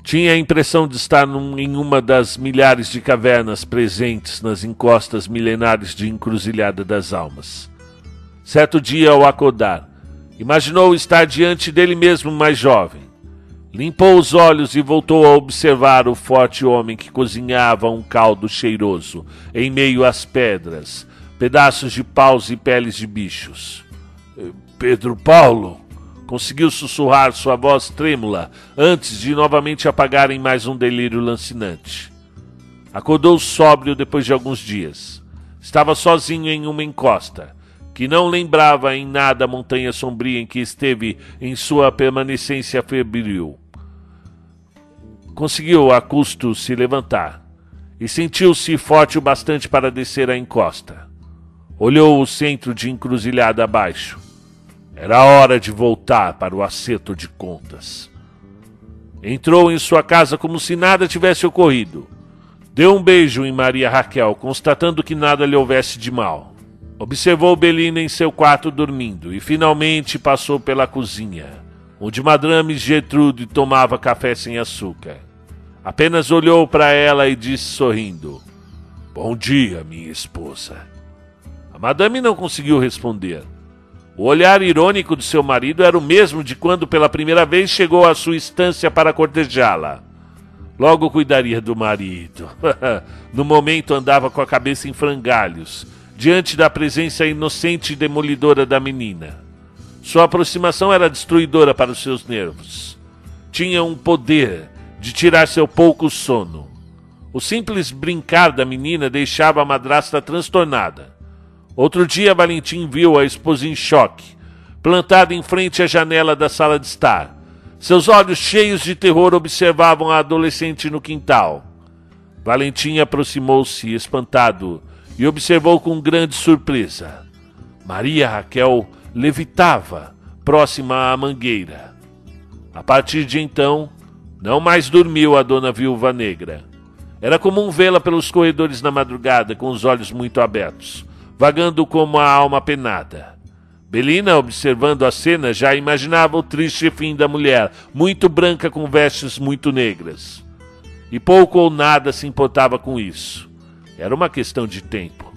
Tinha a impressão de estar num, em uma das milhares de cavernas presentes nas encostas milenares de Encruzilhada das Almas. Certo dia, ao acordar, imaginou estar diante dele mesmo mais jovem, Limpou os olhos e voltou a observar o forte homem que cozinhava um caldo cheiroso em meio às pedras, pedaços de paus e peles de bichos. Pedro Paulo conseguiu sussurrar sua voz trêmula antes de novamente apagar em mais um delírio lancinante. Acordou sóbrio depois de alguns dias. Estava sozinho em uma encosta, que não lembrava em nada a montanha sombria em que esteve em sua permanência febril conseguiu a custo se levantar e sentiu-se forte o bastante para descer a encosta. Olhou o centro de encruzilhada abaixo. Era hora de voltar para o acerto de contas. Entrou em sua casa como se nada tivesse ocorrido. Deu um beijo em Maria Raquel, constatando que nada lhe houvesse de mal. Observou Belina em seu quarto dormindo e finalmente passou pela cozinha, onde Madame Gertrude tomava café sem açúcar. Apenas olhou para ela e disse sorrindo: Bom dia, minha esposa. A madame não conseguiu responder. O olhar irônico de seu marido era o mesmo de quando pela primeira vez chegou à sua estância para cortejá-la. Logo cuidaria do marido. [laughs] no momento andava com a cabeça em frangalhos, diante da presença inocente e demolidora da menina. Sua aproximação era destruidora para os seus nervos. Tinha um poder de tirar seu pouco sono. O simples brincar da menina deixava a madrasta transtornada. Outro dia, Valentim viu a esposa em choque, plantada em frente à janela da sala de estar. Seus olhos cheios de terror observavam a adolescente no quintal. Valentim aproximou-se, espantado, e observou com grande surpresa. Maria Raquel levitava, próxima à mangueira. A partir de então, não mais dormiu a dona viúva negra. Era comum vê-la pelos corredores na madrugada, com os olhos muito abertos vagando como a alma penada. Belina, observando a cena, já imaginava o triste fim da mulher, muito branca com vestes muito negras. E pouco ou nada se importava com isso. Era uma questão de tempo.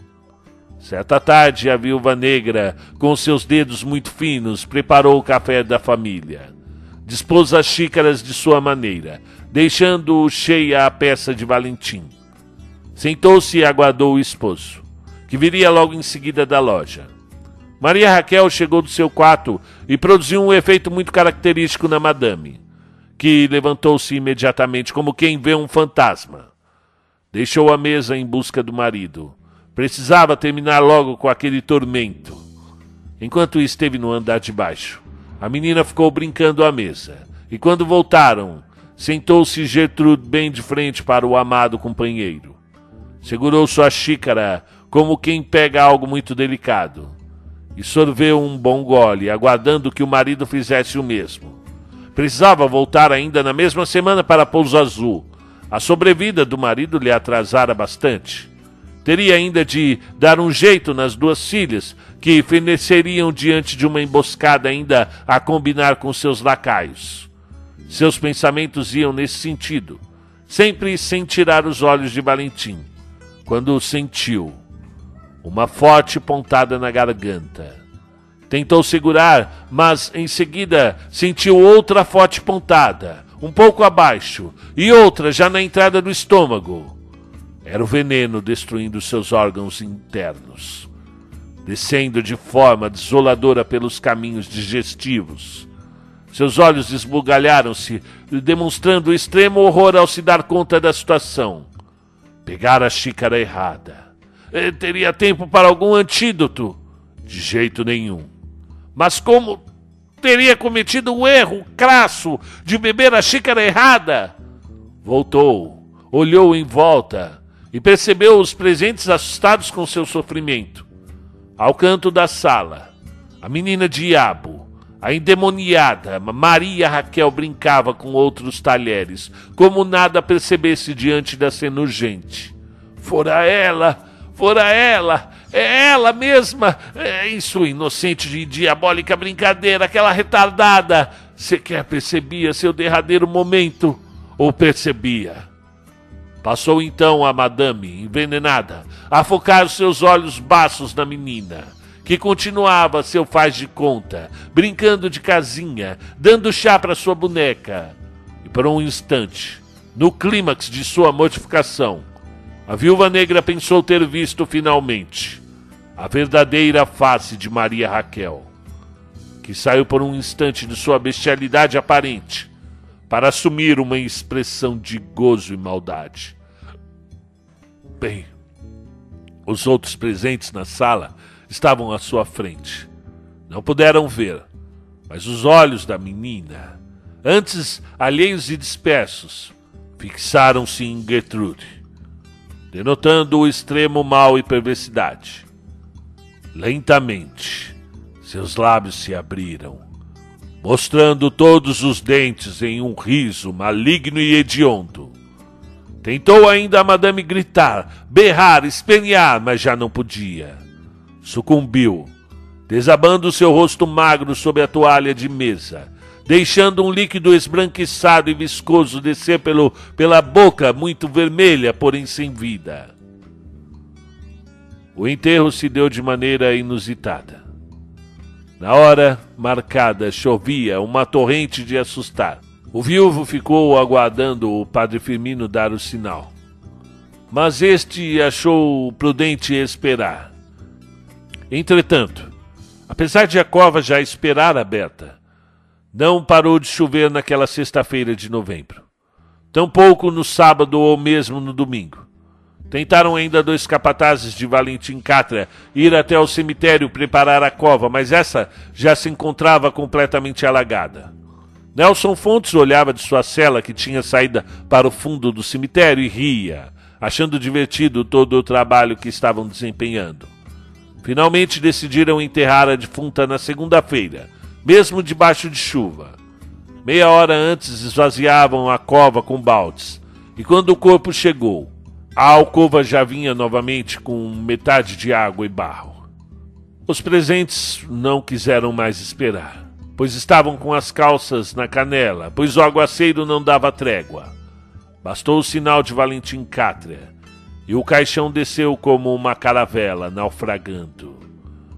Certa tarde, a viúva negra, com seus dedos muito finos, preparou o café da família. Dispôs as xícaras de sua maneira, deixando cheia a peça de Valentim. Sentou-se e aguardou o esposo que viria logo em seguida da loja. Maria Raquel chegou do seu quarto e produziu um efeito muito característico na madame, que levantou-se imediatamente como quem vê um fantasma. Deixou a mesa em busca do marido. Precisava terminar logo com aquele tormento. Enquanto esteve no andar de baixo, a menina ficou brincando à mesa. E quando voltaram, sentou-se Gertrude bem de frente para o amado companheiro. Segurou sua xícara como quem pega algo muito delicado, e sorveu um bom gole, aguardando que o marido fizesse o mesmo. Precisava voltar ainda na mesma semana para Pouso Azul. A sobrevida do marido lhe atrasara bastante. Teria ainda de dar um jeito nas duas filhas, que feneceriam diante de uma emboscada ainda a combinar com seus lacaios. Seus pensamentos iam nesse sentido, sempre sem tirar os olhos de Valentim, quando sentiu uma forte pontada na garganta. Tentou segurar, mas em seguida sentiu outra forte pontada, um pouco abaixo, e outra já na entrada do estômago. Era o veneno destruindo seus órgãos internos, descendo de forma desoladora pelos caminhos digestivos. Seus olhos esbugalharam-se, demonstrando extremo horror ao se dar conta da situação. Pegara a xícara errada eh, teria tempo para algum antídoto? De jeito nenhum. Mas como teria cometido o erro crasso de beber a xícara errada? Voltou, olhou em volta e percebeu os presentes assustados com seu sofrimento. Ao canto da sala, a menina diabo, a endemoniada Maria Raquel brincava com outros talheres, como nada percebesse diante da cena urgente. Fora ela fora ela, é ela mesma, é, em sua inocente e diabólica brincadeira, aquela retardada. Sequer percebia seu derradeiro momento, ou percebia. Passou então a madame, envenenada, a focar os seus olhos baços na menina, que continuava seu faz de conta, brincando de casinha, dando chá para sua boneca. E por um instante, no clímax de sua mortificação, a viúva negra pensou ter visto finalmente a verdadeira face de Maria Raquel, que saiu por um instante de sua bestialidade aparente para assumir uma expressão de gozo e maldade. Bem, os outros presentes na sala estavam à sua frente. Não puderam ver, mas os olhos da menina, antes alheios e dispersos, fixaram-se em Gertrude denotando o extremo mal e perversidade. Lentamente, seus lábios se abriram, mostrando todos os dentes em um riso maligno e hediondo. Tentou ainda a madame gritar, berrar, espernear, mas já não podia. Sucumbiu, desabando seu rosto magro sob a toalha de mesa deixando um líquido esbranquiçado e viscoso descer pelo, pela boca muito vermelha, porém sem vida. O enterro se deu de maneira inusitada. Na hora marcada chovia uma torrente de assustar. O viúvo ficou aguardando o padre Firmino dar o sinal. Mas este achou prudente esperar. Entretanto, apesar de a cova já esperar aberta, não parou de chover naquela sexta-feira de novembro. Tampouco no sábado ou mesmo no domingo. Tentaram ainda dois capatazes de Valentim Catra ir até o cemitério preparar a cova, mas essa já se encontrava completamente alagada. Nelson Fontes olhava de sua cela que tinha saída para o fundo do cemitério e ria, achando divertido todo o trabalho que estavam desempenhando. Finalmente decidiram enterrar a defunta na segunda-feira, mesmo debaixo de chuva. Meia hora antes esvaziavam a cova com baldes, e quando o corpo chegou, a alcova já vinha novamente com metade de água e barro. Os presentes não quiseram mais esperar, pois estavam com as calças na canela, pois o aguaceiro não dava trégua. Bastou o sinal de Valentim Cátria, e o caixão desceu como uma caravela, naufragando.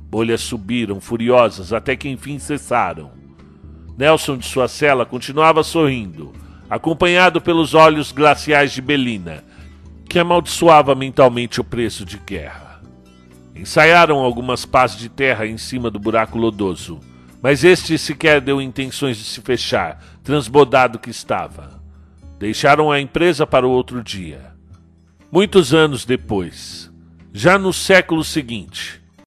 Bolhas subiram, furiosas, até que enfim cessaram. Nelson de sua cela continuava sorrindo, acompanhado pelos olhos glaciais de Belina, que amaldiçoava mentalmente o preço de guerra. Ensaiaram algumas pás de terra em cima do buraco lodoso, mas este sequer deu intenções de se fechar, transbordado que estava. Deixaram a empresa para o outro dia. Muitos anos depois, já no século seguinte,